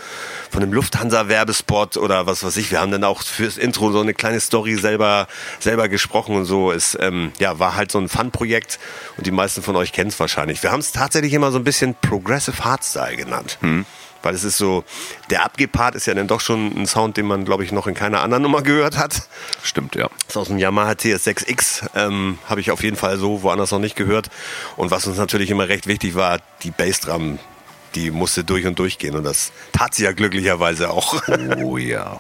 von einem Lufthansa-Werbespot oder was weiß ich. Wir haben dann auch fürs Intro so eine kleine Story selber, selber gesprochen und so. Es, ähm, ja, war halt so ein Fun-Projekt und die meisten von euch kennen es wahrscheinlich. Wir haben es tatsächlich immer so ein bisschen Progressive Hardstyle genannt. Weil es ist so, der Abgepart ist ja dann doch schon ein Sound, den man, glaube ich, noch in keiner anderen Nummer gehört hat. Stimmt, ja. Das ist aus dem Yamaha TS6X. Ähm, Habe ich auf jeden Fall so woanders noch nicht gehört. Und was uns natürlich immer recht wichtig war, die Bassdrum, die musste durch und durch gehen. Und das tat sie ja glücklicherweise auch. Oh ja.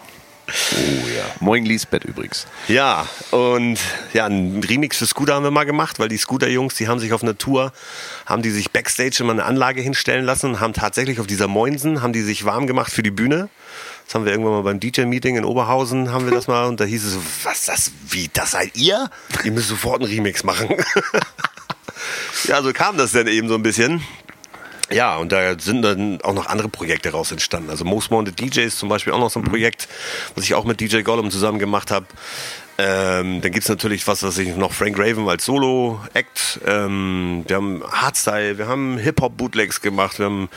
Oh ja. Moin Lisbeth übrigens. ja, und ja, ein Remix für Scooter haben wir mal gemacht, weil die Scooter-Jungs, die haben sich auf einer Tour, haben die sich Backstage immer eine Anlage hinstellen lassen und haben tatsächlich auf dieser Moinsen, haben die sich warm gemacht für die Bühne. Das haben wir irgendwann mal beim DJ-Meeting in Oberhausen, haben wir das mal, und da hieß es so, was das, wie, das seid ihr? Ihr müsst sofort einen Remix machen. ja, so kam das dann eben so ein bisschen. Ja, und da sind dann auch noch andere Projekte raus entstanden. Also Most Wanted DJs zum Beispiel auch noch so ein Projekt, was ich auch mit DJ Gollum zusammen gemacht habe. Ähm, dann gibt's natürlich was, was ich noch Frank Raven als Solo-Act. Ähm, wir haben Hardstyle, wir haben Hip-Hop-Bootlegs gemacht, wir haben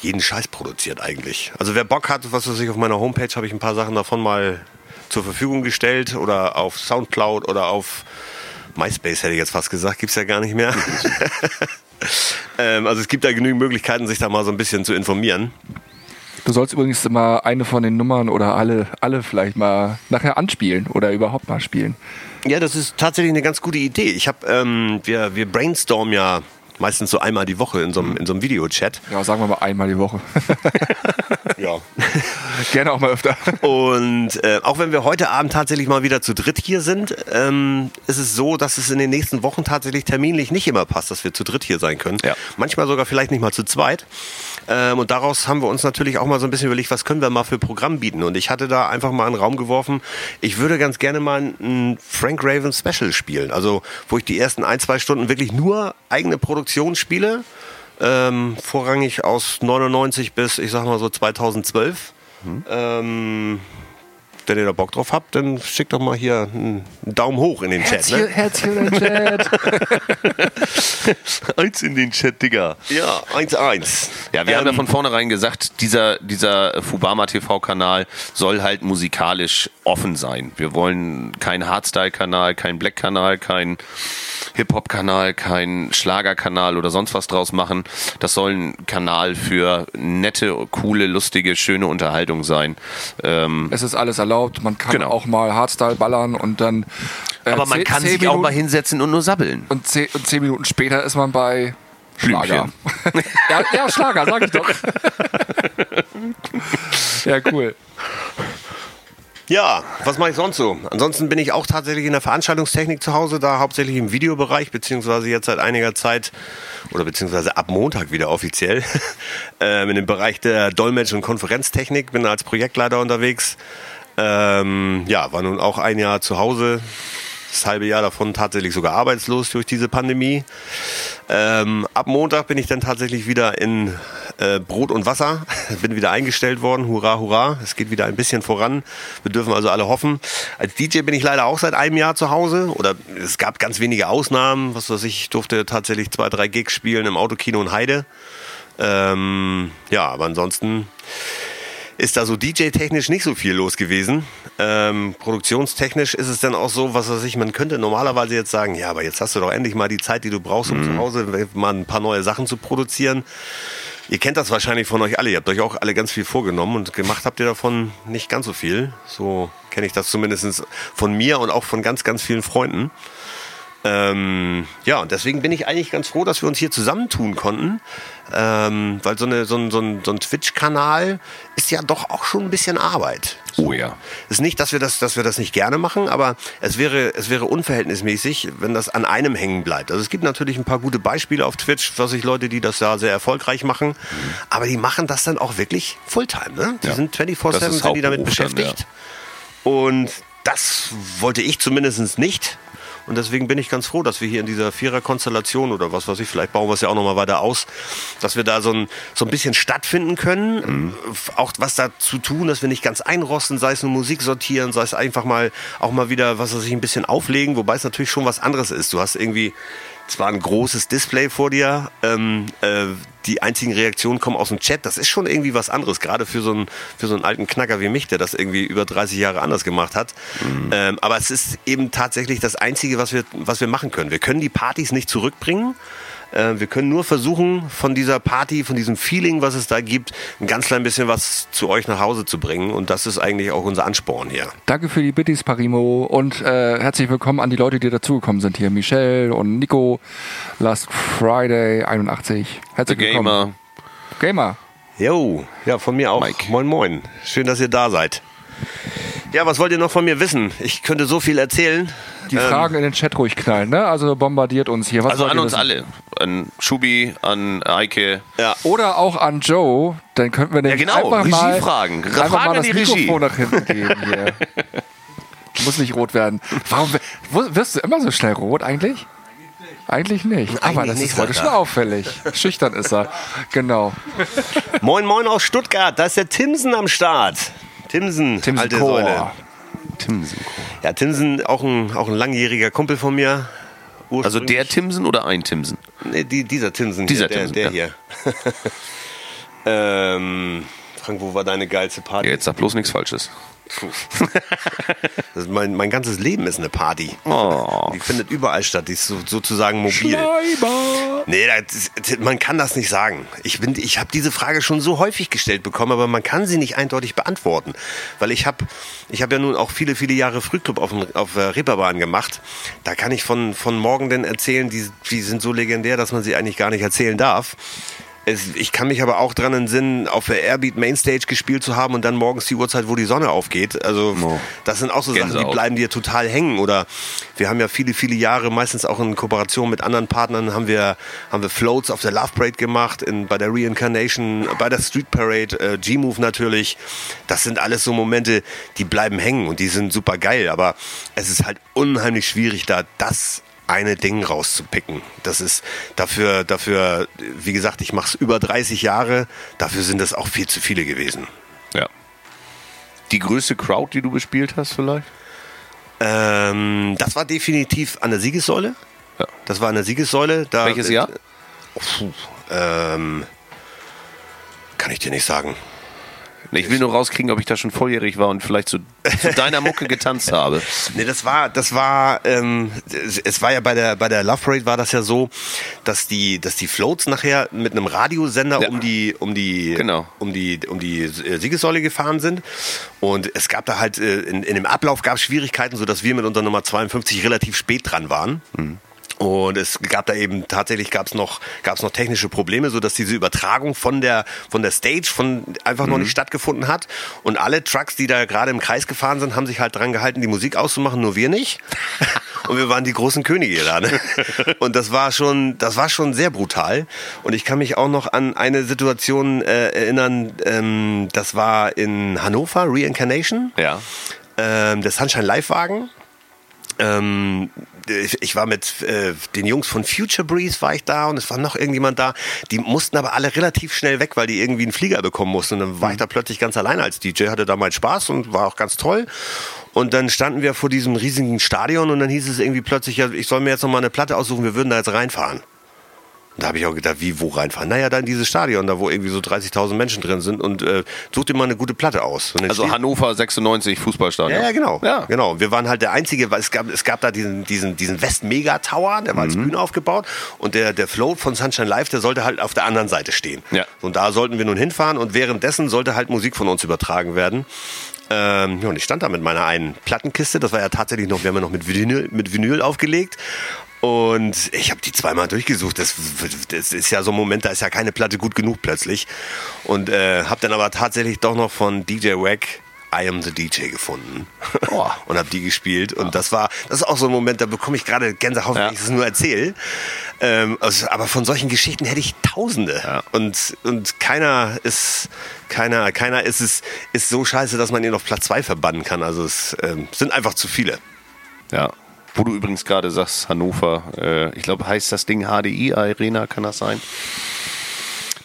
jeden Scheiß produziert eigentlich. Also wer Bock hat, was weiß ich, auf meiner Homepage habe ich ein paar Sachen davon mal zur Verfügung gestellt oder auf Soundcloud oder auf MySpace hätte ich jetzt fast gesagt, gibt's ja gar nicht mehr. ähm, also es gibt da genügend Möglichkeiten, sich da mal so ein bisschen zu informieren. Du sollst übrigens immer eine von den Nummern oder alle, alle vielleicht mal nachher anspielen oder überhaupt mal spielen. Ja, das ist tatsächlich eine ganz gute Idee. Ich habe, ähm, wir, wir brainstormen ja meistens so einmal die Woche in so einem, in so einem Videochat. Ja, sagen wir mal einmal die Woche. Ja. Gerne auch mal öfter. Und äh, auch wenn wir heute Abend tatsächlich mal wieder zu dritt hier sind, ähm, ist es so, dass es in den nächsten Wochen tatsächlich terminlich nicht immer passt, dass wir zu dritt hier sein können. Ja. Manchmal sogar vielleicht nicht mal zu zweit. Ähm, und daraus haben wir uns natürlich auch mal so ein bisschen überlegt, was können wir mal für Programm bieten. Und ich hatte da einfach mal einen Raum geworfen. Ich würde ganz gerne mal ein Frank Raven Special spielen. Also, wo ich die ersten ein, zwei Stunden wirklich nur eigene Produktion spiele. Ähm, vorrangig aus 99 bis, ich sag mal so 2012. Ähm, wenn ihr da Bock drauf habt, dann schickt doch mal hier einen Daumen hoch in den Chat. Ne? Herzchen in den Chat. Eins in den Chat, Digga. Ja, 1-1. Ja, wir haben ja Ähm, von vornherein gesagt, dieser, dieser Fubama TV-Kanal soll halt musikalisch offen sein. Wir wollen keinen Hardstyle-Kanal, keinen Black-Kanal, keinen Hip-Hop-Kanal, keinen Schlager-Kanal oder sonst was draus machen. Das soll ein Kanal für nette, coole, lustige, schöne Unterhaltung sein. Ähm, Es ist alles erlaubt. Man kann Genau. auch mal Hardstyle ballern und dann. äh, aber man zehn- kann zehn sich Minuten, auch mal hinsetzen und nur sabbeln. Und zehn, und zehn Minuten später ist man bei Schlager. Ja, ja, Schlager, sag ich doch. ja, cool. Ja, was mache ich sonst so? Ansonsten bin ich auch tatsächlich in der Veranstaltungstechnik zu Hause, da hauptsächlich im Videobereich, beziehungsweise jetzt seit einiger Zeit oder beziehungsweise ab Montag wieder offiziell ähm, in dem Bereich der Dolmetsch- und Konferenztechnik, bin als Projektleiter unterwegs. Ähm, ja, war nun auch ein Jahr zu Hause, das halbe Jahr davon tatsächlich sogar arbeitslos durch diese Pandemie. Ähm, ab Montag bin ich dann tatsächlich wieder in äh, Brot und Wasser. Bin wieder eingestellt worden. Hurra, hurra. Es geht wieder ein bisschen voran. Wir dürfen also alle hoffen. Als DJ bin ich leider auch seit einem Jahr zu Hause. Oder es gab ganz wenige Ausnahmen. Was weiß ich, durfte tatsächlich zwei, drei Gigs spielen im Autokino in Heide. Ähm, ja, aber ansonsten ist da so DJ-technisch nicht so viel los gewesen. Ähm, produktionstechnisch ist es dann auch so, was weiß ich, man könnte normalerweise jetzt sagen, ja, aber jetzt hast du doch endlich mal die Zeit, die du brauchst, um zu Hause mal ein paar neue Sachen zu produzieren. Ihr kennt das wahrscheinlich von euch alle. Ihr habt euch auch alle ganz viel vorgenommen und gemacht habt ihr davon nicht ganz so viel. So kenne ich das zumindest von mir und auch von ganz, ganz vielen Freunden. Ähm, ja, und deswegen bin ich eigentlich ganz froh, dass wir uns hier zusammentun konnten. Ähm, weil so, eine, so ein, so ein, so ein Twitch-Kanal ist ja doch auch schon ein bisschen Arbeit. Oh ja. Es ist nicht, dass wir das, dass wir das nicht gerne machen, aber es wäre, es wäre unverhältnismäßig, wenn das an einem hängen bleibt. Also es gibt natürlich ein paar gute Beispiele auf Twitch, was ich Leute, die das da sehr erfolgreich machen, aber die machen das dann auch wirklich Fulltime. Ne? Die Ja. sind 24/7 Das ist sind die damit Hauptberuf dann, beschäftigt. Und das wollte ich zumindest nicht. Und deswegen bin ich ganz froh, dass wir hier in dieser Vierer-Konstellation oder was weiß ich, vielleicht bauen wir es ja auch nochmal weiter aus, dass wir da so ein, so ein bisschen stattfinden können. Auch was da zu tun, dass wir nicht ganz einrosten, sei es nur Musik sortieren, sei es einfach mal auch mal wieder, was weiß ich, ein bisschen auflegen, wobei es natürlich schon was anderes ist. Du hast irgendwie zwar ein großes Display vor dir, ähm, äh, die einzigen Reaktionen kommen aus dem Chat. Das ist schon irgendwie was anderes, gerade für so einen, für so einen alten Knacker wie mich, der das irgendwie über 30 Jahre anders gemacht hat. Ähm, aber es ist eben tatsächlich das Einzige, was wir, was wir machen können. Wir können die Partys nicht zurückbringen. Äh, wir können nur versuchen, von dieser Party, von diesem Feeling, was es da gibt, ein ganz klein bisschen was zu euch nach Hause zu bringen. Und das ist eigentlich auch unser Ansporn hier. Danke für die Bitties, Parimo. Und äh, herzlich willkommen an die Leute, die dazugekommen sind hier. Michelle und Nico. Last Friday 81. Herzlich The willkommen. Gamer. Gamer. Jo, ja, von mir auch. Mike. Moin, moin. Schön, dass ihr da seid. Ja, was wollt ihr noch von mir wissen? Ich könnte so viel erzählen. Die Ähm, Fragen in den Chat ruhig knallen, ne? Also bombardiert uns hier. Was Also an uns wissen? alle. An Schubi, an Eike. Ja, Oder auch an Joe, dann könnten wir nämlich genau, einfach mal, Regiefragen. einfach Fragen mal an das die Regie. Mikrofon nach hinten geben hier. Muss nicht rot werden. Warum wirst du immer so schnell rot eigentlich? Eigentlich nicht. Aber Eigentlich das ist heute schon auffällig. Schüchtern ist er. Genau. Moin, moin aus Stuttgart. Da ist der Timsen am Start. Timsen, Timsen alte Chor. Säule. Timsen. Ja, Timsen, auch ein, auch ein langjähriger Kumpel von mir. Also der Timsen oder ein Timsen? Nee, die, dieser Timsen Dieser hier, der, Timsen, der hier. ähm, Frank, wo war deine geilste Party? Ja, jetzt sag bloß nichts Falsches. Mein, mein ganzes Leben ist eine Party. Oh. Die findet überall statt. Die ist so, sozusagen mobil. Schleimer. Nee, ist- man kann das nicht sagen. Ich, bin- ich habe diese Frage schon so häufig gestellt bekommen, aber man kann sie nicht eindeutig beantworten. Weil ich habe ich hab ja nun auch viele, viele Jahre Frühclub auf, dem, auf der Reeperbahn gemacht. Da kann ich von, von Morgenden erzählen, die, die sind so legendär, dass man sie eigentlich gar nicht erzählen darf. Es, ich kann mich aber auch dran entsinnen, auf der Airbeat Mainstage gespielt zu haben und dann morgens die Uhrzeit, wo die Sonne aufgeht. Also Oh. das sind auch so Sachen, die Gänsehaut. bleiben dir total hängen. Oder wir haben ja viele, viele Jahre, meistens auch in Kooperation mit anderen Partnern, haben wir, haben wir Floats auf der Love Parade gemacht, in, bei der Reincarnation, bei der Street Parade, äh, G-Move natürlich. Das sind alles so Momente, die bleiben hängen und die sind super geil. Aber es ist halt unheimlich schwierig, da das eine Ding rauszupicken. Das ist dafür, dafür, wie gesagt, ich mache es über 30 Jahre, dafür sind das auch viel zu viele gewesen. Ja. Die größte Crowd, die du bespielt hast, vielleicht? Ähm, das war definitiv an der Siegessäule. Ja. Das war an der Siegessäule. Da, Welches Jahr? Oh, puh, ähm, kann ich dir nicht sagen. Nee, Ich will nur rauskriegen, ob ich da schon volljährig war und vielleicht zu, zu deiner Mucke getanzt habe. Nee, das war, das war, ähm, es, war ja bei der bei der Love Parade war das ja so, dass die, dass die Floats nachher mit einem Radiosender Ja. um die, um die, Genau. um die, um die Siegessäule gefahren sind. Und es gab da halt äh, in, in dem Ablauf gab es Schwierigkeiten, so dass wir mit unserer Nummer 52 relativ spät dran waren. Und es gab da eben tatsächlich gab es noch gab es noch technische Probleme, so dass diese Übertragung von der von der Stage von einfach noch nicht stattgefunden hat. Und alle Trucks, die da gerade im Kreis gefahren sind, haben sich halt dran gehalten, die Musik auszumachen, nur wir nicht. Und wir waren die großen Könige da. Ne? Und das war schon das war schon sehr brutal. Und ich kann mich auch noch an eine Situation äh, erinnern. Ähm, das war in Hannover Reincarnation Ja. ähm, der Sunshine Live-Wagen. Ähm, ich, war mit äh, den Jungs von Future Breeze war ich da und es war noch irgendjemand da. Die mussten aber alle relativ schnell weg, weil die irgendwie einen Flieger bekommen mussten. Und dann war ich da plötzlich ganz alleine als DJ, hatte da meinen Spaß und war auch ganz toll. Und dann standen wir vor diesem riesigen Stadion und dann hieß es irgendwie plötzlich, ja, ich soll mir jetzt noch mal eine Platte aussuchen, wir würden da jetzt reinfahren. Und da habe ich auch gedacht, wie, wo reinfahren? Naja, da in dieses Stadion, da wo irgendwie so 30.000 Menschen drin sind und äh, such dir mal eine gute Platte aus. Dann Also steht- Hannover 96 Fußballstadion. ja, ja, genau. Ja. genau. Wir waren halt der einzige, weil es gab, es gab da diesen, diesen, diesen West Mega Tower, der war Mhm. als Bühne aufgebaut und der, der Float von Sunshine Live, der sollte halt auf der anderen Seite stehen. Ja. Und da sollten wir nun hinfahren und währenddessen sollte halt Musik von uns übertragen werden. Ähm, ja, und ich stand da mit meiner einen Plattenkiste, das war ja tatsächlich noch, wir haben ja noch mit Vinyl, mit Vinyl aufgelegt. Und ich habe die zweimal durchgesucht. Das, das ist ja so ein Moment, da ist ja keine Platte gut genug plötzlich. Und äh, habe dann aber tatsächlich doch noch von DJ Wack I Am the DJ gefunden. Oh. und habe die gespielt. Und das war, das ist auch so ein Moment, da bekomme ich gerade Gänsehaut, Ja. wenn ich das nur erzähle. Ähm, also, aber von solchen Geschichten hätte ich Tausende. Ja. Und, und keiner ist, keiner, keiner ist es, ist so scheiße, dass man ihn auf Platz zwei verbannen kann. Also es ähm, sind einfach zu viele. Ja. Wo du übrigens gerade sagst, Hannover, äh, ich glaube, heißt das Ding HDI Arena, kann das sein?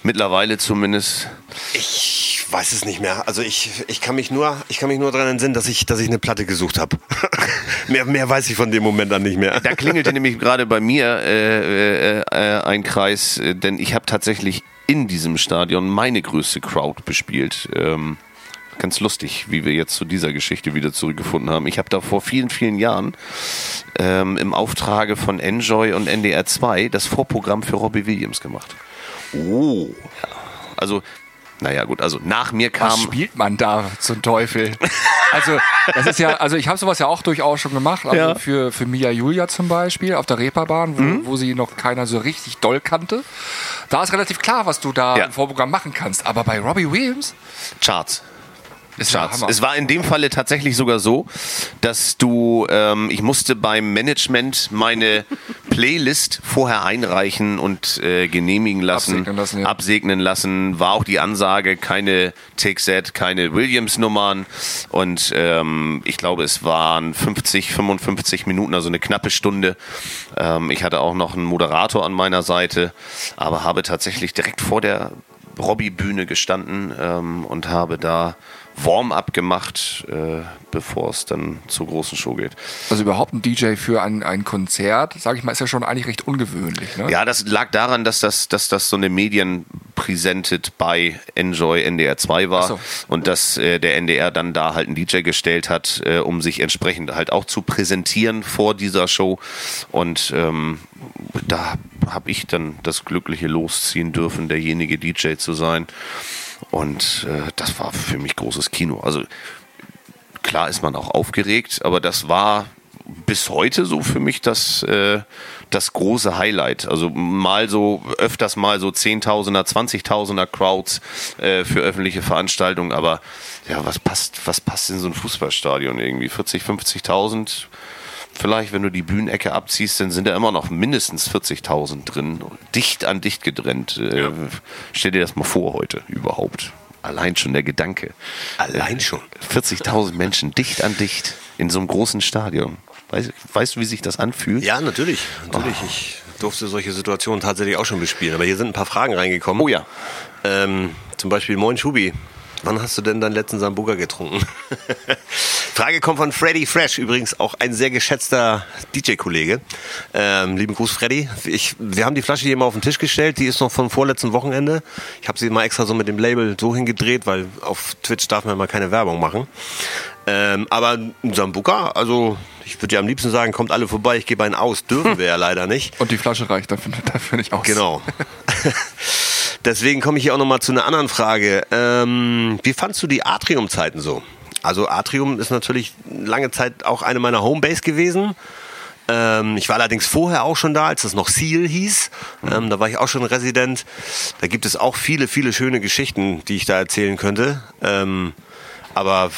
Mittlerweile zumindest. Ich weiß es nicht mehr. Also ich, ich kann mich nur, ich kann mich nur daran entsinnen, dass ich, dass ich eine Platte gesucht habe. mehr, mehr weiß ich von dem Moment dann nicht mehr. Da klingelte nämlich gerade bei mir äh, äh, äh, ein Kreis, äh, denn ich habe tatsächlich in diesem Stadion meine größte Crowd bespielt. Ähm, ganz lustig, wie wir jetzt zu dieser Geschichte wieder zurückgefunden haben. Ich habe da vor vielen, vielen Jahren ähm, im Auftrage von Enjoy und NDR 2 das Vorprogramm für Robbie Williams gemacht. Oh. Also, naja gut, also nach mir Was kam... spielt man da zum Teufel? Also, das ist ja, also ich habe sowas ja auch durchaus schon gemacht. Also Ja. für, für Mia Julia zum Beispiel auf der Reeperbahn, wo, Mhm. wo sie noch keiner so richtig doll kannte. Da ist relativ klar, was du da Ja. im Vorprogramm machen kannst. Aber bei Robbie Williams Charts. Ja Charts. Hammer. Es war in dem Falle tatsächlich sogar so, dass du, ähm, ich musste beim Management meine Playlist vorher einreichen und äh, genehmigen lassen, Absegnen lassen, ja. absegnen lassen. War auch die Ansage, keine Take Set, keine Williams-Nummern. Und ähm, ich glaube, es waren 50, 55 Minuten, also eine knappe Stunde. Ähm, ich hatte auch noch einen Moderator an meiner Seite, aber habe tatsächlich direkt vor der Robbie-Bühne gestanden ähm, und habe da Warm-up gemacht, äh, bevor es dann zur großen Show geht. Also überhaupt ein DJ für ein, ein Konzert, sage ich mal, ist ja schon eigentlich recht ungewöhnlich. Ne? Ja, das lag daran, dass das, dass das so eine Medienpräsented bei Enjoy NDR 2 war so. und dass äh, der NDR dann da halt einen DJ gestellt hat, äh, um sich entsprechend halt auch zu präsentieren vor dieser Show. Und ähm, da habe ich dann das glückliche Losziehen dürfen, derjenige DJ zu sein. Und äh, das war für mich großes Kino. Also klar ist man auch aufgeregt, aber das war bis heute so für mich das, äh, das große Highlight. Also mal so, öfters mal so Zehntausender, Zwanzigtausender Crowds äh, für öffentliche Veranstaltungen, aber ja, was passt, was passt in so ein Fußballstadion irgendwie? 40, 50.000? Vielleicht, wenn du die Bühnenecke abziehst, dann sind da immer noch mindestens 40.000 drin, dicht an dicht gedrennt. Äh, stell dir das mal vor heute überhaupt. Allein schon der Gedanke. Allein schon. 40.000 Menschen dicht an dicht in so einem großen Stadion. Weißt, weißt du, wie sich das anfühlt? Ja, natürlich. Natürlich. Ich durfte solche Situationen tatsächlich auch schon bespielen. Aber hier sind ein paar Fragen reingekommen. Oh ja. Ähm, zum Beispiel, Moin Schubi. Wann hast du denn deinen letzten Sambuca getrunken? Frage kommt von Freddy Fresh, übrigens auch ein sehr geschätzter DJ-Kollege. Ähm, lieben Gruß, Freddy. Ich, wir haben die Flasche hier mal auf den Tisch gestellt, die ist noch vom vorletzten Wochenende. Ich habe sie mal extra so mit dem Label so hingedreht, weil auf Twitch darf man mal keine Werbung machen. Ähm, aber ein Sambuca, also ich würde ja am liebsten sagen, kommt alle vorbei, ich gebe einen aus. Dürfen wir ja leider nicht. Und die Flasche reicht dafür, dafür nicht aus. Genau. Deswegen komme ich hier auch nochmal zu einer anderen Frage. Ähm, wie fandst du die Atrium-Zeiten so? Also Atrium ist natürlich lange Zeit auch eine meiner Homebase gewesen. Ähm, ich war allerdings vorher auch schon da, als das noch Seal hieß. Ähm, da war ich auch schon Resident. Da gibt es auch viele, viele schöne Geschichten, die ich da erzählen könnte. Ähm, aber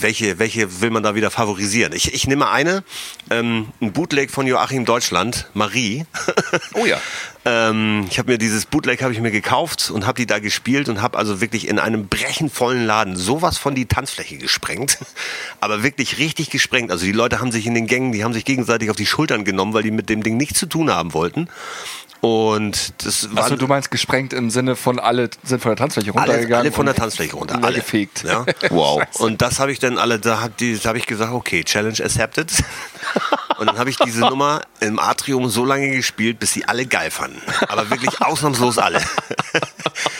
welche, welche will man da wieder favorisieren? Ich, ich nehme eine, ähm, ein Bootleg von Joachim Deutschland, Marie. Oh ja. ähm, ich habe mir dieses Bootleg habe ich mir gekauft und habe die da gespielt und habe also wirklich in einem brechenvollen Laden sowas von die Tanzfläche gesprengt, aber wirklich richtig gesprengt. Also die Leute haben sich in den Gängen, die haben sich gegenseitig auf die Schultern genommen, weil die mit dem Ding nichts zu tun haben wollten. Und das war Also du meinst gesprengt im Sinne von alle sind von der Tanzfläche alle, runtergegangen alle von der Tanzfläche runter, alle gefegt. Ja. Wow. Und das habe ich dann alle, da habe hab ich gesagt, okay, Challenge accepted. Und dann habe ich diese Nummer im Atrium so lange gespielt, bis sie alle geil fanden. Aber wirklich ausnahmslos alle.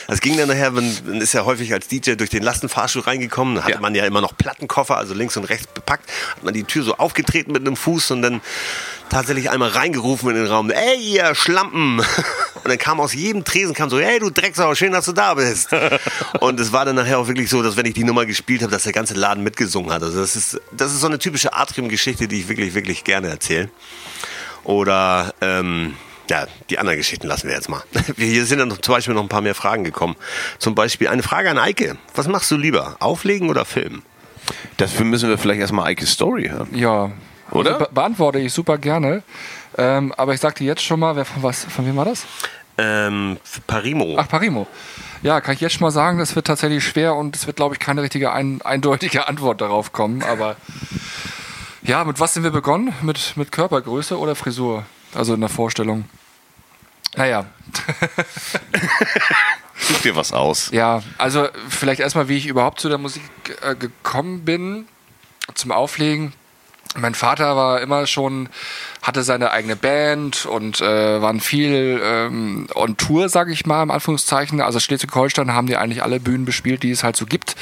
Das ging dann nachher, man man ist ja häufig als DJ durch den Lastenfahrstuhl reingekommen, da hatte Ja. man ja immer noch Plattenkoffer, also links und rechts bepackt, hat man die Tür so aufgetreten mit einem Fuß und dann tatsächlich einmal reingerufen in den Raum, ey, ihr Schlampen! Und dann kam aus jedem Tresen kam so, hey, du Drecksau, schön, dass du da bist. Und es war dann nachher auch wirklich so, dass wenn ich die Nummer gespielt habe, dass der ganze Laden mitgesungen hat. Also das ist, das ist so eine typische Atrium-Geschichte, die ich wirklich, wirklich gerne erzähle. Oder, ähm, ja, die anderen Geschichten lassen wir jetzt mal. Hier sind dann zum Beispiel noch ein paar mehr Fragen gekommen. Zum Beispiel eine Frage an Eike. Was machst du lieber? Auflegen oder filmen? Dafür müssen wir vielleicht erstmal Eikes Story hören. Ja. Oder? Also be beantworte ich super gerne. Ähm, aber ich sagte jetzt schon mal, wer von was, von wem war das? Ähm, Parimo. Ach, Parimo. Ja, kann ich jetzt schon mal sagen, das wird tatsächlich schwer und es wird, glaube ich, keine richtige ein, eindeutige Antwort darauf kommen. Aber ja, mit was sind wir begonnen? Mit, mit Körpergröße oder Frisur? Also in der Vorstellung. Naja, Such dir was aus. ja, also vielleicht erstmal, wie ich überhaupt zu der Musik äh, gekommen bin, zum Auflegen. Mein Vater war immer schon, hatte seine eigene Band und äh, waren viel ähm, on Tour, sage ich mal, im Anführungszeichen. Also Schleswig-Holstein haben die eigentlich alle Bühnen bespielt, die es halt so gibt.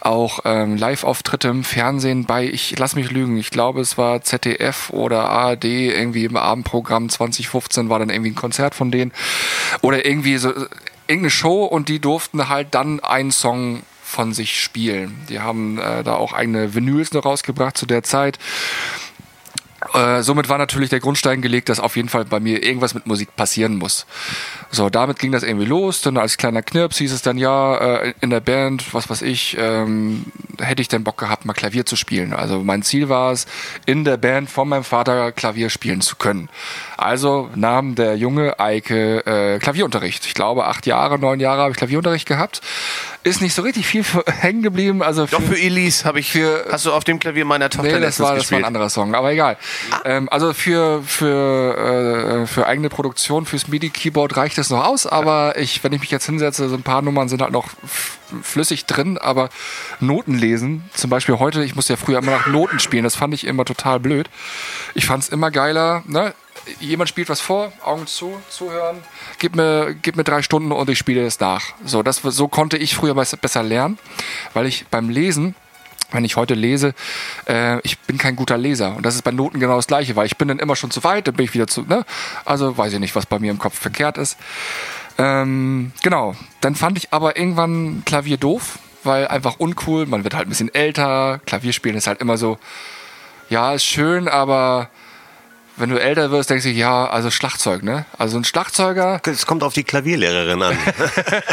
Auch ähm, Live-Auftritte im Fernsehen bei, ich lass mich lügen, ich glaube es war ZDF oder ARD, irgendwie im Abendprogramm 2015 war dann irgendwie ein Konzert von denen. Oder irgendwie so irgendeine Show und die durften halt dann einen Song von sich spielen. Die haben äh, da auch eigene Vinyls noch rausgebracht zu der Zeit. Äh, somit war natürlich der Grundstein gelegt, dass auf jeden Fall bei mir irgendwas mit Musik passieren muss. So, damit ging das irgendwie los. Dann als kleiner Knirps hieß es dann, ja, äh, in der Band, was weiß ich, ähm, hätte ich denn Bock gehabt, mal Klavier zu spielen. Also mein Ziel war es, in der Band von meinem Vater Klavier spielen zu können. Also nahm der junge Eike äh, Klavierunterricht. Ich glaube, acht Jahre, neun Jahre habe ich Klavierunterricht gehabt. Ist nicht so richtig viel hängen geblieben. Also Doch für Elise habe ich. Für- hast du auf dem Klavier meiner Tochter Nee, das war, das war ein anderer Song, aber egal. Ähm, also für, für, äh, für eigene Produktion, fürs MIDI-Keyboard reicht es noch aus, aber ich, wenn ich mich jetzt hinsetze, so ein paar Nummern sind halt noch flüssig drin, aber Noten lesen, zum Beispiel heute, ich musste ja früher immer nach Noten spielen, das fand ich immer total blöd. Ich fand es immer geiler, ne? jemand spielt was vor, Augen zu, zuhören, gib mir, gib mir drei Stunden und ich spiele es nach. So, das, so konnte ich früher besser lernen, weil ich beim Lesen wenn ich heute lese, äh, ich bin kein guter Leser. Und das ist bei Noten genau das Gleiche, weil ich bin dann immer schon zu weit, dann bin ich wieder zu, ne? Also weiß ich nicht, was bei mir im Kopf verkehrt ist. Ähm, genau. Dann fand ich aber irgendwann Klavier doof, weil einfach uncool. Man wird halt ein bisschen älter. Klavierspielen ist halt immer so, ja, ist schön, aber wenn du älter wirst, denkst du, ja, also Schlagzeug, ne? Also ein Schlagzeuger. Es kommt auf die Klavierlehrerin an.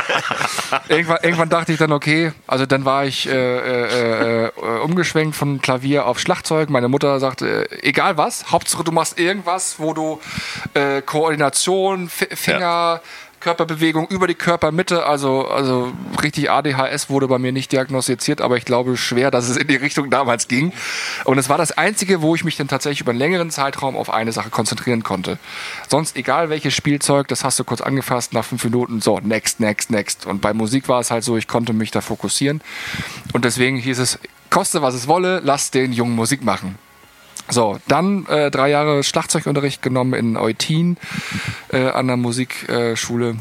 irgendwann, irgendwann dachte ich dann, okay, also dann war ich äh, äh, äh, umgeschwenkt von Klavier auf Schlagzeug. Meine Mutter sagte, äh, egal was, Hauptsache du machst irgendwas, wo du äh, Koordination, F Finger, ja. Körperbewegung über die Körpermitte, also, also richtig ADHS wurde bei mir nicht diagnostiziert, aber ich glaube schwer, dass es in die Richtung damals ging. Und es war das Einzige, wo ich mich dann tatsächlich über einen längeren Zeitraum auf eine Sache konzentrieren konnte. Sonst, egal welches Spielzeug, das hast du kurz angefasst, nach fünf Minuten, so, next, next, next. Und bei Musik war es halt so, ich konnte mich da fokussieren. Und deswegen hieß es, koste was es wolle, lass den Jungen Musik machen. So, dann äh, drei Jahre Schlagzeugunterricht genommen in Eutin äh, an der Musikschule.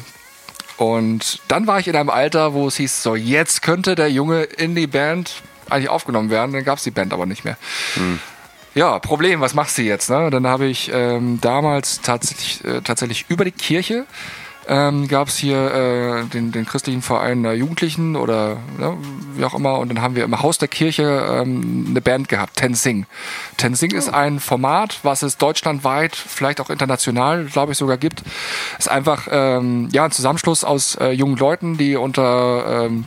und dann war ich in einem Alter, wo es hieß, so jetzt könnte der Junge in die Band eigentlich aufgenommen werden. Dann gab es die Band aber nicht mehr. Hm. Ja, Problem, was machst du jetzt? Ne? Dann habe ich ähm, damals tatsächlich, äh, tatsächlich über die Kirche ähm, gab es hier äh, den, den christlichen Verein der Jugendlichen oder ja, wie auch immer. Und dann haben wir im Haus der Kirche ähm, eine Band gehabt, Tensing. Tensing oh. ist ein Format, was es deutschlandweit, vielleicht auch international, glaube ich, sogar gibt. Ist einfach ähm, ja ein Zusammenschluss aus äh, jungen Leuten, die unter ähm,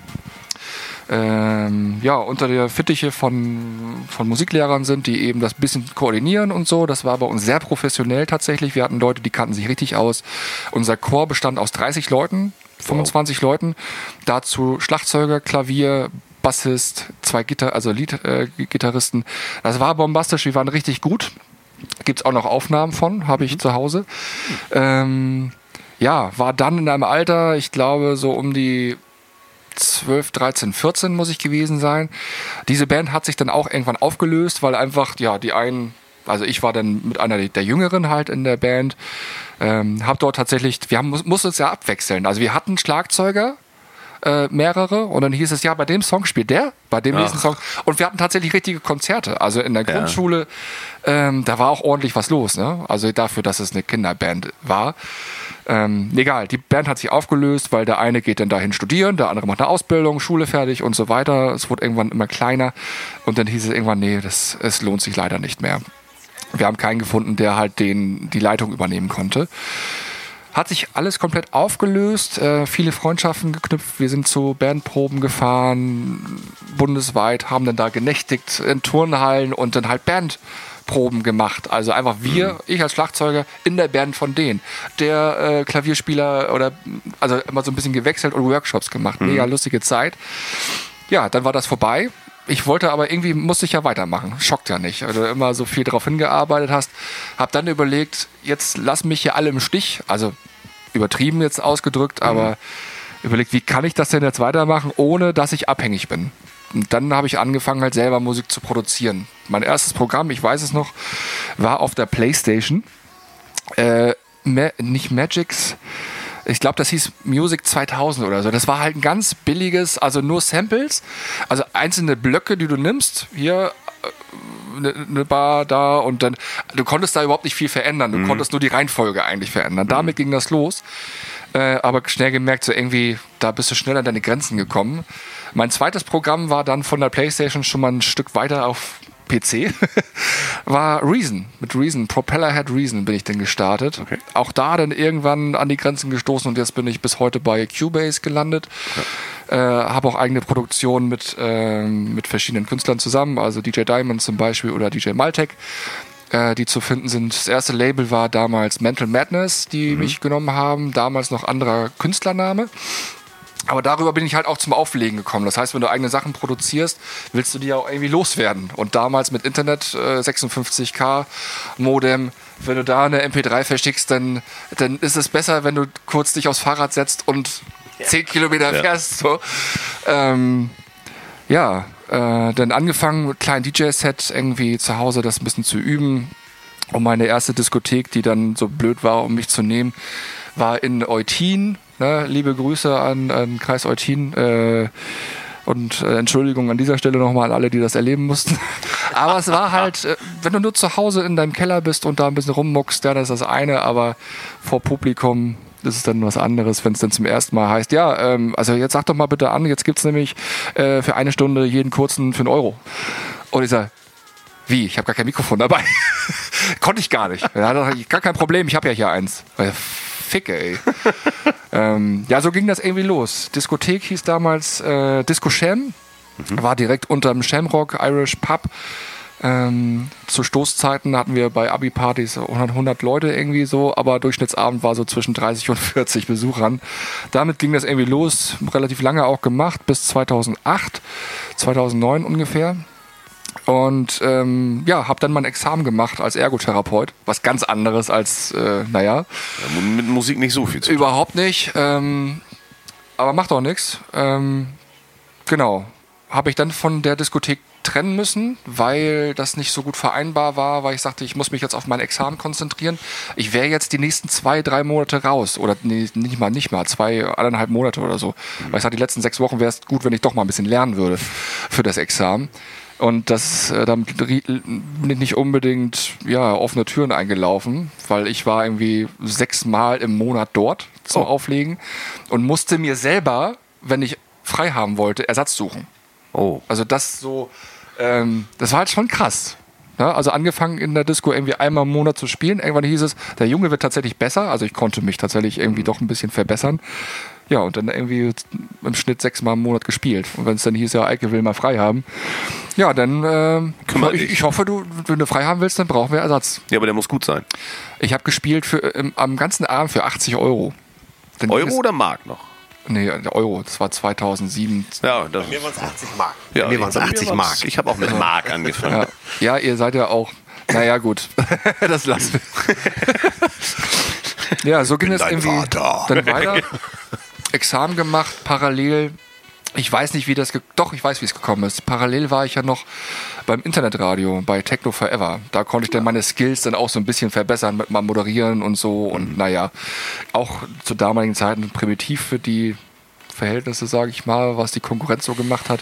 ähm, ja, unter der Fittiche von, von Musiklehrern sind, die eben das bisschen koordinieren und so. Das war bei uns sehr professionell tatsächlich. Wir hatten Leute, die kannten sich richtig aus. Unser Chor bestand aus 30 Leuten, 25 wow. Leuten. Dazu Schlagzeuger, Klavier, Bassist, zwei Gitar also Lead-Gitarristen. Äh, das war bombastisch, wir waren richtig gut. Gibt es auch noch Aufnahmen von, habe ich mhm. zu Hause. Ähm, ja, war dann in einem Alter, ich glaube, so um die 12, 13, 14 muss ich gewesen sein. Diese Band hat sich dann auch irgendwann aufgelöst, weil einfach, ja, die einen, also ich war dann mit einer der Jüngeren halt in der Band, ähm, hab dort tatsächlich, wir haben, mussten uns ja abwechseln. Also wir hatten Schlagzeuger, äh, mehrere und dann hieß es, ja, bei dem Song spielt der, bei dem Ach. nächsten Song. Und wir hatten tatsächlich richtige Konzerte. Also in der ja. Grundschule, ähm, da war auch ordentlich was los. Ne? Also dafür, dass es eine Kinderband war. Ähm, egal, die Band hat sich aufgelöst, weil der eine geht dann dahin studieren, der andere macht eine Ausbildung, Schule fertig und so weiter. Es wurde irgendwann immer kleiner und dann hieß es irgendwann, nee, das, es lohnt sich leider nicht mehr. Wir haben keinen gefunden, der halt den, die Leitung übernehmen konnte. Hat sich alles komplett aufgelöst, äh, viele Freundschaften geknüpft. Wir sind zu Bandproben gefahren, bundesweit, haben dann da genächtigt in Turnhallen und dann halt Band Proben gemacht. Also einfach wir, mhm. ich als Schlagzeuger, in der Band von denen. Der äh, Klavierspieler oder also immer so ein bisschen gewechselt und Workshops gemacht. Mhm. Mega lustige Zeit. Ja, dann war das vorbei. Ich wollte aber irgendwie, musste ich ja weitermachen. Schockt ja nicht. Also immer so viel darauf hingearbeitet hast. Hab dann überlegt, jetzt lass mich hier alle im Stich. Also übertrieben jetzt ausgedrückt, mhm. aber überlegt, wie kann ich das denn jetzt weitermachen, ohne dass ich abhängig bin? Dann habe ich angefangen, halt selber Musik zu produzieren. Mein erstes Programm, ich weiß es noch, war auf der Playstation. Äh, Ma nicht Magix. Ich glaube, das hieß Music 2000 oder so. Das war halt ein ganz billiges, also nur Samples, also einzelne Blöcke, die du nimmst. Hier eine äh, ne Bar da und dann, du konntest da überhaupt nicht viel verändern. Du mhm. konntest nur die Reihenfolge eigentlich verändern. Damit mhm. ging das los. Äh, aber schnell gemerkt, so irgendwie, da bist du schnell an deine Grenzen gekommen. Mein zweites Programm war dann von der PlayStation schon mal ein Stück weiter auf PC, war Reason. Mit Reason, Propellerhead Reason bin ich dann gestartet. Okay. Auch da dann irgendwann an die Grenzen gestoßen und jetzt bin ich bis heute bei Cubase gelandet. Ja. Äh, Habe auch eigene Produktionen mit, äh, mit verschiedenen Künstlern zusammen, also DJ Diamond zum Beispiel oder DJ Maltec äh, die zu finden sind. Das erste Label war damals Mental Madness, die mhm. mich genommen haben. Damals noch anderer Künstlername. Aber darüber bin ich halt auch zum Auflegen gekommen. Das heißt, wenn du eigene Sachen produzierst, willst du die auch irgendwie loswerden. Und damals mit Internet, äh, 56k Modem, wenn du da eine MP3 verschickst, dann, dann ist es besser, wenn du kurz dich aufs Fahrrad setzt und 10 Kilometer Ja. fährst. So. Ähm, ja, äh, dann angefangen mit kleinen DJ-Set irgendwie zu Hause das ein bisschen zu üben. Und meine erste Diskothek, die dann so blöd war, um mich zu nehmen, war in Eutin. Ne? Liebe Grüße an, an Kreis Eutin. Äh, und äh, Entschuldigung an dieser Stelle nochmal an alle, die das erleben mussten. Aber es war halt, äh, wenn du nur zu Hause in deinem Keller bist und da ein bisschen rummuckst, ja, das ist das eine, aber vor Publikum ist es dann was anderes, wenn es dann zum ersten Mal heißt, ja, ähm, also jetzt sag doch mal bitte an, jetzt gibt's nämlich äh, für eine Stunde jeden kurzen für einen Euro. Und ich sag, wie? Ich habe gar kein Mikrofon dabei. Konnte ich gar nicht. Ja, gar kein Problem, ich habe ja hier eins. Ficke, ey. ähm, ja, so ging das irgendwie los. Diskothek hieß damals äh, Disco Sham. War direkt unterm Shamrock Irish Pub. Ähm, zu Stoßzeiten hatten wir bei Abi-Partys 100, 100 Leute irgendwie so, aber Durchschnittsabend war so zwischen 30 und 40 Besuchern. Damit ging das irgendwie los, relativ lange auch gemacht, bis 2008, 2009 ungefähr. Und ähm, ja, habe dann mein Examen gemacht als Ergotherapeut. Was ganz anderes als, äh, naja, Ja, mit Musik nicht so viel zu tun. überhaupt nicht. Ähm, aber macht auch nichts. Ähm, genau. Habe ich dann von der Diskothek trennen müssen, weil das nicht so gut vereinbar war, weil ich sagte, ich muss mich jetzt auf mein Examen konzentrieren. Ich wäre jetzt die nächsten zwei, drei Monate raus. Oder nee, nicht mal, nicht mal, zwei, eineinhalb Monate oder so. Weil ich sagte, die letzten sechs Wochen wäre es gut, wenn ich doch mal ein bisschen lernen würde für das Examen. Und das, äh, damit bin ich nicht unbedingt ja, offene Türen eingelaufen, weil ich war irgendwie sechsmal im Monat dort zum Auflegen und musste mir selber, wenn ich frei haben wollte, Ersatz suchen. Oh. Also das so, ähm, das war halt schon krass. Ja, also angefangen in der Disco irgendwie einmal im Monat zu spielen. Irgendwann hieß es, der Junge wird tatsächlich besser. Also ich konnte mich tatsächlich irgendwie doch ein bisschen verbessern. Ja, und dann irgendwie im Schnitt sechsmal im Monat gespielt. Und wenn es dann hieß, ja, Eike will mal frei haben. Ja, dann Kümmer ich, dich. ich hoffe, du, wenn du frei haben willst, dann brauchen wir Ersatz. Ja, aber der muss gut sein. Ich habe gespielt für, ähm, am ganzen Abend für 80 Euro. Dann Euro oder Mark noch? Nee, Euro. Das war 2007. Ja, das Mir waren es 80 Mark. ja, mir waren es bei 80 war's- Mark. Ich habe auch mit Mark angefangen. Ja, ja ihr seid ja auch. Naja, gut. das lassen wir. ja, so ging es irgendwie Vater. dann weiter. Examen gemacht, parallel. Ich weiß nicht, wie das. Doch, ich weiß, wie es gekommen ist. Parallel war ich ja noch beim Internetradio, bei Techno Forever. Da konnte ich dann meine Skills dann auch so ein bisschen verbessern mit mal Moderieren und so. Und naja, auch zu damaligen Zeiten primitiv für die Verhältnisse, sage ich mal, was die Konkurrenz so gemacht hat.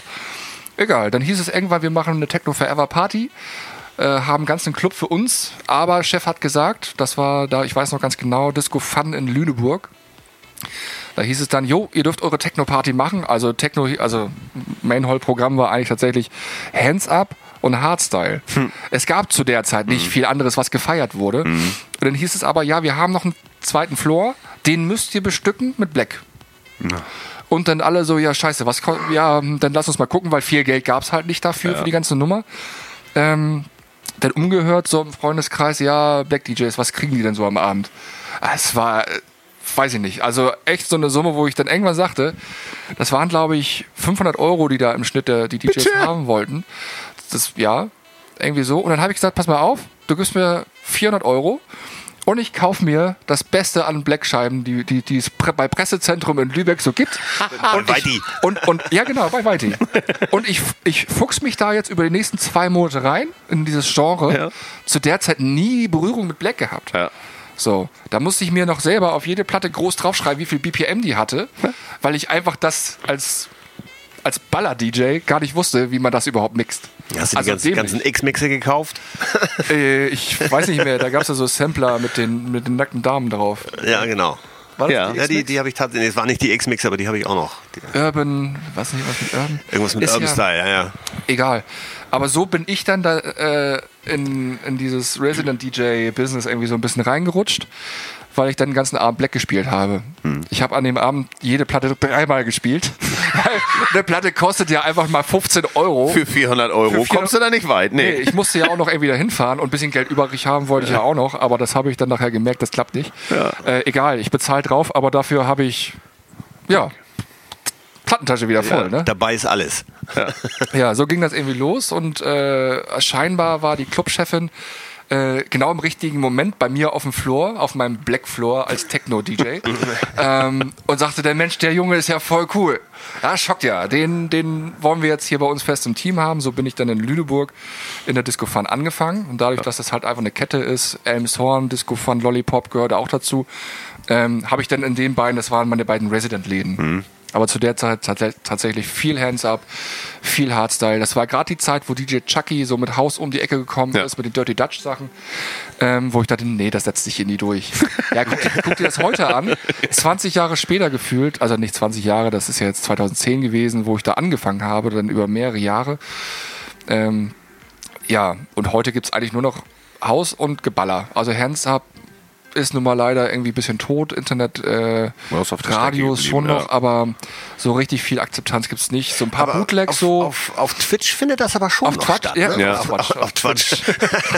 Egal, dann hieß es irgendwann, wir machen eine Techno Forever Party, äh, haben einen ganzen Club für uns, aber Chef hat gesagt, das war da, ich weiß noch ganz genau, Disco Fun in Lüneburg. Da hieß es dann, jo, ihr dürft eure Techno-Party machen. Also Techno, also Main-Hall-Programm war eigentlich tatsächlich Hands Up und Hardstyle. Es gab zu der Zeit nicht viel anderes, was gefeiert wurde. Und dann hieß es aber, ja, wir haben noch einen zweiten Floor, den müsst ihr bestücken mit Black. Und dann alle so, ja, scheiße, was ja, dann lass uns mal gucken, weil viel Geld gab es halt nicht dafür, für die ganze Nummer. Ähm, dann umgehört, so im Freundeskreis, ja, Black DJs, was kriegen die denn so am Abend? Ah, Es war, äh, weiß ich nicht, also echt so eine Summe, wo ich dann irgendwann sagte, das waren, glaube ich, 500 Euro, die da im Schnitt der, die DJs haben wollten. Das, ja, irgendwie so. Und dann habe ich gesagt, pass mal auf, du gibst mir 400 Euro und ich kaufe mir das Beste an Blackscheiben, die, die, die es pre bei Pressezentrum in Lübeck so gibt. und, ich, und, und ja, genau, bei Weiti. Und ich, ich fuchs mich da jetzt über die nächsten zwei Monate rein in dieses Genre. Ja. Zu der Zeit nie Berührung mit Black gehabt. Ja. So, da musste ich mir noch selber auf jede Platte groß draufschreiben, wie viel BPM die hatte, weil ich einfach das als, als Baller-DJ gar nicht wusste, wie man das überhaupt mixt. Hast du die Also ganzen, dämlich. ganzen X-Mixer gekauft? Äh, ich weiß nicht mehr, da gab es ja so Sampler mit den, mit den nackten Damen drauf. Ja, genau. War das Ja. die Ja, die, die habe ich tatsächlich. Es war nicht die X-Mixer, aber die habe ich auch noch. Die, Urban, was nicht, was mit Urban? irgendwas mit Ist Urban ja- Style, ja, ja. Egal. Aber so bin ich dann da äh, in, in dieses Resident DJ Business irgendwie so ein bisschen reingerutscht, weil ich dann den ganzen Abend Black gespielt habe. Hm. Ich habe an dem Abend jede Platte dreimal gespielt. Eine Platte kostet ja einfach mal 15 Euro. Für 400 Euro Für 400 kommst du da nicht weit. Nee. Nee, ich musste ja auch noch irgendwie dahin fahren und ein bisschen Geld übrig haben wollte ich ja auch noch, aber das habe ich dann nachher gemerkt, das klappt nicht. Äh, egal, ich bezahle drauf, aber dafür habe ich ja Plattentasche wieder voll, ne? Dabei ist alles. Ja, so ging das irgendwie los und äh, scheinbar war die Clubchefin äh, genau im richtigen Moment bei mir auf dem Floor, auf meinem Black Floor als Techno-DJ ähm, und sagte, der Mensch, der Junge ist ja voll cool. Ja, schockt ja. Den, den wollen wir jetzt hier bei uns fest im Team haben. So bin ich dann in Lüneburg in der Disco Fun angefangen. Und dadurch, dass das halt einfach eine Kette ist, Elmshorn, Disco Fun, Lollipop gehörte auch dazu, ähm, habe ich dann in den beiden, das waren meine beiden Resident-Läden. Aber zu der Zeit tats- tatsächlich viel Hands Up, viel Hardstyle. Das war gerade die Zeit, wo DJ Chucky so mit Haus um die Ecke gekommen Ja. ist, mit den Dirty Dutch Sachen, ähm, wo ich dachte, nee, das setzt sich hier nie durch. ja, guck, dir- guck dir das heute an. 20 Jahre später gefühlt, also nicht 20 Jahre, das ist ja jetzt 2010 gewesen, wo ich da angefangen habe, dann über mehrere Jahre. Ähm, ja, und heute gibt's eigentlich nur noch Haus und Geballer. Also Hands Up ist nun mal leider irgendwie ein bisschen tot. Internet, äh, Ja, Radios schon noch, aber so richtig viel Akzeptanz gibt's nicht. So ein paar Aber Bootlegs auf, so. Auf, auf Twitch findet das aber schon Auf noch Twitch, statt. ja. Ne? Ja. Auf, auf, auf Twitch.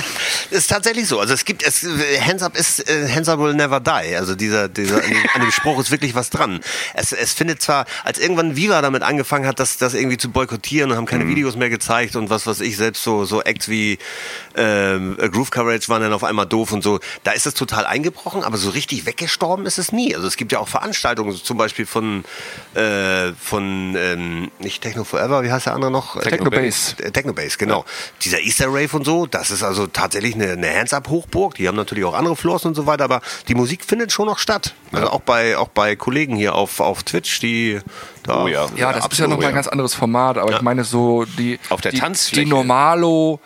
ist tatsächlich so. Also es gibt, es, Hands Up ist, äh, Hands Up will never die. Also dieser, dieser, an dem, Spruch ist wirklich was dran. Es, es findet zwar, als irgendwann Viva damit angefangen hat, das, das irgendwie zu boykottieren und haben keine Videos mehr gezeigt und was, was ich selbst so, so Acts wie ähm, Groove Coverage waren dann auf einmal doof und so. Da ist es total eingebrochen, aber so richtig weggestorben ist es nie. Also es gibt ja auch Veranstaltungen, zum Beispiel von, äh, von ähm, nicht Techno Forever, wie heißt der andere noch? Technobase. Äh, Technobase, genau. Dieser Easter Rave und so, das ist also tatsächlich eine, eine Hands-Up-Hochburg. Die haben natürlich auch andere Floors und so weiter, aber die Musik findet schon noch statt. Also auch bei auch bei Kollegen hier auf, auf Twitch, die da Oh ja. Ja, das ist ja nochmal ein ganz anderes Format, aber ich meine so die, Auf der die, Tanzfläche. die Normalo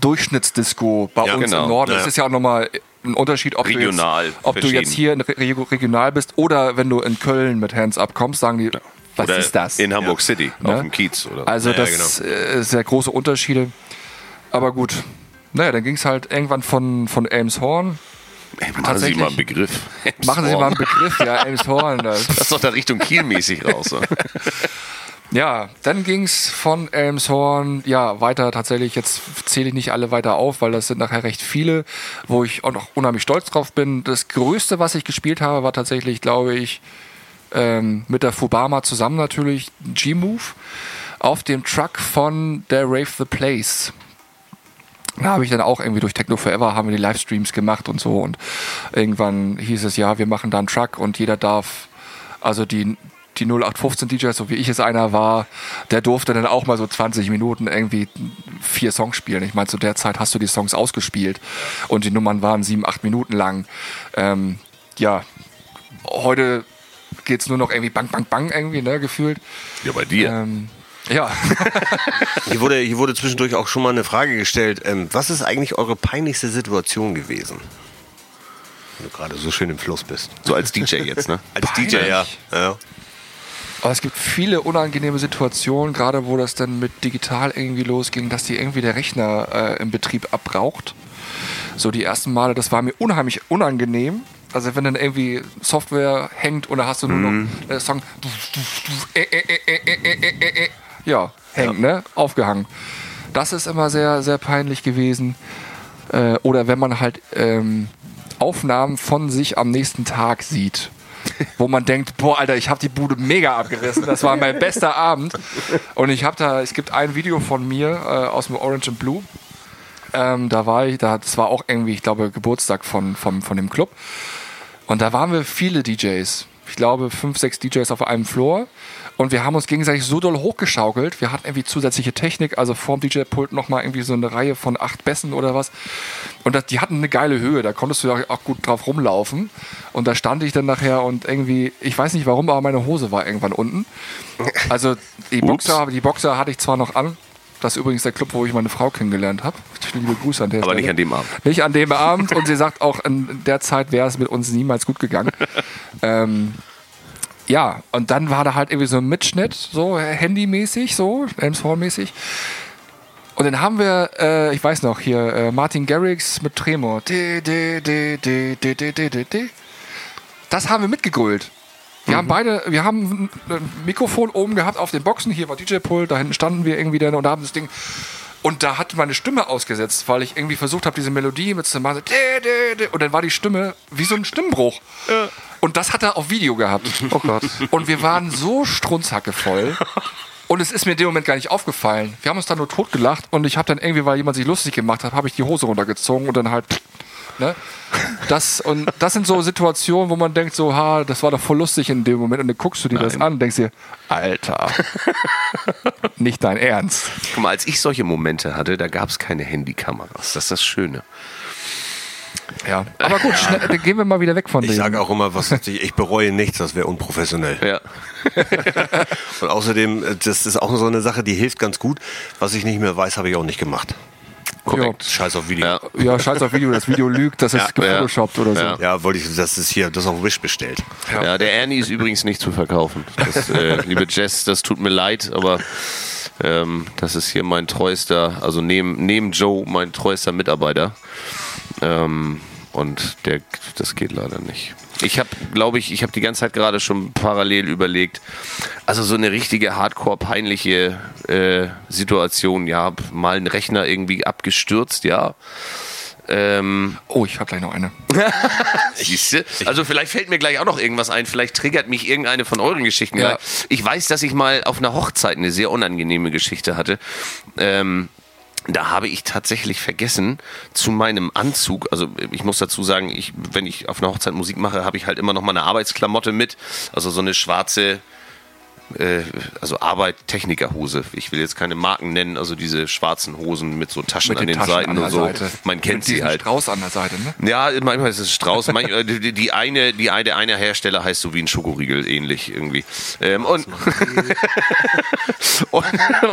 Durchschnittsdisco bei Ja, uns genau. im Norden. Ja. Das ist ja auch nochmal ein Unterschied, ob Regional du jetzt, ob du jetzt hier regional bist oder wenn du in Köln mit Hands Up kommst, sagen die, was Oder ist das? In Hamburg City, Ne? auf dem Kiez. Oder Also Ja, das äh, sehr große Unterschiede. Aber gut. Naja, dann ging es halt irgendwann von, von Elmshorn. Ey, machen Sie mal einen Begriff. Machen Sie mal einen Begriff, ja, Elmshorn. Das, Das ist doch da Richtung Kiel-mäßig raus. ne? Ja, dann ging's von Elmshorn, ja, weiter tatsächlich, jetzt zähle ich nicht alle weiter auf, weil das sind nachher recht viele, wo ich auch noch unheimlich stolz drauf bin. Das Größte, was ich gespielt habe, war tatsächlich, glaube ich, ähm, mit der Fubama zusammen natürlich, G-Move, auf dem Truck von der Rave the Place. Da habe ich dann auch irgendwie durch Techno Forever haben wir die Livestreams gemacht und so und irgendwann hieß es ja, wir machen da einen Truck und jeder darf, also die, die 0815 DJs, so wie ich es einer war, der durfte dann auch mal so 20 Minuten irgendwie vier Songs spielen. Ich meine, zu der Zeit hast du die Songs ausgespielt und die Nummern waren sieben, acht Minuten lang. Ähm, ja, heute geht's nur noch irgendwie bang, bang, bang irgendwie, ne, gefühlt. Ja, bei dir. Ähm, ja. Hier wurde, hier wurde zwischendurch auch schon mal eine Frage gestellt. Ähm, was ist eigentlich eure peinlichste Situation gewesen? Wenn du gerade so schön im Fluss bist. So als DJ jetzt, ne? Als DJ, ja. ja. Aber es gibt viele unangenehme Situationen, gerade wo das dann mit digital irgendwie losging, dass die irgendwie der Rechner äh, im Betrieb abbraucht. So die ersten Male, das war mir unheimlich unangenehm. Also wenn dann irgendwie Software hängt und da hast du nur noch der Song äh, äh, äh, äh, äh, äh, äh, äh. ja, hängt, ne? Aufgehangen. Das ist immer sehr, sehr peinlich gewesen. Äh, oder wenn man halt ähm, Aufnahmen von sich am nächsten Tag sieht wo man denkt, boah, Alter, ich habe die Bude mega abgerissen. Das war mein bester Abend. Und ich habe da, es gibt ein Video von mir äh, aus dem Orange and Blue. Ähm, da war ich, da, das war auch irgendwie, ich glaube, Geburtstag von, von, von dem Club. Und da waren wir viele DJs. Ich glaube, fünf, sechs DJs auf einem Floor. Und wir haben uns gegenseitig so doll hochgeschaukelt. Wir hatten irgendwie zusätzliche Technik, also vorm DJ-Pult nochmal irgendwie so eine Reihe von acht Bässen oder was. Und das, die hatten eine geile Höhe, da konntest du ja auch gut drauf rumlaufen. Und da stand ich dann nachher und irgendwie, ich weiß nicht warum, aber meine Hose war irgendwann unten. Also die Boxer, die Boxer hatte ich zwar noch an. Das ist übrigens der Club, wo ich meine Frau kennengelernt habe. Liebe Grüße an der Aber Stelle. nicht an dem Abend. Nicht an dem Abend. Und sie sagt auch, in der Zeit wäre es mit uns niemals gut gegangen. ähm, ja, und dann war da halt irgendwie so ein Mitschnitt, so handymäßig, so Elmshorn-mäßig. Und dann haben wir, äh, ich weiß noch, hier äh, Martin Garrix mit Tremor. Das haben wir mitgegrölt. Wir mhm. haben beide, wir haben ein Mikrofon oben gehabt auf den Boxen. Hier war DJ-Pult, da hinten standen wir irgendwie dann und haben das Ding und da hat meine Stimme ausgesetzt, weil ich irgendwie versucht habe, diese Melodie mitzumachen. Und dann war die Stimme wie so ein Stimmbruch. Und das hat er auf Video gehabt. Oh Gott. Und wir waren so strunzhackevoll. Und es ist mir in dem Moment gar nicht aufgefallen. Wir haben uns dann nur totgelacht und ich habe dann irgendwie, weil jemand sich lustig gemacht hat, habe ich die Hose runtergezogen und dann halt. Ne? Das, und das sind so Situationen, wo man denkt, so, ha, das war doch voll lustig in dem Moment. Und dann guckst du dir das an und denkst dir, Alter, nicht dein Ernst. Guck mal, als ich solche Momente hatte, da gab es keine Handykameras. Das ist das Schöne. Ja. Aber gut, schnell, dann gehen wir mal wieder weg von Ich dem. sage auch immer, was ich, ich bereue nichts, das wäre unprofessionell. Ja. Und außerdem, äh, das ist auch so eine Sache, die hilft ganz gut. Was ich nicht mehr weiß, habe ich auch nicht gemacht. Korrekt. Scheiß auf Video. Ja. Ja, Ja, scheiß auf Video, das Video lügt, das ist Ja, gefotoshoppt oder so. Ja. wollte ich, das ist hier, das ist auf Wish bestellt. Ja. der Ernie ist übrigens nicht zu verkaufen. Das, äh, liebe Jess, das tut mir leid, aber ähm, das ist hier mein treuester, also neben, neben Joe mein treuester Mitarbeiter. Ähm, und der, das geht leider nicht. Ich habe, glaube ich, ich habe die ganze Zeit gerade schon parallel überlegt, also so eine richtige Hardcore-peinliche äh, Situation, ja, mal ein Rechner irgendwie abgestürzt, ja. Ähm, Oh, ich habe gleich noch eine. Siehste? Also vielleicht fällt mir gleich auch noch irgendwas ein. Vielleicht triggert mich irgendeine von euren Geschichten. Ja. Ich weiß, dass ich mal auf einer Hochzeit eine sehr unangenehme Geschichte hatte. Ähm, da habe ich tatsächlich vergessen, zu meinem Anzug, also ich muss dazu sagen, ich, wenn ich auf einer Hochzeit Musik mache, habe ich halt immer noch mal eine Arbeitsklamotte mit. Also so eine schwarze, äh, also Arbeit, Technikerhose. Ich will jetzt keine Marken nennen, also diese schwarzen Hosen mit so Taschen an den Taschen Seiten an und so. Seite. Man kennt Mit sie halt. Strauß an der Seite, ne? Ja, manchmal ist es Strauß. manchmal, die, die eine, die eine, eine Hersteller heißt so wie ein Schokoriegel ähnlich irgendwie. Ähm, und und,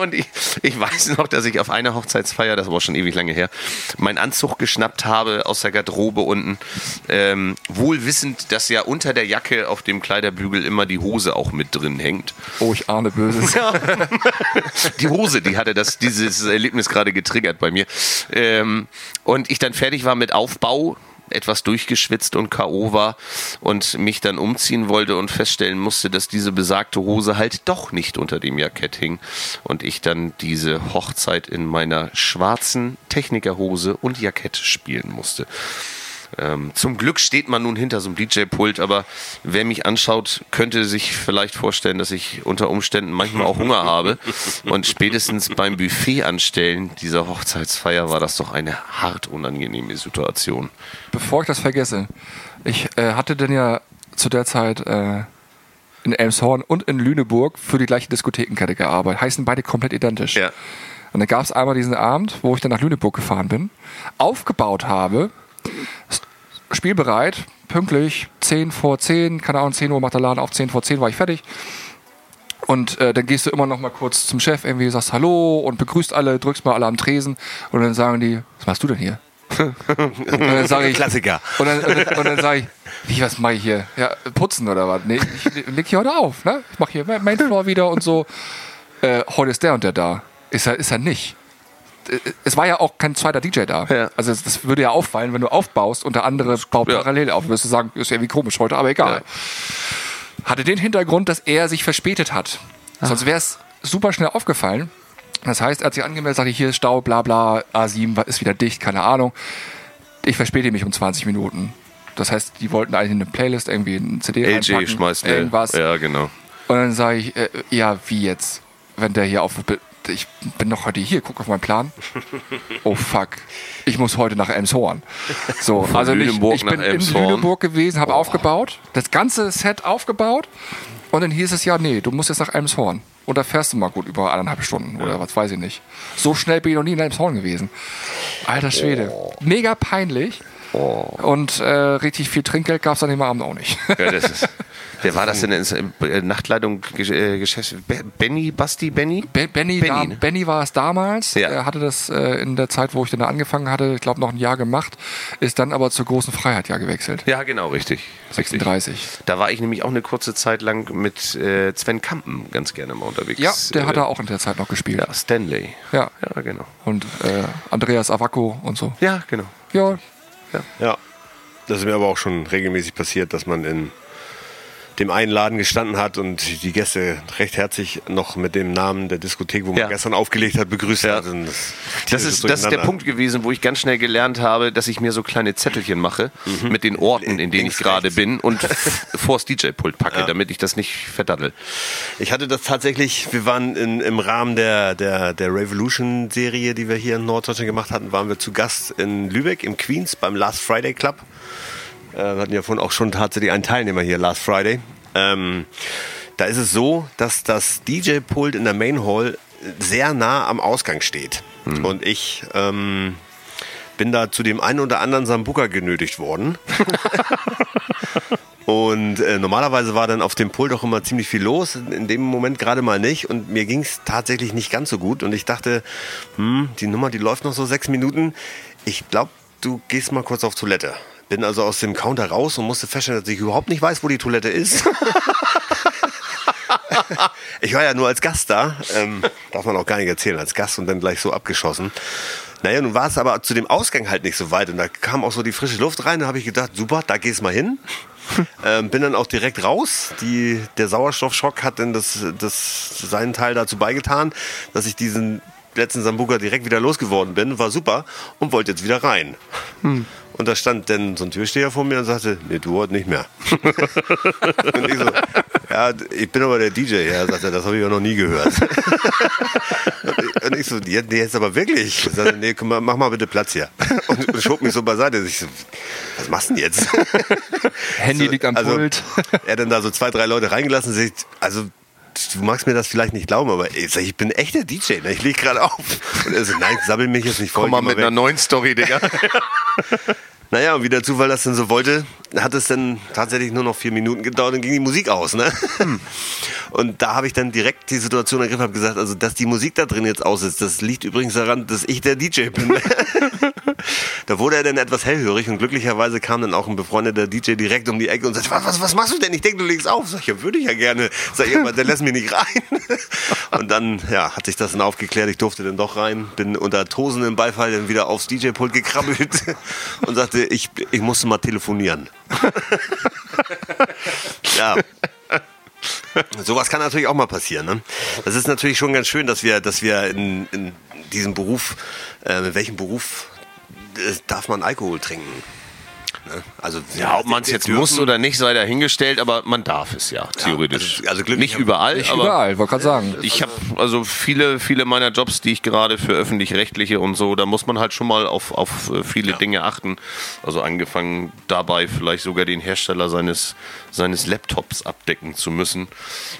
und ich, ich weiß noch, dass ich auf einer Hochzeitsfeier, das war schon ewig lange her, meinen Anzug geschnappt habe aus der Garderobe unten, ähm, wohl wissend, dass ja unter der Jacke auf dem Kleiderbügel immer die Hose auch mit drin hängt. Oh, ich ahne Böses. Die Hose, die hatte das, dieses Erlebnis gerade getriggert bei mir. Ähm, und ich dann fertig war mit Aufbau, etwas durchgeschwitzt und K.O. war und mich dann umziehen wollte und feststellen musste, dass diese besagte Hose halt doch nicht unter dem Jackett hing. Und ich dann diese Hochzeit in meiner schwarzen Technikerhose und Jackett spielen musste. Ähm, zum Glück steht man nun hinter so einem DJ-Pult, aber wer mich anschaut, könnte sich vielleicht vorstellen, dass ich unter Umständen manchmal auch Hunger habe. Und spätestens beim Buffet anstellen dieser Hochzeitsfeier war das doch eine hart unangenehme Situation. Bevor ich das vergesse, ich äh, hatte denn ja zu der Zeit äh, in Elmshorn und in Lüneburg für die gleiche Diskothekenkette gearbeitet. Heißen beide komplett identisch. Ja. Und dann gab es einmal diesen Abend, wo ich dann nach Lüneburg gefahren bin, aufgebaut habe, spielbereit, pünktlich, 10 vor 10, keine Ahnung, 10 Uhr macht der Laden auf, 10 vor 10 war ich fertig. Und äh, dann gehst du immer noch mal kurz zum Chef, irgendwie sagst Hallo und begrüßt alle, drückst mal alle am Tresen und dann sagen die, was machst du denn hier? und dann sage ich, Klassiker. und dann, und dann, und dann sage ich, wie, was mache ich hier? Ja, putzen oder was? Nee, ich leg hier heute auf, ne? Ich mache hier Main Floor wieder und so. Äh, heute ist der und der da. Ist er, ist er nicht. Es war ja auch kein zweiter DJ da. Ja. Also das, würde ja auffallen, wenn du aufbaust und der andere baut Ja. parallel auf. Wirst du sagen, ist irgendwie komisch heute, aber egal. Hatte den Hintergrund, dass er sich verspätet hat. Sonst wäre es super schnell aufgefallen. Das heißt, er hat sich angemeldet, sagte, hier ist Stau, bla bla, A7 ist wieder dicht, keine Ahnung. Ich verspäte mich um 20 Minuten. Das heißt, die wollten eigentlich in eine Playlist irgendwie ein CD reinpacken, schmeißt eine- irgendwas. Ja, genau. Und dann sage ich, äh, ja, wie jetzt? Wenn der hier auf. Ich bin doch heute hier, guck auf meinen Plan. Oh fuck. Ich muss heute nach Elmshorn. So, also nicht, Lüneburg ich bin in. Lüneburg gewesen, habe aufgebaut, das ganze Set aufgebaut. Und dann hieß es ja, nee, du musst jetzt nach Elmshorn. Und da fährst du mal gut über eineinhalb Stunden oder was weiß ich nicht. So schnell bin ich noch nie in Elmshorn gewesen. Alter Schwede. Mega peinlich. Und äh, richtig viel Trinkgeld gab es an dem Abend auch nicht. Ja, das ist, wer war das denn? Ins- äh, Nachtleitung, äh, Geschäfts... Be- Benny, Basti, Benny? Be- Benny, Benny, da, ne? Benny war es damals. Ja. Er hatte das äh, in der Zeit, wo ich dann da angefangen hatte, ich glaube noch ein Jahr gemacht, ist dann aber zur großen Freiheit ja gewechselt. Ja, genau, richtig. richtig. 36. Da war ich nämlich auch eine kurze Zeit lang mit äh, Sven Kampen ganz gerne mal unterwegs. Ja, der hat äh, er auch in der Zeit noch gespielt. Ja, Stanley. Ja. Ja, genau. Und äh, Andreas Avacco und so. Ja, genau. Ja, Ja. Das ist mir aber auch schon regelmäßig passiert, dass man in dem einen Laden gestanden hat und die Gäste recht herzlich noch mit dem Namen der Diskothek, wo man Ja. gestern aufgelegt hat, begrüßt Ja. hat. Und Das tierisches ist, das ist der. Punkt gewesen, wo ich ganz schnell gelernt habe, dass ich mir so kleine Zettelchen mache mit den Orten, in denen ich gerade bin und vors DJ-Pult packe, damit ich das nicht verdaddel. Ich hatte das tatsächlich, wir waren in, im Rahmen der, der, der Revolution-Serie, die wir hier in Norddeutschland gemacht hatten, waren wir zu Gast in Lübeck im Queens beim Last Friday Club. Äh, wir hatten ja vorhin auch schon tatsächlich einen Teilnehmer hier, Last Friday. Ähm, da ist es so, dass das DJ-Pult in der Main Hall sehr nah am Ausgang steht. Und ich ähm, bin da zu dem einen oder anderen Sambuka genötigt worden. Und äh, normalerweise war dann auf dem Pult auch immer ziemlich viel los, in dem Moment gerade mal nicht. Und mir ging es tatsächlich nicht ganz so gut. Und ich dachte, hm, die Nummer, die läuft noch so sechs Minuten. Ich glaube, du gehst mal kurz auf Toilette. Bin also aus dem Counter raus und musste feststellen, dass ich überhaupt nicht weiß, wo die Toilette ist. ich war ja nur als Gast da. Ähm, darf man auch gar nicht erzählen, als Gast und dann gleich so abgeschossen. Naja, nun war es aber zu dem Ausgang halt nicht so weit und da kam auch so die frische Luft rein. Da habe ich gedacht, super, da gehst mal hin. ähm, bin dann auch direkt raus. Die, der Sauerstoffschock hat dann das, das, seinen Teil dazu beigetan, dass ich diesen letzten Sambuka direkt wieder losgeworden bin. War super und wollte jetzt wieder rein. Und da stand dann so ein Türsteher vor mir und sagte, nee, du heute nicht mehr. und ich so, ja, ich bin aber der DJ. Ja, sagt er, das habe ich ja noch nie gehört. und ich so, ja, nee, jetzt aber wirklich. Ich sagte, nee, komm mal, mach mal bitte Platz hier. Und, und schob mich so beiseite. Ich so, was machst du denn jetzt? Handy So, liegt am also, Pult. Er hat dann da so zwei, drei Leute reingelassen. Sich, also du magst mir das vielleicht nicht glauben, aber ich, sag, ich bin echt der DJ. Ne? Ich leg gerade auf. Und er so, nein, sabbel mich jetzt nicht voll. Komm mal mit weg. einer neuen Story, Digga. Naja, und wie der Zufall das denn so wollte, hat es dann tatsächlich nur noch vier Minuten gedauert und ging die Musik aus. Ne? Und da habe ich dann direkt die Situation ergriffen und habe gesagt, also dass die Musik da drin jetzt aus ist, das liegt übrigens daran, dass ich der DJ bin. da wurde er dann etwas hellhörig und glücklicherweise kam dann auch ein befreundeter DJ direkt um die Ecke und sagte, was, was, was machst du denn? Ich denke, du legst auf. Sag ich, ja, würde ich ja gerne. Sag ich, aber der lässt mich nicht rein. und dann ja, hat sich das dann aufgeklärt, ich durfte dann doch rein, bin unter tosendem Beifall dann wieder aufs DJ-Pult gekrabbelt und sagte, ich, ich musste mal telefonieren. Ja. Sowas kann natürlich auch mal passieren. Ne? Das ist natürlich schon ganz schön, dass wir, dass wir in, in diesem Beruf, äh, in welchem Beruf äh, darf man Alkohol trinken? Ne? Also, Ja, ob man es jetzt dürfen- muss oder nicht, sei dahingestellt, aber man darf es ja, theoretisch. also- also glücklich- nicht überall, Nicht aber überall, wollte gerade sagen. ich habe also viele, viele meiner Jobs, die ich gerade für öffentlich-rechtliche und so, da muss man halt schon mal auf, auf äh, viele Dinge achten. Also angefangen dabei vielleicht sogar den Hersteller seines, seines Laptops abdecken zu müssen,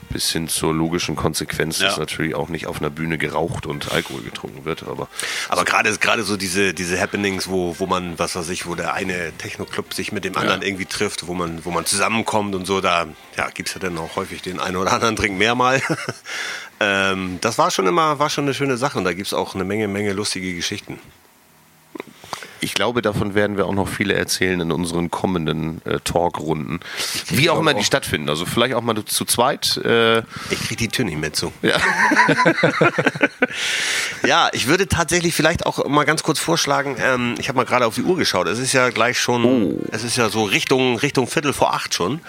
bis hin zur logischen Konsequenz, dass Ja. natürlich auch nicht auf einer Bühne geraucht und Alkohol getrunken wird. Aber Aber gerade gerade so diese diese Happenings, wo wo man was weiß ich, wo der eine Techno-Club sich mit dem anderen irgendwie trifft, wo man wo man zusammenkommt und so, da ja, gibt's ja dann auch häufig den einen oder anderen Trink mehr mal. ähm, das war schon immer war schon eine schöne Sache und da gibt's auch eine Menge Menge lustige Geschichten. Ich glaube, davon werden wir auch noch viele erzählen in unseren kommenden äh, Talkrunden. Wie auch immer die stattfinden. Also vielleicht auch mal zu zweit. Äh, Ich krieg die Tür nicht mehr zu. ja. Ja, ich würde tatsächlich vielleicht auch mal ganz kurz vorschlagen, ähm, ich habe mal gerade auf die Uhr geschaut, es ist ja gleich schon, Oh. es ist ja so Richtung, Richtung Viertel vor acht schon.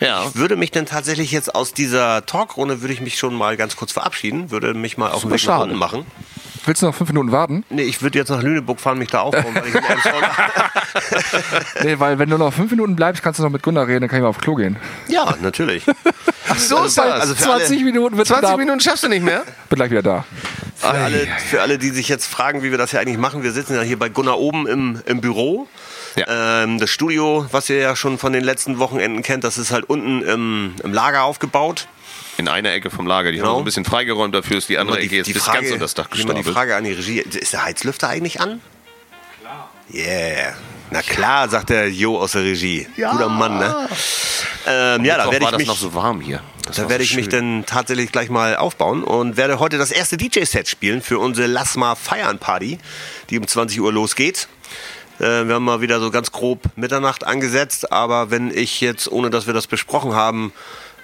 Ja. Ich würde mich dann tatsächlich jetzt aus dieser Talkrunde, würde ich mich schon mal ganz kurz verabschieden, würde mich mal auf den Weg nach unten machen. Willst du noch fünf Minuten warten? Nee, ich würde jetzt nach Lüneburg fahren, mich da aufbauen, weil ich Nee, weil wenn du noch fünf Minuten bleibst, kannst du noch mit Gunnar reden, dann kann ich mal aufs Klo gehen. Ja, natürlich. Ach so ist das. Also für 20 alle, Minuten wird 20 da. Minuten schaffst du nicht mehr? Bin gleich wieder da. für, alle, für alle, die sich jetzt fragen, wie wir das hier eigentlich machen, wir sitzen ja hier bei Gunnar oben im, im Büro. Ja. Ähm, das Studio, was ihr ja schon von den letzten Wochenenden kennt, das ist halt unten im, im Lager aufgebaut. In einer Ecke vom Lager. Die haben Genau. so ein bisschen freigeräumt dafür, ist die andere Immer Ecke jetzt bis ganz unter das Dach immer die gestapelt. Frage an die Regie, ist der Heizlüfter eigentlich an? Yeah. Na klar, sagt der Jo aus der Regie. Guter Mann, ne? Ähm, ja, da werde war ich das mich, noch so warm hier. Das da werde so ich mich dann tatsächlich gleich mal aufbauen und werde heute das erste DJ-Set spielen für unsere Lass mal feiern Party, die um 20 Uhr losgeht. Äh, wir haben mal wieder so ganz grob Mitternacht angesetzt, aber wenn ich jetzt, ohne dass wir das besprochen haben,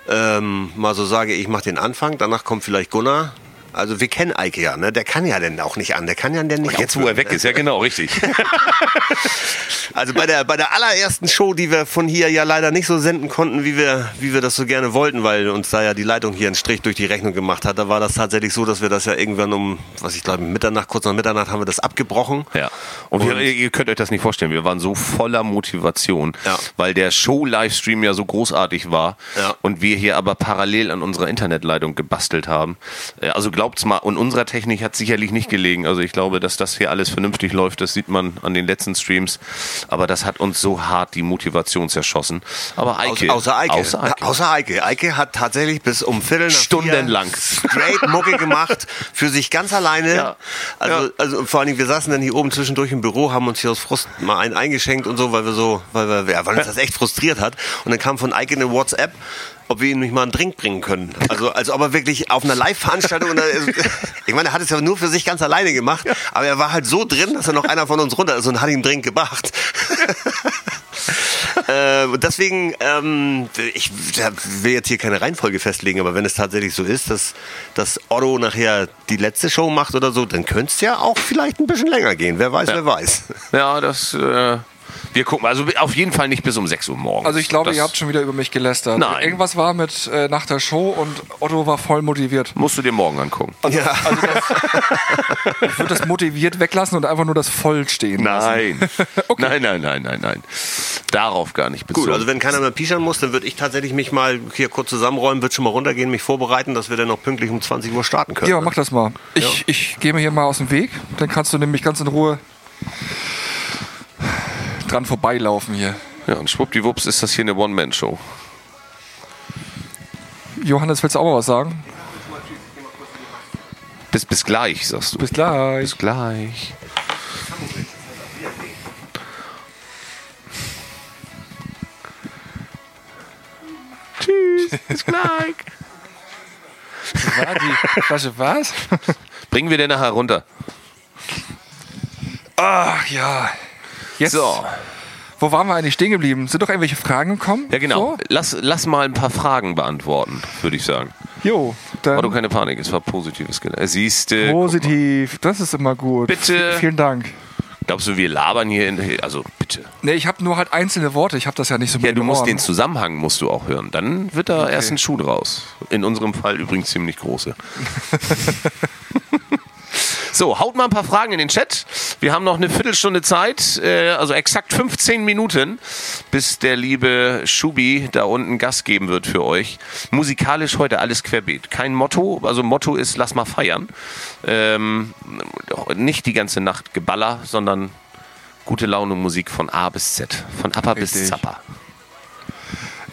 ähm, mal so sage, ich mache den Anfang, danach kommt vielleicht Gunnar. Also wir kennen Eike ja, ne? Der kann ja denn auch nicht an. Der kann ja denn nicht Jetzt, wo er weg ist, ja genau, richtig. Also bei der, bei der allerersten Show, die wir von hier ja leider nicht so senden konnten, wie wir, wie wir das so gerne wollten, weil uns da ja die Leitung hier einen Strich durch die Rechnung gemacht hat, da war das tatsächlich so, dass wir das ja irgendwann um, was ich glaube, Mitternacht, kurz nach Mitternacht haben wir das abgebrochen. Ja. Und, wir, ihr könnt euch das nicht vorstellen, wir waren so voller Motivation, Ja. weil der Show-Livestream ja so großartig war Ja. und wir hier aber parallel an unserer Internetleitung gebastelt haben. Äh, Also glaubt's mal, und unserer Technik hat sicherlich nicht gelegen. Also ich glaube, dass das hier alles vernünftig läuft, das sieht man an den letzten Streams. Aber das hat uns so hart die Motivation zerschossen. Aber Eike. Außer Eike. Außer Eike. Außer Eike. Eike hat tatsächlich bis um Viertel nach Stundenlang. straight Mucke gemacht, für sich ganz alleine. Ja. Also, Ja. also vor allen Dingen, wir saßen dann hier oben zwischendurch im Büro, haben uns hier aus Frust mal einen eingeschenkt und so, weil wir so, weil wir, weil uns das echt frustriert hat. Und dann kam von Eike eine WhatsApp, ob wir ihm nicht mal einen Drink bringen können. Also, als ob er wirklich auf einer Live-Veranstaltung, er- ich meine, er hat es ja nur für sich ganz alleine gemacht, aber er war halt so drin, dass er noch einer von uns runter ist und hat ihm einen Drink gebracht. Äh, und deswegen, ähm, ich will jetzt hier keine Reihenfolge festlegen, aber wenn es tatsächlich so ist, dass, dass Otto nachher die letzte Show macht oder so, dann könnte es ja auch vielleicht ein bisschen länger gehen. Wer weiß, wer weiß. Ja, das. Äh, wir gucken. Also auf jeden Fall nicht bis um 6 Uhr morgens. Also ich glaube, das ihr habt schon wieder über mich gelästert. Nein. Irgendwas war mit äh, nach der Show und Otto war voll motiviert. Musst du dir morgen angucken. Ja. Ich würde das motiviert weglassen und einfach nur das voll stehen lassen. Nein. Nein, nein, nein, nein, nein. Darauf gar nicht bezogen. Gut, also wenn keiner mehr pischern muss, dann würde ich tatsächlich mich mal hier kurz zusammenräumen, würde schon mal runtergehen, mich vorbereiten, dass wir dann noch pünktlich um 20 Uhr starten können. Ja, mach das mal. Ich, ich gehe mir hier mal aus dem Weg. Dann kannst du nämlich ganz in Ruhe dran vorbeilaufen hier. ja, und schwuppdiwupps ist das hier eine One-Man-Show. Johannes, willst du auch mal was sagen? Bis, bis gleich, sagst du. Bis gleich. Bis gleich. Tschüss. Bis gleich. War die Flasche was? Bringen wir den nachher runter. Ach ja. Jetzt, So. wo waren wir eigentlich stehen geblieben? Sind doch irgendwelche Fragen gekommen? Ja, genau. So? Lass, lass mal ein paar Fragen beantworten, würde ich sagen. Jo, Aber du dann keine Panik, es war positives Gel- Siehst du. positiv. Das ist immer gut. Bitte. V- Vielen Dank. Glaubst du, wir labern hier in. Also bitte. Nee, ich habe nur halt einzelne Worte. Ich habe das ja nicht so Ja, du musst Ohren. den Zusammenhang musst du auch hören. Dann wird da erst ein Schuh draus. In unserem Fall übrigens ziemlich große. so, haut mal ein paar Fragen in den Chat. Wir haben noch eine Viertelstunde Zeit, äh, also exakt 15 Minuten, bis der liebe Schubi da unten Gas geben wird für euch. Musikalisch heute alles querbeet. Kein Motto, also Motto ist lass mal feiern. Ähm, nicht die ganze Nacht Geballer, sondern gute Laune Musik von A bis Z, von Appa bis. Zappa.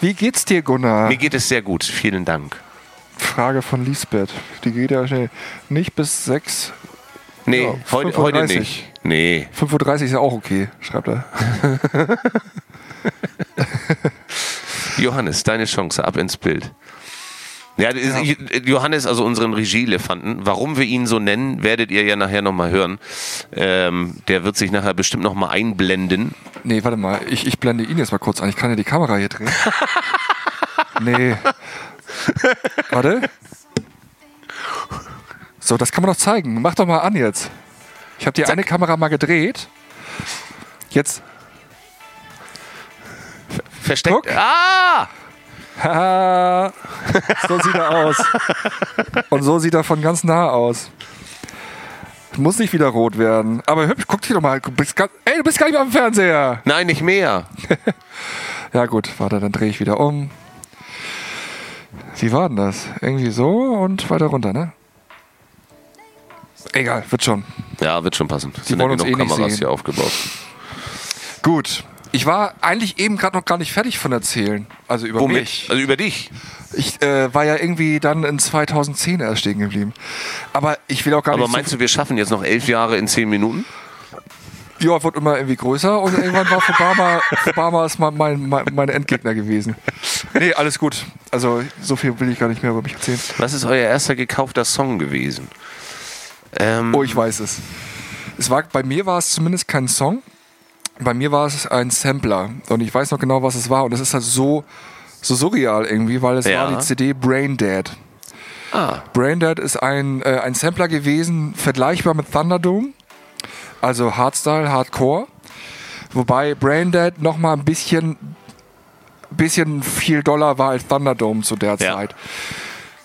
Wie geht's dir, Gunnar? Mir geht es sehr gut, vielen Dank. Frage von Lisbeth. Die geht ja schnell. Nicht bis 6. Nee, Ja, heute, heute 35. nicht. Nee. 5.30 Uhr ist ja auch okay, schreibt er. Johannes, deine Chance, ab ins Bild. Ja, ist- Johannes, also unseren Regie-Elefanten, warum wir ihn so nennen, werdet ihr ja nachher nochmal hören. Ähm, der wird sich nachher bestimmt nochmal einblenden. Nee, warte mal. Ich, ich blende ihn jetzt mal kurz ein. Ich kann ja die Kamera hier drehen. nee. Warte. So, das kann man doch zeigen. Mach doch mal an jetzt. Ich habe die eine Kamera mal gedreht. Jetzt. Versteckt. Guck. Ah! So sieht er aus. Und so sieht er von ganz nah aus. Muss nicht wieder rot werden. Aber hübsch, guck dich doch mal. Du bist gar, ey, du bist gar nicht mehr am Fernseher. Nein, nicht mehr. Ja gut, warte, dann drehe ich wieder um. Wie war denn das? Irgendwie so und weiter runter, ne? Egal, wird schon. Ja, wird schon passen. Es sind ja wollen uns genug eh Kameras hier aufgebaut. Gut. Ich war eigentlich eben gerade noch gar nicht fertig von erzählen. Also über Womit? mich. Also über dich. Ich äh, war ja irgendwie dann in 2010 erst stehen geblieben. Aber ich will auch gar Aber nicht. meinst du, wir schaffen jetzt noch elf Jahre in zehn Minuten? so, ja, wird immer irgendwie größer und irgendwann war Obama, Obama ist mein, mein, mein Endgegner gewesen. Nee, alles gut. Also so viel will ich gar nicht mehr über mich erzählen. Was ist euer erster gekaufter Song gewesen? Ähm, Oh, ich weiß es. es war, bei mir war es zumindest kein Song. Bei mir war es ein Sampler. Und ich weiß noch genau, was es war. Und es ist halt so, so surreal irgendwie, weil es Ja. war die CD Brain Dead. Ah. Braindead ist ein, äh, ein Sampler gewesen, vergleichbar mit Thunderdome, also Hardstyle, Hardcore. Wobei Braindead noch mal ein bisschen, bisschen viel doller war als Thunderdome zu der Ja. Zeit.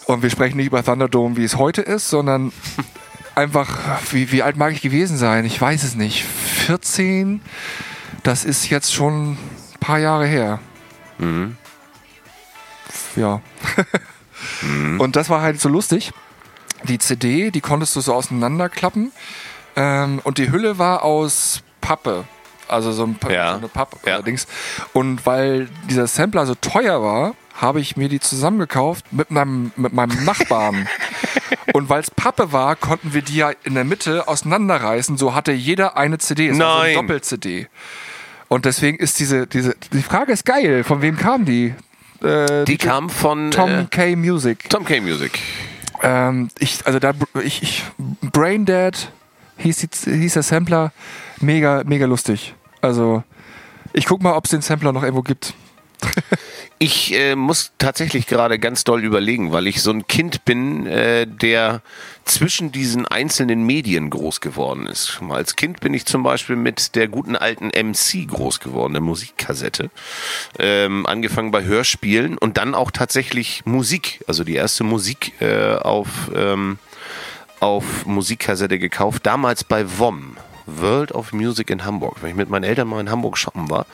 Und wir sprechen nicht über Thunderdome, wie es heute ist, sondern einfach, wie, wie alt mag ich gewesen sein? Ich weiß es nicht. 14? Das ist jetzt schon ein paar Jahre her. Ja. Und das war halt so lustig. Die CD, die konntest du so auseinanderklappen. Ähm, und die Hülle war aus Pappe. Also so, ein, Ja. so eine Pappe Ja. allerdings. Und weil dieser Sampler so teuer war, habe ich mir die zusammengekauft mit meinem, mit meinem Nachbarn. und weil es Pappe war, konnten wir die ja in der Mitte auseinanderreißen. So hatte jeder eine CD. Es war so Nein. eine Doppel-CD. Und deswegen ist diese, diese, die Frage ist geil. Von wem kam die? Äh, Die kam von Tom äh, K. Music. Tom K. Music. Ähm, ich, also da, ich, ich, Brain Dead hieß, die, hieß der Sampler. Mega, mega lustig. Also, ich guck mal, ob es den Sampler noch irgendwo gibt. Ich äh, muss tatsächlich gerade ganz doll überlegen, weil ich so ein Kind bin, äh, der zwischen diesen einzelnen Medien groß geworden ist. Als Kind bin ich zum Beispiel mit der guten alten MC groß geworden, der Musikkassette. Ähm, angefangen bei Hörspielen und dann auch tatsächlich Musik. Also die erste Musik äh, auf, ähm, auf Musikkassette gekauft. Damals bei WOM. World of Music in Hamburg. Wenn ich mit meinen Eltern mal in Hamburg shoppen war,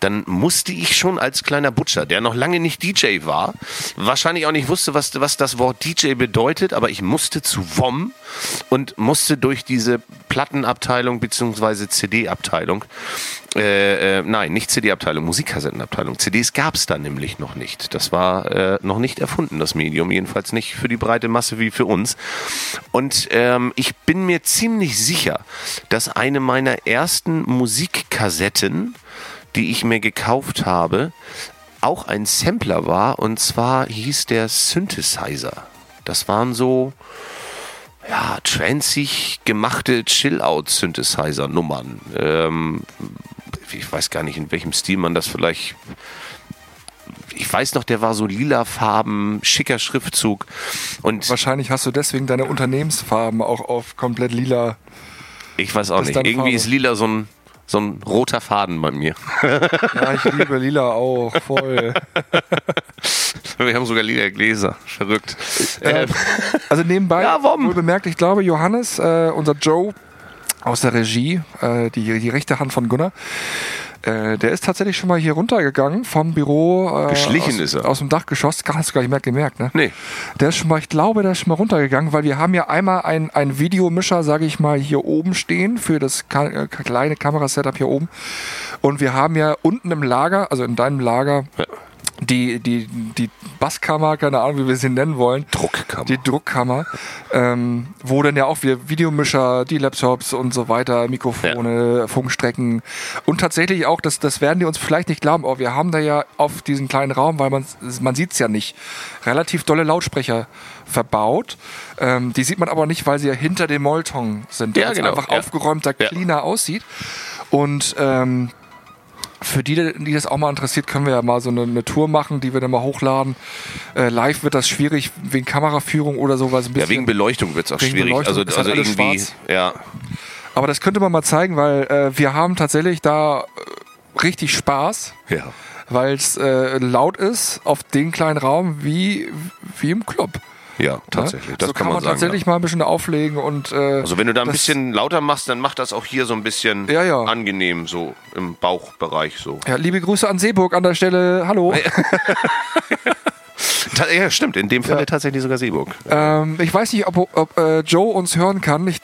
dann musste ich schon als kleiner Butcher, der noch lange nicht DJ war, wahrscheinlich auch nicht wusste, was, was das Wort DJ bedeutet, aber ich musste zu WOM und musste durch diese Plattenabteilung bzw. CD-Abteilung, äh, äh, nein, nicht CD-Abteilung, Musikkassettenabteilung. CDs gab es da nämlich noch nicht. Das war äh, noch nicht erfunden, das Medium, jedenfalls nicht für die breite Masse wie für uns. Und ähm, ich bin mir ziemlich sicher, dass eine meiner ersten Musikkassetten, die ich mir gekauft habe, auch ein Sampler war. Und zwar hieß der Synthesizer. Das waren so ja, transig gemachte Chill-Out-Synthesizer-Nummern. Ähm, ich weiß gar nicht, in welchem Stil man das vielleicht. Ich weiß noch, der war so lila Farben, schicker Schriftzug. Und Wahrscheinlich hast du deswegen deine Unternehmensfarben auch auf komplett lila. ich weiß auch nicht. Irgendwie Farbe. ist lila so ein, so ein roter Faden bei mir. Ja, ich liebe lila auch, voll. Wir haben sogar lila Gläser. Verrückt. Äh, also nebenbei, Ja, wohl bemerkt, ich glaube, Johannes, äh, unser Joe aus der Regie, äh, die, die rechte Hand von Gunnar, äh, der ist tatsächlich schon mal hier runtergegangen vom Büro. Äh, Geschlichen aus, ist er. Aus dem Dachgeschoss, hast du gar nicht mehr gemerkt, ne? Nee. Der ist schon mal, ich glaube, der ist schon mal runtergegangen, weil wir haben ja einmal ein, ein Videomischer, sage ich mal, hier oben stehen für das ka äh, kleine Kamerasetup hier oben. Und wir haben ja unten im Lager, also in deinem Lager, die, die, die Basskammer, keine Ahnung, wie wir sie nennen wollen. Druckkammer. Die Druckkammer, ähm, wo dann ja auch wir Videomischer, die Laptops und so weiter, Mikrofone, Funkstrecken und tatsächlich auch, das, das werden die uns vielleicht nicht glauben, aber wir haben da ja auf diesen kleinen Raum, weil man, man sieht es ja nicht, relativ dolle Lautsprecher verbaut. Ähm, die sieht man aber nicht, weil sie ja hinter dem Molton sind, Ja, genau, einfach ja. aufgeräumter, Ja. cleaner aussieht. Und ähm, für die, die das auch mal interessiert, können wir ja mal so eine, eine Tour machen, die wir dann mal hochladen. Äh, live wird das schwierig wegen Kameraführung oder sowas. Ein Ja, wegen Beleuchtung wird es auch schwierig. Also, halt also alles irgendwie, schwarz. ja. Aber das könnte man mal zeigen, weil äh, wir haben tatsächlich da äh, richtig Spaß, Ja. weil es äh, laut ist auf den kleinen Raum wie, wie im Club. Ja, tatsächlich. Ne? Das so kann man, sagen. tatsächlich mal ein bisschen auflegen und äh, Also wenn du da ein bisschen lauter machst, dann macht das auch hier so ein bisschen Ja, ja. angenehm, so im Bauchbereich so. Ja, liebe Grüße an Seeburg an der Stelle. Hallo. Ja, stimmt, in dem Fall tatsächlich sogar Seeburg. Ähm, ich weiß nicht, ob, ob äh, Joe uns hören kann. Ich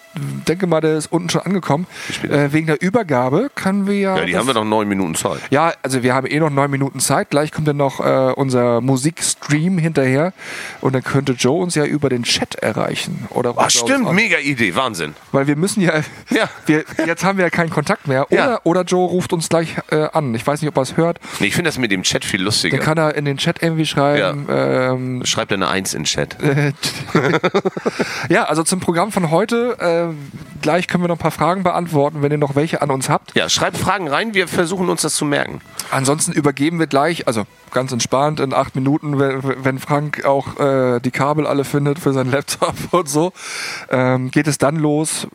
denke mal, der ist unten schon angekommen. Äh, wegen der Übergabe können wir ja. Ja, die haben wir noch neun Minuten Zeit. Ja, also wir haben eh noch neun Minuten Zeit. Gleich kommt dann noch äh, unser Musikstream hinterher. Und dann könnte Joe uns ja über den Chat erreichen. Oder Ach stimmt, mega Idee, Wahnsinn. Weil wir müssen ja. Ja. Wir, jetzt haben wir ja keinen Kontakt mehr. Oder, Ja. oder Joe ruft uns gleich äh, an. Ich weiß nicht, ob er es hört. Nee, ich finde das mit dem Chat viel lustiger. Dann kann er in den Chat irgendwie schreiben. Ähm, Schreibt eine Eins in den Chat. ja, also zum Programm von heute. Äh, gleich können wir noch ein paar Fragen beantworten, wenn ihr noch welche an uns habt. Ja, schreibt Fragen rein, wir versuchen uns das zu merken. Ansonsten übergeben wir gleich, also ganz entspannt in acht Minuten, wenn, wenn Frank auch äh, die Kabel alle findet für seinen Laptop und so, ähm, geht es dann los.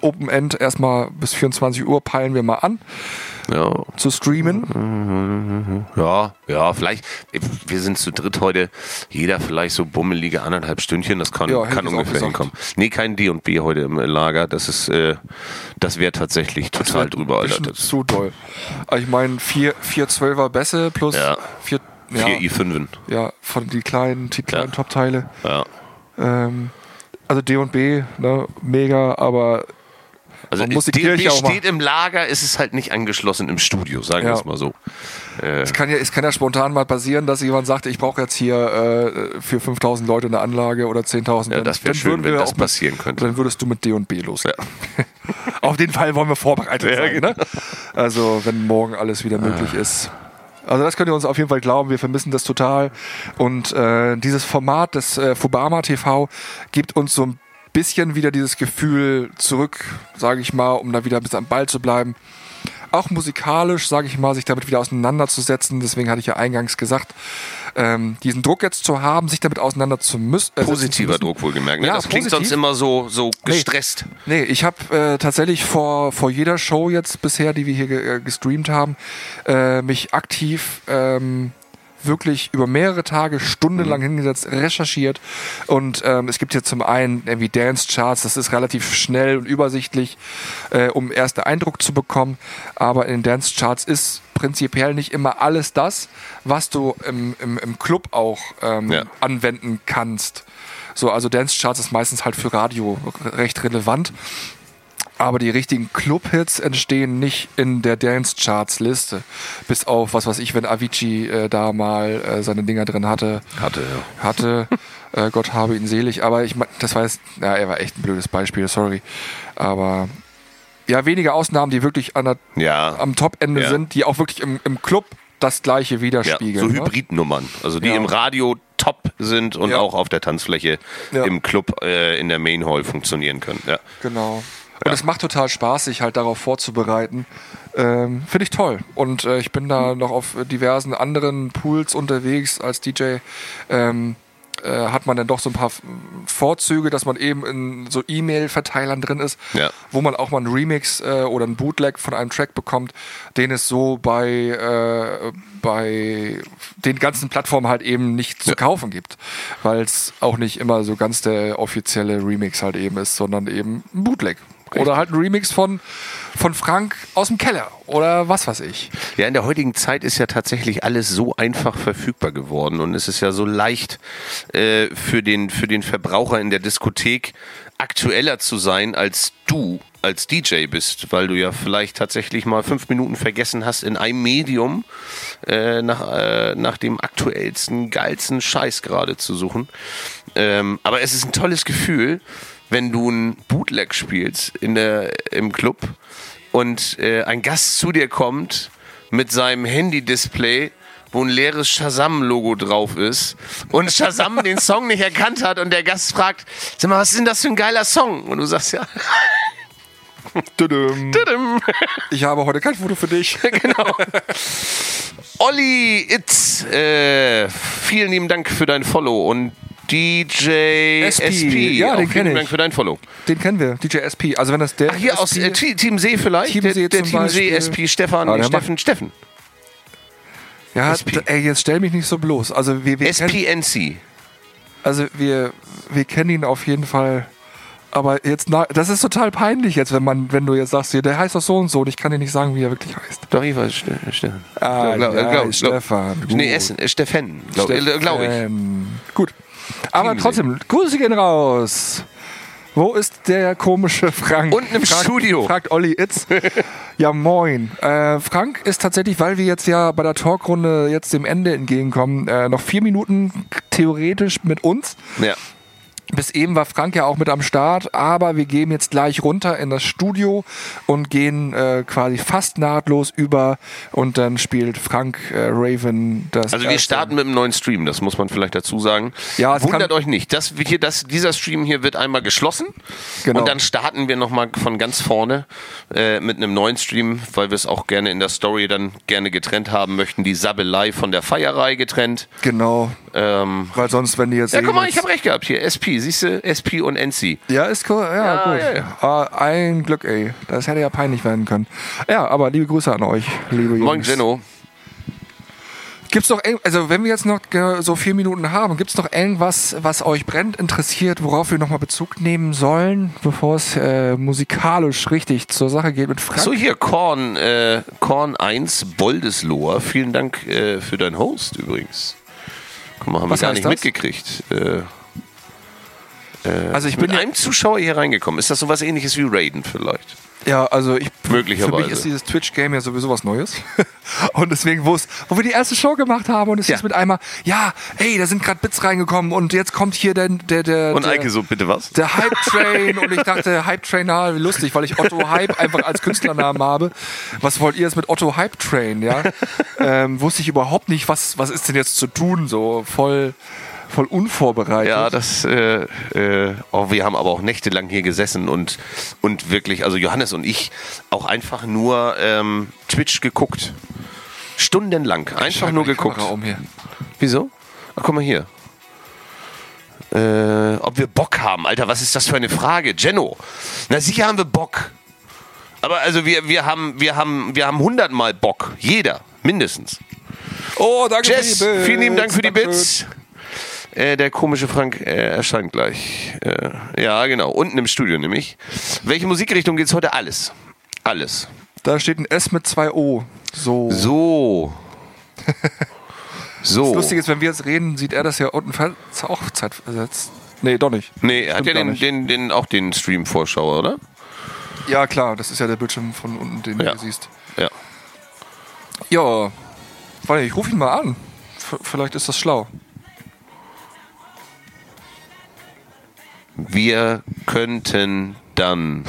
Open End erstmal bis 24 Uhr peilen wir mal an Ja, zu streamen. ja, ja, vielleicht. Wir sind zu dritt heute. Jeder vielleicht so bummelige anderthalb Stündchen. Das kann, Ja, kann ungefähr hinkommen. Nee, kein D und B heute im Lager. Das ist, äh, das wäre tatsächlich total drüber, Alter. Zu doll. Also ich meine, vier, vier 12er Bässe plus Ja. vier, ja, vier i5. ja, von die kleinen, die kleinen Ja. Top-Teile. Ja. Ähm, also D und B, ne, mega, aber Also Man muss die D&B Kirche steht im Lager, ist es halt nicht angeschlossen im Studio, sagen wir Ja. es mal so. es kann ja, es kann ja spontan mal passieren, dass jemand sagt, ich brauche jetzt hier äh, für 5000 Leute eine Anlage oder 10.000. Ja, das wär dann schön, wenn wir das mit- passieren könnte. Dann würdest du mit D und B loslegen. Auf den Fall wollen wir vorbereitet Ja, sein. genau. Ne? Also wenn morgen alles wieder möglich ist. Also das könnt ihr uns auf jeden Fall glauben, wir vermissen das total. Und äh, dieses Format des äh, Fubama TV gibt uns so ein bisschen wieder dieses Gefühl zurück, sage ich mal, um da wieder ein bisschen am Ball zu bleiben. Auch musikalisch, sage ich mal, sich damit wieder auseinanderzusetzen. Deswegen hatte ich ja eingangs gesagt, ähm, diesen Druck jetzt zu haben, sich damit zu müssen. äh, zu Positiver müssen. Druck wohlgemerkt. Ne? Ja, das klingt positiv. sonst immer so, so gestresst. Nee, ich habe äh, tatsächlich vor, vor jeder Show jetzt bisher, die wir hier ge äh, gestreamt haben, äh, mich aktiv ähm, wirklich über mehrere Tage stundenlang hingesetzt, recherchiert und ähm, es gibt hier zum einen irgendwie Dance Charts, das ist relativ schnell und übersichtlich, äh, um erste Eindruck zu bekommen, aber in den Dance Charts ist prinzipiell nicht immer alles das, was du im, im, im Club auch ähm, Ja. anwenden kannst. So, also Dance Charts ist meistens halt für Radio recht relevant. Aber die richtigen Club-Hits entstehen nicht in der Dance-Charts-Liste. Bis auf, was weiß ich, wenn Avicii äh, da mal äh, seine Dinger drin hatte. Hatte, ja. Hatte. äh, Gott habe ihn selig. Aber ich mein, das war jetzt, ja, er war echt ein blödes Beispiel, sorry. Aber ja, wenige Ausnahmen, die wirklich an der, Ja. am Top-Ende Ja. sind, die auch wirklich im, im Club das gleiche widerspiegeln. so ne? Hybridnummern, also die im Radio top sind und auch auf der Tanzfläche im Club äh, in der Main Hall funktionieren können. Genau. Und es macht total Spaß, sich halt darauf vorzubereiten. Ähm, Finde ich toll. Und äh, ich bin da noch auf diversen anderen Pools unterwegs als DJ. Ähm, äh, hat man dann doch so ein paar Vorzüge, dass man eben in so E-Mail-Verteilern drin ist, Ja. wo man auch mal einen Remix äh, oder einen Bootleg von einem Track bekommt, den es so bei, äh, bei den ganzen Plattformen halt eben nicht zu kaufen gibt, weil es auch nicht immer so ganz der offizielle Remix halt eben ist, sondern eben ein Bootleg. Oder halt ein Remix von, von Frank aus dem Keller oder was weiß ich. Ja, in der heutigen Zeit ist ja tatsächlich alles so einfach verfügbar geworden und es ist ja so leicht äh, für, den, für den Verbraucher in der Diskothek aktueller zu sein, als du als DJ bist, weil du ja vielleicht tatsächlich mal fünf Minuten vergessen hast, in einem Medium äh, nach, äh, nach dem aktuellsten, geilsten Scheiß gerade zu suchen. Ähm, aber es ist ein tolles Gefühl, wenn du ein Bootleg spielst in der, im Club und äh, ein Gast zu dir kommt mit seinem Handy-Display, wo ein leeres Shazam-Logo drauf ist und Shazam den Song nicht erkannt hat und der Gast fragt, sag mal, was ist denn das für ein geiler Song? Und du sagst, ja, Tudum. tudum. Ich habe heute kein Foto für dich. genau. Olli Itz, äh, vielen lieben Dank für dein Follow und DJ SP, SP, ja, auch den kenn vielen ich. Dank für dein Follow. Den kennen wir, DJ SP. Also wenn das der Ach, hier SP aus äh, Team See vielleicht? Teamsee der der zum Team See. SP, Stefan, Ah, der Steffen, Steffen. ja, SP. ey, jetzt stell mich nicht so bloß. Also wir, wir SPNC. also wir, wir kennen ihn auf jeden Fall. Aber jetzt, na, das ist total peinlich jetzt, wenn man, wenn du jetzt sagst, hier, der heißt doch so und so und ich kann dir nicht sagen, wie er wirklich heißt. Doch, ich weiß, Ste- Stefan. Ah, Glaub- ja, glaub- glaub- Stefan, Nee, gut. Essen, äh, Steffen, glaube glaub ich. Gut. Aber trotzdem, Grüße gehen raus. Wo ist der komische Frank? Unten im fragt, Studio. Fragt Olli Itz. ja, moin. Äh, Frank ist tatsächlich, weil wir jetzt ja bei der Talkrunde jetzt dem Ende entgegenkommen, äh, noch vier Minuten theoretisch mit uns. Ja. Bis eben war Frank ja auch mit am Start, aber wir gehen jetzt gleich runter in das Studio und gehen äh, quasi fast nahtlos über und dann spielt Frank äh, Raven das. Also wir starten mit einem neuen Stream, das muss man vielleicht dazu sagen. Ja, es Wundert euch nicht, das, hier, das, dieser Stream hier wird einmal geschlossen Genau. und dann starten wir nochmal von ganz vorne äh, mit einem neuen Stream, weil wir es auch gerne in der Story dann gerne getrennt haben möchten. Die Sabbelei von der Feierei getrennt. Genau, Ähm, weil sonst, wenn die jetzt. ja, guck mal, ich habe recht gehabt hier. SP, siehst du? SP und NC. Ja, ist cool. Ja, Ja, gut. ja, ja. Ah, ein Glück, ey. Das hätte ja peinlich werden können. Ja, aber liebe Grüße an euch, liebe Jungs. Moin, Jenno. Gibt's noch, also wenn wir jetzt noch so vier Minuten haben, gibt's noch irgendwas, was euch brennt, interessiert, worauf wir nochmal Bezug nehmen sollen, bevor es äh, musikalisch richtig zur Sache geht mit Frank? So, hier, Korn, äh, Korn 1, Boldesloher. Vielen Dank äh, für deinen Host übrigens. Guck mal, haben Was wir gar nicht das? mitgekriegt. Äh, also ich bin mit ja, einem Zuschauer hier reingekommen. Ist das sowas ähnliches wie Raiden vielleicht? ja, also ich Möglicherweise. Für mich ist dieses Twitch-Game ja sowieso was Neues. und deswegen, wo es, wo wir die erste Show gemacht haben und es Ja. ist mit einmal, ja, ey, da sind gerade Bits reingekommen und jetzt kommt hier der, der, der Und der, Eike so, bitte was? Der Hype Train und ich dachte, Hype Train, na, wie lustig, weil ich Otto Hype einfach als Künstlernamen habe. Was wollt ihr jetzt mit Otto Hype Train, ja? ähm, wusste ich überhaupt nicht, was, was ist denn jetzt zu tun, so voll, voll unvorbereitet. Ja, das, äh, äh, oh, wir haben aber auch nächtelang hier gesessen und, und wirklich, also Johannes und ich, auch einfach nur ähm, Twitch geguckt. Stundenlang. Einfach nur geguckt. Um hier. Wieso? Ach, guck mal hier. Äh, ob wir Bock haben, Alter, was ist das für eine Frage? Jenno. Na sicher haben wir Bock. Aber also wir, wir haben, wir haben, wir haben hundertmal Bock. Jeder. Mindestens. Oh, danke Jess, für die Bits. vielen lieben Dank für die. Bits. Äh, der komische Frank äh, erscheint gleich. Äh, ja, genau. Unten im Studio nämlich. Welche Musikrichtung geht's heute? Alles. Alles. Da steht ein S mit zwei O. So. So. So. Das Lustige ist, wenn wir jetzt reden, sieht er das ja unten auch zeitversetzt. Nee, doch nicht. Nee, er hat ja den, den, den, auch den Stream-Vorschauer, oder? Ja, klar, das ist ja der Bildschirm von unten, den Ja. du siehst. Ja. Ja, warte, ich rufe ihn mal an. V vielleicht ist das schlau. Wir könnten dann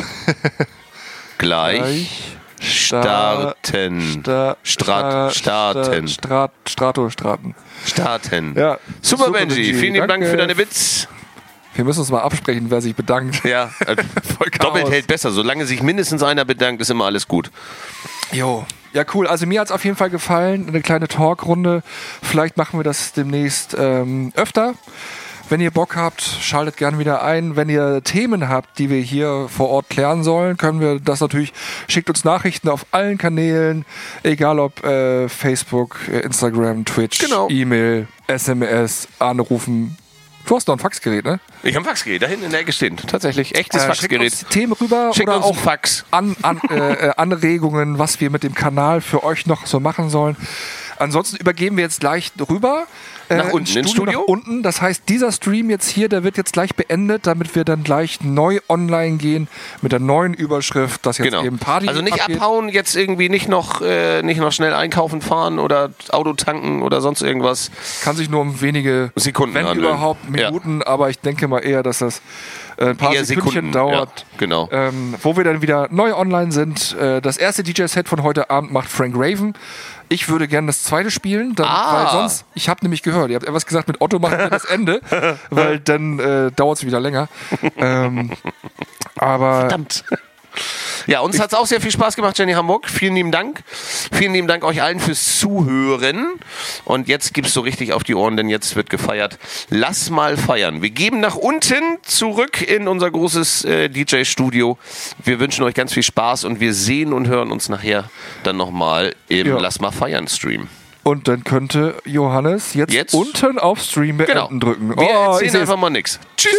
gleich starten. Sta Strat, starten. Strat, Strato, Straten. Starten. Ja. Super, Super, Benji. Benji. Vielen lieben Dank für deine Bits. Wir müssen uns mal absprechen, wer sich bedankt. Ja, äh, doppelt hält besser. Solange sich mindestens einer bedankt, ist immer alles gut. Jo. Ja, cool. Also mir hat es auf jeden Fall gefallen. Eine kleine Talkrunde. Vielleicht machen wir das demnächst ähm, öfter. Wenn ihr Bock habt, schaltet gerne wieder ein. Wenn ihr Themen habt, die wir hier vor Ort klären sollen, können wir das natürlich. Schickt uns Nachrichten auf allen Kanälen, egal ob äh, Facebook, äh, Instagram, Twitch, Genau. E-Mail, SMS, anrufen. Du hast noch ein Faxgerät, ne? Ich habe ein Faxgerät da hinten in der Ecke stehen. Tatsächlich, echtes Äh, schickt Faxgerät. uns die Themen rüber Schickt oder uns auch Fax. an, an, äh, äh, Anregungen, was wir mit dem Kanal für euch noch so machen sollen. Ansonsten übergeben wir jetzt gleich rüber. Äh, Nach unten ins Studio? Nach unten. Das heißt, dieser Stream jetzt hier, der wird jetzt gleich beendet, damit wir dann gleich neu online gehen mit der neuen Überschrift, dass jetzt Genau. eben Party Also nicht abgeht. abhauen, jetzt irgendwie nicht noch, äh, nicht noch schnell einkaufen fahren oder Auto tanken oder sonst irgendwas. Kann sich nur um wenige Sekunden wenn handeln. überhaupt Ja. Minuten, aber ich denke mal eher, dass das äh, ein paar Eher Sekündchen Sekunden, dauert. ja, genau. Ähm, wo wir dann wieder neu online sind. Äh, das erste DJ-Set von heute Abend macht Frank Raven. Ich würde gerne das zweite spielen, dann, Ah. weil sonst, ich habe nämlich gehört, ihr habt etwas gesagt, mit Otto machen wir das Ende, weil dann äh, dauert es wieder länger. ähm, aber Verdammt. Ja, uns hat es auch sehr viel Spaß gemacht, Jenny Hamburg. Vielen lieben Dank. Vielen lieben Dank euch allen fürs Zuhören. Und jetzt gibt's so richtig auf die Ohren, denn jetzt wird gefeiert. Lass mal feiern. Wir geben nach unten zurück in unser großes äh, DJ-Studio. Wir wünschen euch ganz viel Spaß und wir sehen und hören uns nachher dann nochmal im Ja. Lass mal feiern Stream. und dann könnte Johannes jetzt, Jetzt? unten auf Stream beenden Genau. drücken. Wir Oh, erzählen einfach mal nix. Tschüssi.